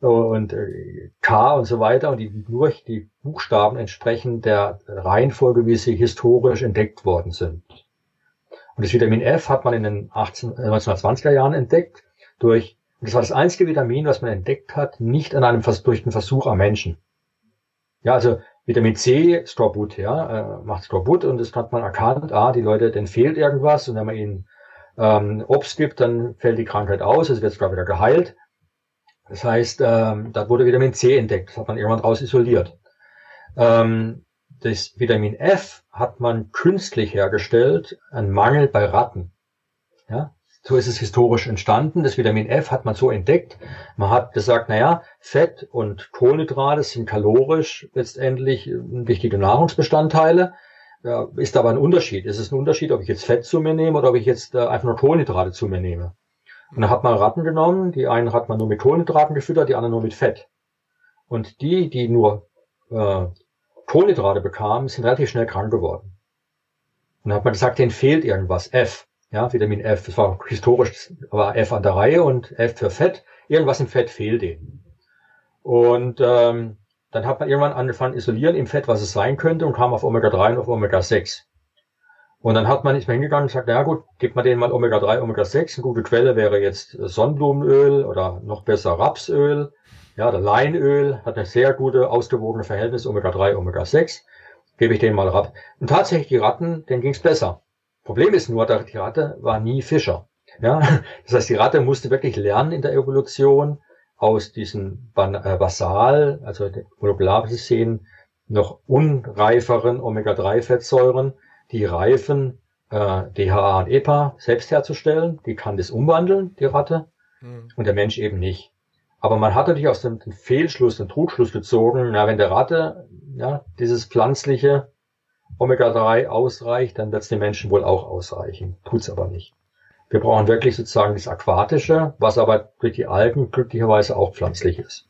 und äh, K und so weiter. Und die, nur die Buchstaben entsprechen der Reihenfolge, wie sie historisch entdeckt worden sind. Und das Vitamin F hat man in den 18, 1920er Jahren entdeckt durch, das war das einzige Vitamin, was man entdeckt hat, nicht an einem, durch einen Versuch am Menschen. Ja, also Vitamin C, Skorbut, ja, äh, macht Skorbut und das hat man erkannt, ah, die Leute, denen fehlt irgendwas und wenn man ihnen ähm, Obst gibt, dann fällt die Krankheit aus, es wird sogar wieder geheilt. Das heißt, ähm, da wurde Vitamin C entdeckt, das hat man irgendwann raus isoliert. Ähm, das Vitamin F hat man künstlich hergestellt, ein Mangel bei Ratten. Ja, so ist es historisch entstanden. Das Vitamin F hat man so entdeckt. Man hat gesagt, naja, Fett und Kohlenhydrate sind kalorisch letztendlich wichtige Nahrungsbestandteile. Ist aber ein Unterschied. Ist es ein Unterschied, ob ich jetzt Fett zu mir nehme oder ob ich jetzt äh, einfach nur Kohlenhydrate zu mir nehme? Und dann hat man Ratten genommen. Die einen hat man nur mit Kohlenhydraten gefüttert, die anderen nur mit Fett. Und die, die nur äh, Kohlenhydrate bekamen, sind relativ schnell krank geworden. Und dann hat man gesagt, denen fehlt irgendwas, F. Ja, Vitamin F, das war historisch, war F an der Reihe und F für Fett. Irgendwas im Fett fehlt denen. Und ähm, dann hat man irgendwann angefangen isolieren im Fett, was es sein könnte und kam auf Omega-3 und auf Omega-6. Und dann hat man nicht mehr hingegangen und gesagt, na gut, gibt man denen mal Omega-3, Omega-6. Eine gute Quelle wäre jetzt Sonnenblumenöl oder noch besser Rapsöl. Ja, der Leinöl hat eine sehr gute, ausgewogene Verhältnis Omega-3, Omega-6. Gebe ich denen mal Rapp. Und tatsächlich, die Ratten, denen ging's besser. Problem ist nur, die Ratte war nie Fischer. Ja, das heißt, die Ratte musste wirklich lernen in der Evolution aus diesen äh, basal, also molekulargesehen noch unreiferen Omega-3-Fettsäuren, die reifen äh, DHA und EPA selbst herzustellen. Die kann das umwandeln, die Ratte, mhm. und der Mensch eben nicht. Aber man hat natürlich aus dem Fehlschluss, den Trugschluss gezogen, na, wenn der Ratte ja, dieses pflanzliche Omega-3 ausreicht, dann wird es den Menschen wohl auch ausreichen. Tut's aber nicht. Wir brauchen wirklich sozusagen das Aquatische, was aber durch die Algen glücklicherweise auch pflanzlich ist.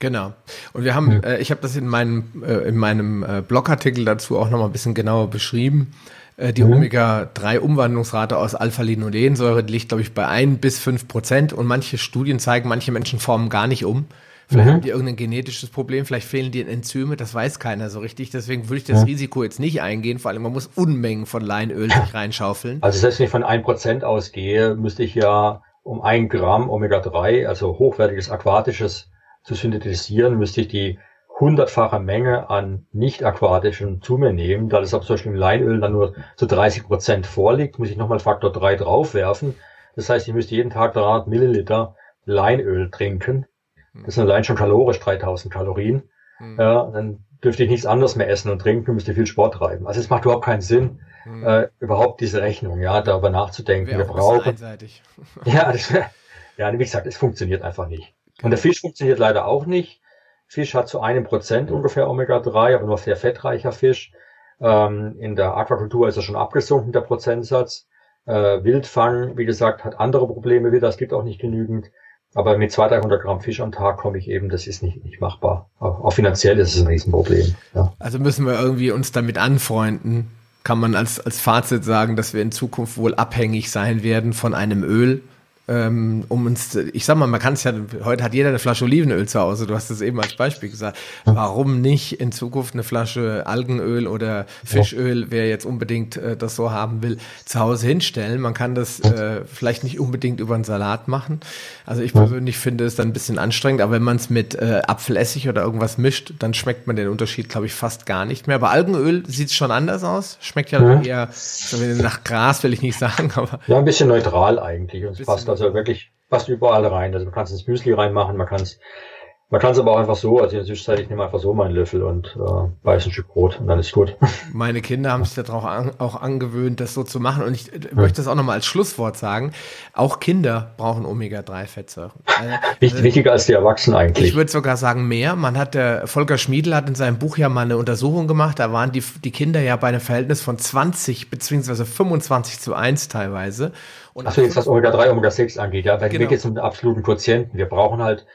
Genau. Und wir haben, äh, ich habe das in meinem, äh, in meinem äh, Blogartikel dazu auch nochmal ein bisschen genauer beschrieben. Äh, die mhm. Omega-3-Umwandlungsrate aus Alpha-Linolensäure liegt, glaube ich, bei ein bis fünf Prozent. Und manche Studien zeigen, manche Menschen formen gar nicht um. Vielleicht mhm. haben die irgendein genetisches Problem, vielleicht fehlen die Enzyme, das weiß keiner so richtig. Deswegen würde ich das ja. Risiko jetzt nicht eingehen. Vor allem, man muss Unmengen von Leinöl sich reinschaufeln. Also selbst wenn ich von ein Prozent ausgehe, müsste ich ja um ein Gramm Omega-3, also hochwertiges aquatisches, zu synthetisieren, müsste ich die hundertfache Menge an nicht aquatischen zu mir nehmen. Da das aber zum Beispiel im Leinöl dann nur zu 30 Prozent vorliegt, muss ich nochmal Faktor 3 draufwerfen. Das heißt, ich müsste jeden Tag 300 Milliliter Leinöl trinken das sind allein schon kalorisch 3000 Kalorien. Mhm. Ja, dann dürfte ich nichts anderes mehr essen und trinken, müsste viel Sport treiben. Also es macht überhaupt keinen Sinn, mhm. äh, überhaupt diese Rechnung, ja, darüber nachzudenken. Wir brauchen. Einseitig. ja, das, ja, wie gesagt, es funktioniert einfach nicht. Okay. Und der Fisch funktioniert leider auch nicht. Fisch hat zu einem Prozent ungefähr Omega-3, aber nur sehr fettreicher Fisch. Ähm, in der Aquakultur ist er schon abgesunken, der Prozentsatz. Äh, Wildfang, wie gesagt, hat andere Probleme wieder. Es gibt auch nicht genügend. Aber mit 200, 300 Gramm Fisch am Tag komme ich eben, das ist nicht, nicht machbar. Auch, auch finanziell ist es ein Riesenproblem. Ja. Also müssen wir irgendwie uns damit anfreunden. Kann man als, als Fazit sagen, dass wir in Zukunft wohl abhängig sein werden von einem Öl, ähm, um uns, ich sag mal, man kann es ja, heute hat jeder eine Flasche Olivenöl zu Hause, du hast es eben als Beispiel gesagt. Warum nicht in Zukunft eine Flasche Algenöl oder Fischöl, wer jetzt unbedingt äh, das so haben will, zu Hause hinstellen? Man kann das äh, vielleicht nicht unbedingt über einen Salat machen. Also ich persönlich finde es dann ein bisschen anstrengend, aber wenn man es mit äh, Apfelessig oder irgendwas mischt, dann schmeckt man den Unterschied, glaube ich, fast gar nicht mehr. Bei Algenöl sieht es schon anders aus. Schmeckt ja mhm. eher nach Gras, will ich nicht sagen, aber. Ja, ein bisschen neutral eigentlich. Und es passt also wirklich fast überall rein. Also man kann es ins Müsli reinmachen, man kann es Man kann es aber auch einfach so, also in der Zwischenzeit, ich nehme einfach so meinen Löffel und äh, beiß ein Stück Brot und dann ist gut. Meine Kinder haben sich darauf an, auch angewöhnt, das so zu machen. Und ich äh, möchte das auch nochmal als Schlusswort sagen. Auch Kinder brauchen Omega-3-Fettsäuren. Also, Wichtiger als die Erwachsenen eigentlich. Ich würde sogar sagen mehr. Man hat, der Volker Schmiedel hat in seinem Buch ja mal eine Untersuchung gemacht. Da waren die, die Kinder ja bei einem Verhältnis von 20 beziehungsweise 25 zu 1 teilweise. Achso, jetzt was Omega-3, Omega-6 angeht. Ja, bei genau. geht es um den absoluten Quotienten. Wir brauchen halt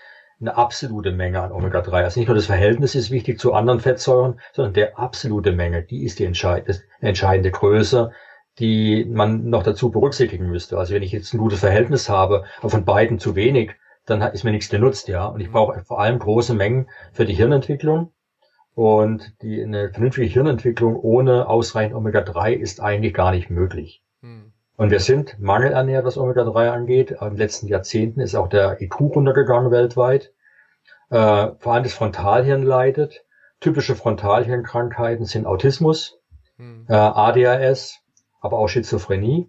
eine absolute Menge an Omega-3. Also nicht nur das Verhältnis ist wichtig zu anderen Fettsäuren, sondern der absolute Menge, die ist die entscheidende Größe, die man noch dazu berücksichtigen müsste. Also wenn ich jetzt ein gutes Verhältnis habe, aber von beiden zu wenig, dann ist mir nichts genutzt, ja. Und ich brauche vor allem große Mengen für die Hirnentwicklung. Und die, eine vernünftige Hirnentwicklung ohne ausreichend Omega-3 ist eigentlich gar nicht möglich. Hm. Und wir sind mangelernährt, was Omega-3 angeht. In den letzten Jahrzehnten ist auch der IQ runtergegangen weltweit. Äh, vor allem das Frontalhirn leidet. Typische Frontalhirnkrankheiten sind Autismus, hm. äh, ADHS, aber auch Schizophrenie.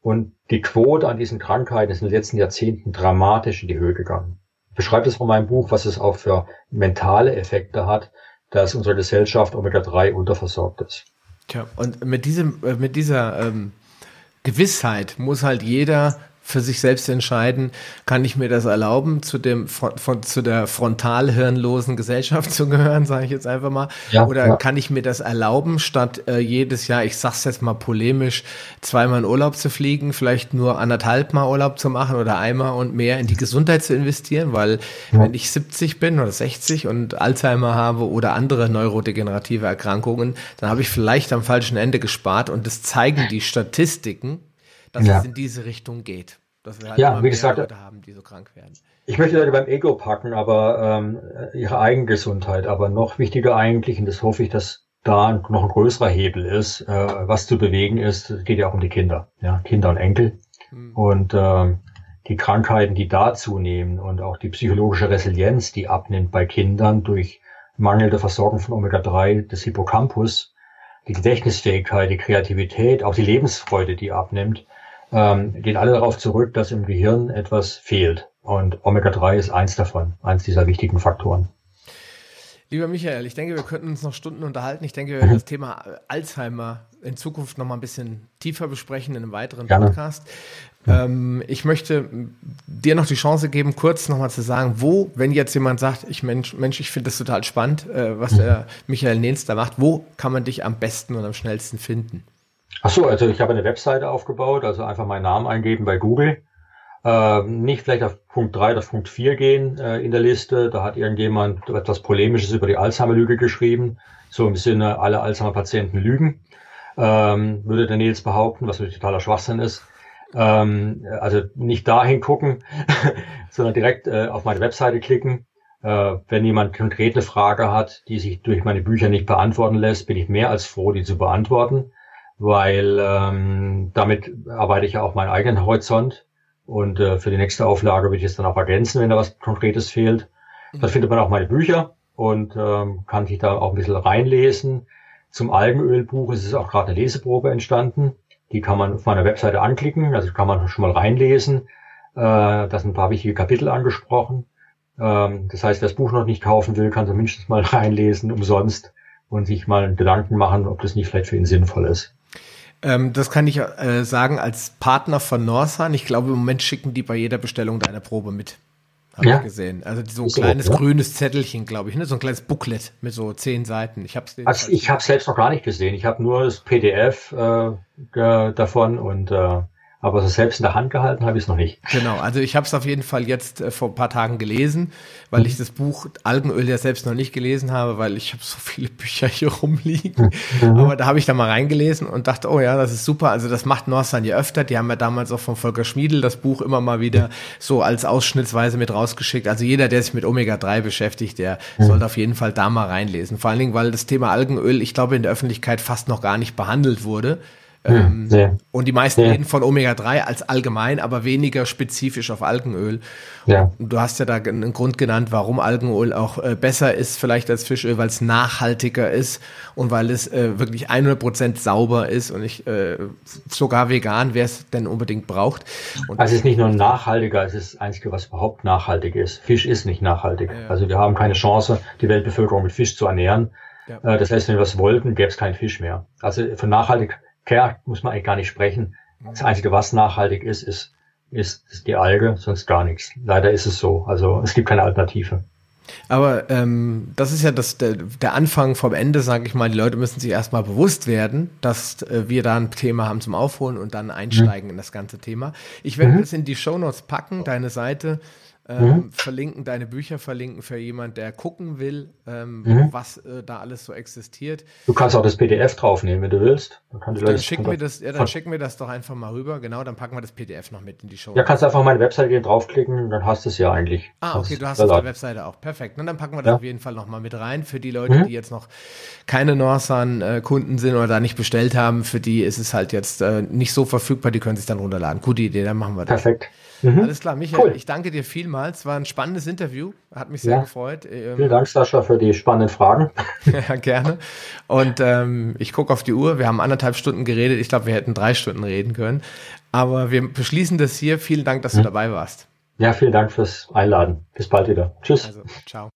Und die Quote an diesen Krankheiten ist in den letzten Jahrzehnten dramatisch in die Höhe gegangen. Ich beschreibe das von meinem Buch, was es auch für mentale Effekte hat, dass unsere Gesellschaft Omega-3 unterversorgt ist. Tja, und mit diesem, äh, mit dieser ähm, Gewissheit muss halt jeder für sich selbst entscheiden, kann ich mir das erlauben, zu dem von, von zu der frontalhirnlosen Gesellschaft zu gehören, sage ich jetzt einfach mal, ja, oder ja. kann ich mir das erlauben, statt äh, jedes Jahr, ich sag's jetzt mal polemisch, zweimal in Urlaub zu fliegen, vielleicht nur anderthalb Mal Urlaub zu machen oder einmal und mehr in die Gesundheit zu investieren, weil ja. wenn ich 70 bin oder 60 und Alzheimer habe oder andere neurodegenerative Erkrankungen, dann habe ich vielleicht am falschen Ende gespart und das zeigen die Statistiken dass ja. es in diese Richtung geht. Dass wir halt ja, wie gesagt, Leute haben, die so krank werden. Ich möchte Leute beim Ego packen, aber ähm, ihre Eigengesundheit. Aber noch wichtiger eigentlich, und das hoffe ich, dass da noch ein größerer Hebel ist, äh, was zu bewegen ist, geht ja auch um die Kinder, ja, Kinder und Enkel. Mhm. Und ähm, die Krankheiten, die da zunehmen und auch die psychologische Resilienz, die abnimmt bei Kindern durch mangelnde Versorgung von Omega-3 des Hippocampus, die Gedächtnisfähigkeit, die Kreativität, auch die Lebensfreude, die abnimmt, ähm, gehen alle darauf zurück, dass im Gehirn etwas fehlt. Und Omega-3 ist eins davon, eins dieser wichtigen Faktoren. Lieber Michael, ich denke, wir könnten uns noch Stunden unterhalten. Ich denke, wir werden das Thema Alzheimer in Zukunft noch mal ein bisschen tiefer besprechen in einem weiteren Gerne. Podcast. Ähm, ich möchte dir noch die Chance geben, kurz noch mal zu sagen, wo, wenn jetzt jemand sagt, ich Mensch, Mensch ich finde das total spannend, äh, was der Michael Nehns da macht, wo kann man dich am besten und am schnellsten finden? Ach so, also ich habe eine Webseite aufgebaut, also einfach meinen Namen eingeben bei Google. Äh, nicht vielleicht auf Punkt 3 oder Punkt 4 gehen äh, in der Liste. Da hat irgendjemand etwas Polemisches über die Alzheimer-Lüge geschrieben. So im Sinne, alle Alzheimer-Patienten lügen. Ähm, würde der Nils behaupten, was natürlich totaler Schwachsinn ist. Ähm, also nicht dahin gucken, sondern direkt äh, auf meine Webseite klicken. Äh, wenn jemand konkrete Frage hat, die sich durch meine Bücher nicht beantworten lässt, bin ich mehr als froh, die zu beantworten weil ähm, damit arbeite ich ja auch meinen eigenen Horizont und äh, für die nächste Auflage würde ich es dann auch ergänzen, wenn da was Konkretes fehlt. Mhm. Dort findet man auch meine Bücher und ähm, kann sich da auch ein bisschen reinlesen. Zum Algenölbuch ist es auch gerade eine Leseprobe entstanden. Die kann man auf meiner Webseite anklicken, also kann man schon mal reinlesen. Äh, da sind ein paar wichtige Kapitel angesprochen. Ähm, das heißt, wer das Buch noch nicht kaufen will, kann zumindest mal reinlesen, umsonst, und sich mal Gedanken machen, ob das nicht vielleicht für ihn sinnvoll ist. Ähm, das kann ich äh, sagen als Partner von Norsan. Ich glaube, im Moment schicken die bei jeder Bestellung deine Probe mit. Habe ja. ich gesehen. Also so ein so, kleines ja. grünes Zettelchen, glaube ich, ne? so ein kleines Booklet mit so zehn Seiten. Ich habe es also ich habe selbst noch gar nicht gesehen. Ich habe nur das PDF äh, davon und äh, aber so selbst in der Hand gehalten habe ich es noch nicht. Genau, also ich habe es auf jeden Fall jetzt äh, vor ein paar Tagen gelesen, weil ich das Buch Algenöl ja selbst noch nicht gelesen habe, weil ich habe so viele Bücher hier rumliegen. Mhm. Aber da habe ich da mal reingelesen und dachte, oh ja, das ist super. Also das macht Norsan ja öfter. Die haben ja damals auch von Volker Schmiedel das Buch immer mal wieder so als Ausschnittsweise mit rausgeschickt. Also jeder, der sich mit Omega-3 beschäftigt, der mhm. sollte auf jeden Fall da mal reinlesen. Vor allen Dingen, weil das Thema Algenöl, ich glaube, in der Öffentlichkeit fast noch gar nicht behandelt wurde Ähm, nee. Und die meisten nee. reden von Omega-3 als allgemein, aber weniger spezifisch auf Algenöl. Ja. Und du hast ja da einen Grund genannt, warum Algenöl auch äh, besser ist vielleicht als Fischöl, weil es nachhaltiger ist und weil es äh, wirklich 100% sauber ist und ich äh, sogar vegan, wer es denn unbedingt braucht. Und also es ist nicht nur nachhaltiger, es ist das Einzige, was überhaupt nachhaltig ist. Fisch ist nicht nachhaltig. Ja. Also wir haben keine Chance, die Weltbevölkerung mit Fisch zu ernähren. Ja. Äh, das heißt, wenn wir es wollten, gäbe es keinen Fisch mehr. Also von nachhaltig Care muss man eigentlich gar nicht sprechen. Das Einzige, was nachhaltig ist, ist, ist, ist die Alge, sonst gar nichts. Leider ist es so. Also es gibt keine Alternative. Aber ähm, das ist ja das, der, der Anfang vom Ende, sage ich mal. Die Leute müssen sich erstmal bewusst werden, dass äh, wir da ein Thema haben zum Aufholen und dann einsteigen mhm. in das ganze Thema. Ich werde mhm. das in die Shownotes packen, deine Seite ähm, mhm. verlinken, deine Bücher verlinken für jemand, der gucken will, ähm, mhm. was äh, da alles so existiert. Du kannst auch das PDF draufnehmen, wenn du willst. Dann, dann schicken wir das, ja, dann schicken wir das doch einfach mal rüber. Genau, dann packen wir das PDF noch mit in die Show. Ja, kannst du einfach meine Webseite gehen, draufklicken, dann hast du es ja eigentlich. Ah, okay, du hast es auf der Webseite auch. Perfekt. Und dann packen wir das ja. auf jeden Fall noch mal mit rein. Für die Leute, mhm. die jetzt noch keine Norsan-Kunden sind oder da nicht bestellt haben, für die ist es halt jetzt äh, nicht so verfügbar, die können sich dann runterladen. Gute Idee, dann machen wir das. Perfekt. Mhm. Alles klar, Michael, cool. ich danke dir vielmals. War ein spannendes Interview, hat mich sehr ja. gefreut. Ähm, Vielen Dank, Sascha, für die spannenden Fragen. ja, gerne. Und ähm, ich gucke auf die Uhr. Wir haben anderthalb Stunden geredet. Ich glaube, wir hätten drei Stunden reden können. Aber wir beschließen das hier. Vielen Dank, dass mhm. du dabei warst. Ja, vielen Dank fürs Einladen. Bis bald wieder. Tschüss. Also, ciao.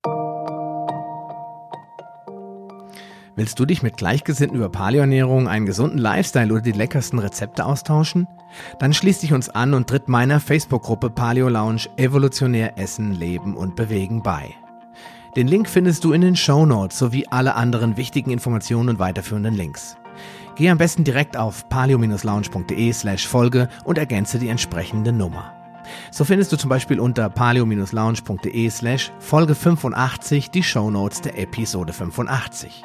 Willst du dich mit Gleichgesinnten über Paleoernährung, einen gesunden Lifestyle oder die leckersten Rezepte austauschen? Dann schließ dich uns an und tritt meiner Facebook-Gruppe Paleo Lounge Evolutionär Essen, Leben und Bewegen bei. Den Link findest du in den Show Notes sowie alle anderen wichtigen Informationen und weiterführenden Links. Geh am besten direkt auf paleo-lounge.de slash Folge und ergänze die entsprechende Nummer. So findest du zum Beispiel unter paleo-lounge.de slash Folge 85 die Show Notes der Episode 85.